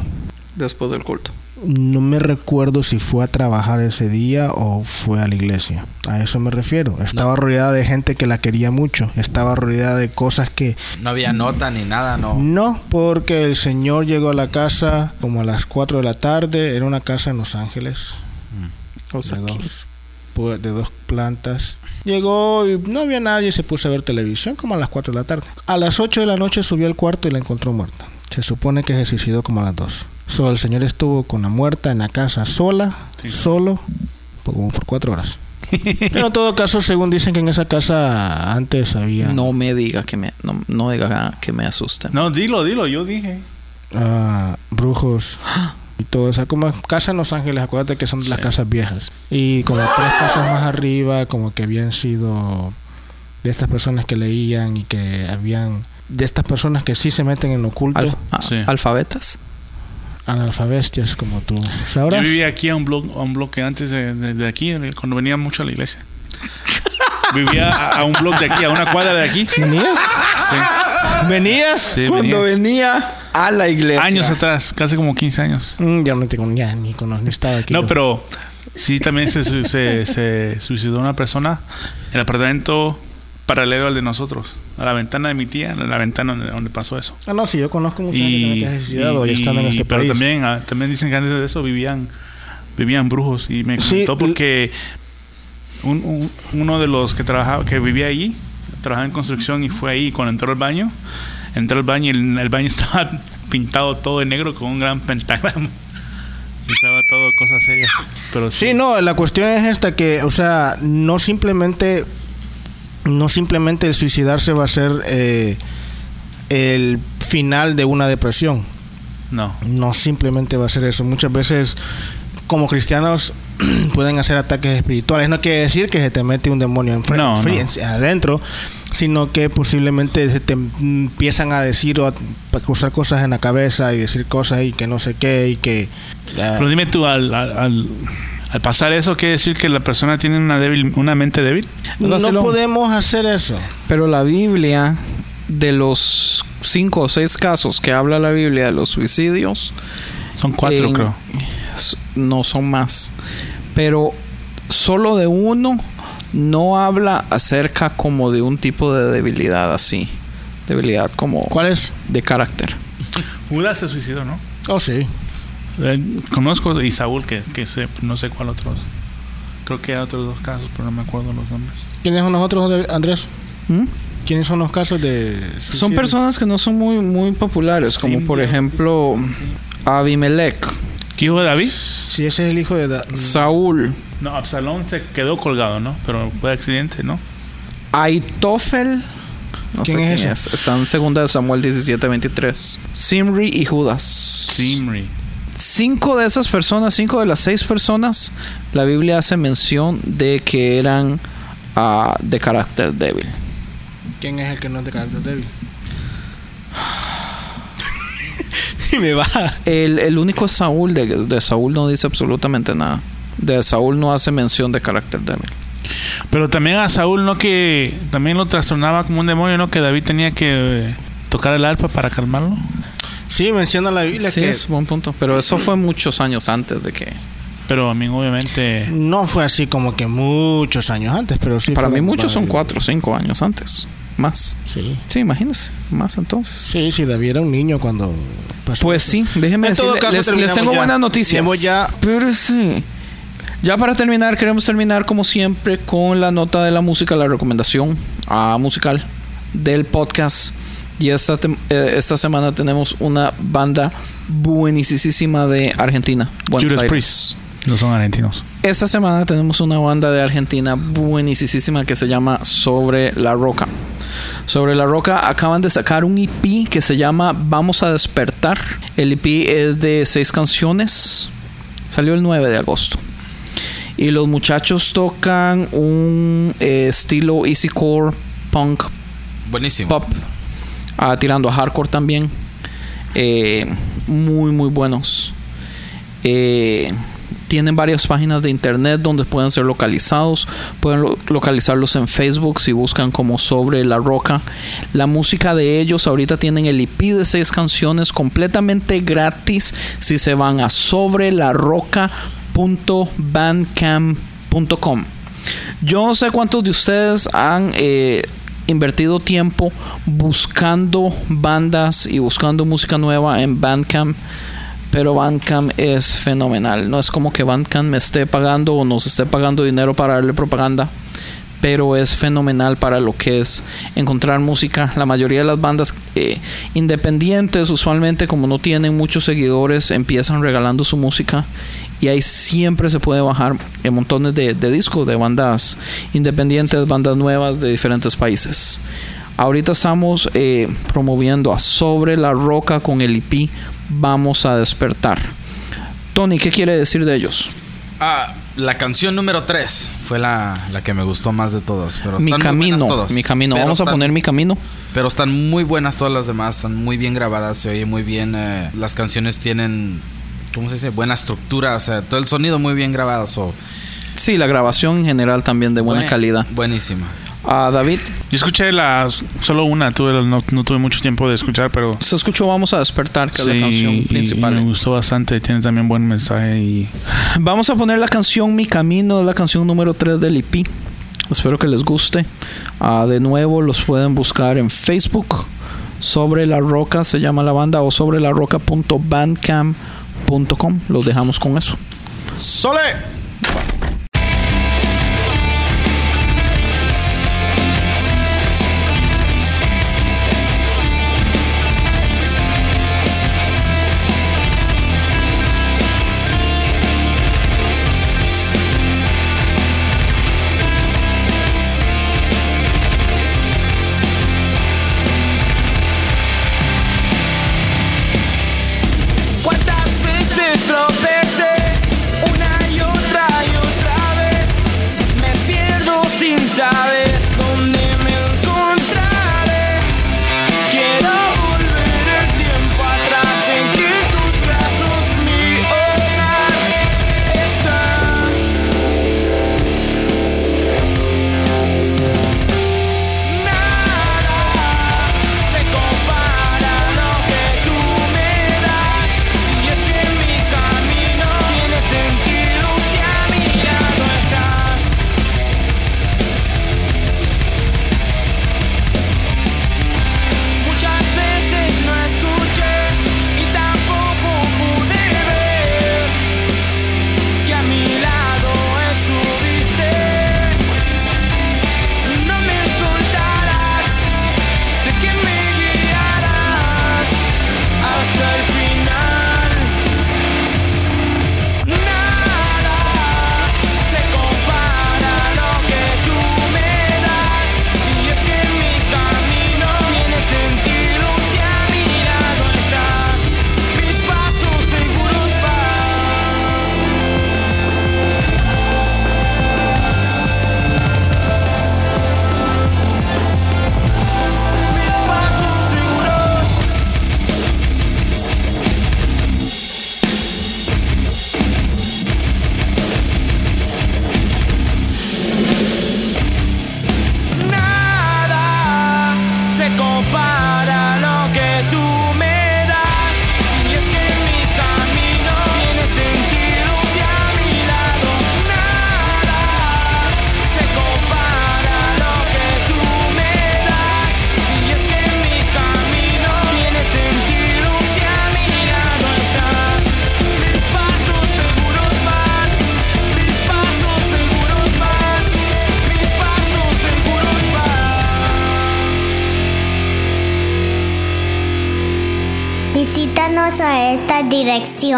Después del culto. No me recuerdo si fue a trabajar ese día o fue a la iglesia. A eso me refiero. Estaba rodeada de gente que la quería mucho. Estaba rodeada de cosas que No había nota ni nada, no. no, porque el señor llegó a la casa como a las 4 de la tarde. Era una casa en Los Ángeles. O sea, de, dos, pu- de dos plantas. Llegó y no había nadie. Se puso a ver televisión como a las 4 de la tarde. A las 8 de la noche subió al cuarto y la encontró muerta. Se supone que se suicidó como a las 2. So, el señor estuvo con la muerta en la casa sola, Sí. solo, por- como por 4 horas. Pero en todo caso, según dicen que en esa casa antes había no me diga que me, no, no diga que me asusten. No, dilo, dilo, yo dije. ah, brujos y todo. O sea, como casa en Los Ángeles, acuérdate que son las casas viejas. Y como tres casas más arriba, como que habían sido de estas personas que leían y que habían. De estas personas que sí se meten en lo oculto, Alfa- ah, Sí. ¿Alfabetas? analfabestias como tú sabrás. Yo vivía aquí a un bloque, a un bloque antes de, de- de aquí, cuando venía mucho a la iglesia. Vivía a, a un bloque de aquí, a una cuadra de aquí. ¿Venías? Sí, ¿Venías? sí, Cuando venía. venía a la iglesia. Años atrás, casi como 15 años. Mm, ya no tengo ya, ni conozco, ni estaba aquí. No, pero sí también se, su- se, se suicidó una persona en el apartamento paralelo al de nosotros. A la ventana de mi tía, a la ventana donde, donde pasó eso. Ah, no, sí, yo conozco mucha gente Y, que se ha suicidado y, y- estando en este pero país. también, ah, también dicen que antes de eso vivían vivían brujos y me Sí, contó l- porque un- un- uno de los que trabajaba que vivía allí trabajaba en construcción y fue ahí cuando entró al baño entró al baño y el, el baño estaba pintado todo de negro con un gran pentagrama y estaba todo cosas serias pero Sí, no, la cuestión es esta que, o sea, no simplemente, no simplemente el suicidarse va a ser eh, el final de una depresión. no No simplemente va a ser eso. Muchas veces, como cristianos, pueden hacer ataques espirituales. No quiere decir que se te mete un demonio No, no. en- adentro, sino que posiblemente se te empiezan a decir o a a cruzar cosas en la cabeza y decir cosas y que no sé qué y que... pero dime tú al, al, al- al pasar eso quiere decir que la persona tiene una débil una mente débil no podemos hacer eso. Pero la Biblia, de los cinco o seis casos que habla la Biblia de los suicidios, son cuatro en- creo no son más. Pero solo de uno no habla acerca como de un tipo de debilidad así. Debilidad como ¿Cuál es? de carácter. Judas se suicidó no Oh, sí. Eh, conozco y Saúl, que, que sé, no sé cuál otros. Creo que hay otros dos casos, pero no me acuerdo los nombres. ¿Quiénes son los otros, Andrés? ¿Mm? ¿Quiénes son los casos de Son suicidio? personas que no son muy, muy populares, como por ejemplo Abimelech, ¿Qué hijo de David? Sí, ese es el hijo de... Da- Saúl, No, Absalón se quedó colgado, ¿no? Pero fue accidente, ¿no? Aitofel. No ¿Quién sé es quién ese? es. Está en segunda de Samuel 17:23. Simri y Judas. Simri. Cinco de esas personas, cinco de las seis personas, la Biblia hace mención de que eran ah, de carácter débil. ¿Quién es el que no es de carácter débil? me va. El, el único es Saúl, de, de Saúl no dice absolutamente nada. De Saúl no hace mención de carácter débil. Pero también a Saúl, ¿no? Que también lo trastornaba como un demonio, ¿no? Que David tenía que eh, tocar el arpa para calmarlo. Sí, menciona la Biblia Sí, que es buen punto. Pero eso fue muchos años antes de que... Pero a mí, obviamente, no fue así como que muchos años antes, pero sí. Para mí muchos son cuatro o cinco años antes. Más. Sí. Sí, imagínense. Más entonces. Sí, sí, David era un niño cuando... pasó Pues sí, déjenme En todo decirle, caso, les, tengo ya. buenas noticias. Ya- Pero sí. Ya para terminar, queremos terminar como siempre con la nota de la música, la recomendación ah, musical del podcast. Y esta, tem- eh, esta semana tenemos una banda buenísima de Argentina. Buenos Judas Aires. Priest. No son argentinos. Esta semana tenemos una banda de Argentina buenísima que se llama Sobre la Roca. Sobre la Roca acaban de sacar un EP que se llama Vamos a despertar. El EP es de seis canciones. Salió el 9 de agosto. Y los muchachos tocan un eh, estilo easy core punk Buenísimo. pop, ah, tirando a hardcore también. Eh, muy, muy buenos. Eh, tienen varias páginas de internet donde pueden ser localizados. Pueden lo- localizarlos en Facebook si buscan como sobre la roca. La música de ellos ahorita tienen el EP de seis canciones completamente gratis si se van a sobre la roca.bandcamp.com. Yo no sé cuántos de ustedes han eh, invertido tiempo buscando bandas y buscando música nueva en Bandcamp. Pero Bandcamp es fenomenal. No es como que Bandcamp me esté pagando o nos esté pagando dinero para darle propaganda. Pero es fenomenal para lo que es encontrar música. La mayoría de las bandas eh, independientes, usualmente como no tienen muchos seguidores, empiezan regalando su música. Y ahí siempre se puede bajar en montones de, discos de bandas independientes, bandas nuevas de diferentes países. Ahorita estamos eh, promoviendo a Sobre la Roca con el IP Vamos a despertar. Tony, ¿qué quiere decir de ellos? Ah, la canción número 3 fue la, la que me gustó más de todas. Pero Mi están camino, todas. mi camino. Pero Vamos a poner mi camino. Pero están muy buenas todas las demás, están muy bien grabadas, se oye muy bien. eh, las canciones tienen, ¿cómo se dice? Buena estructura, o sea, todo el sonido muy bien grabado. so, Sí, la grabación en general también de buena buen- calidad. Buenísima. Ah, David, Yo escuché las solo una, tuve, no, no tuve mucho tiempo de escuchar, pero se escuchó Vamos a despertar, que es sí, la canción y- y principal. me gustó bastante, tiene también buen mensaje y Vamos a poner la canción Mi Camino, es la canción número 3 del EP. Espero que les guste. Ah, de nuevo, los pueden buscar en Facebook. Sobre la Roca se llama la banda o sobre la roca.bandcamp.com. Los dejamos con eso. ¡Sole!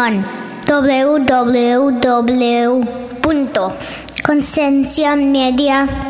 Dirección www.concienciamedia.com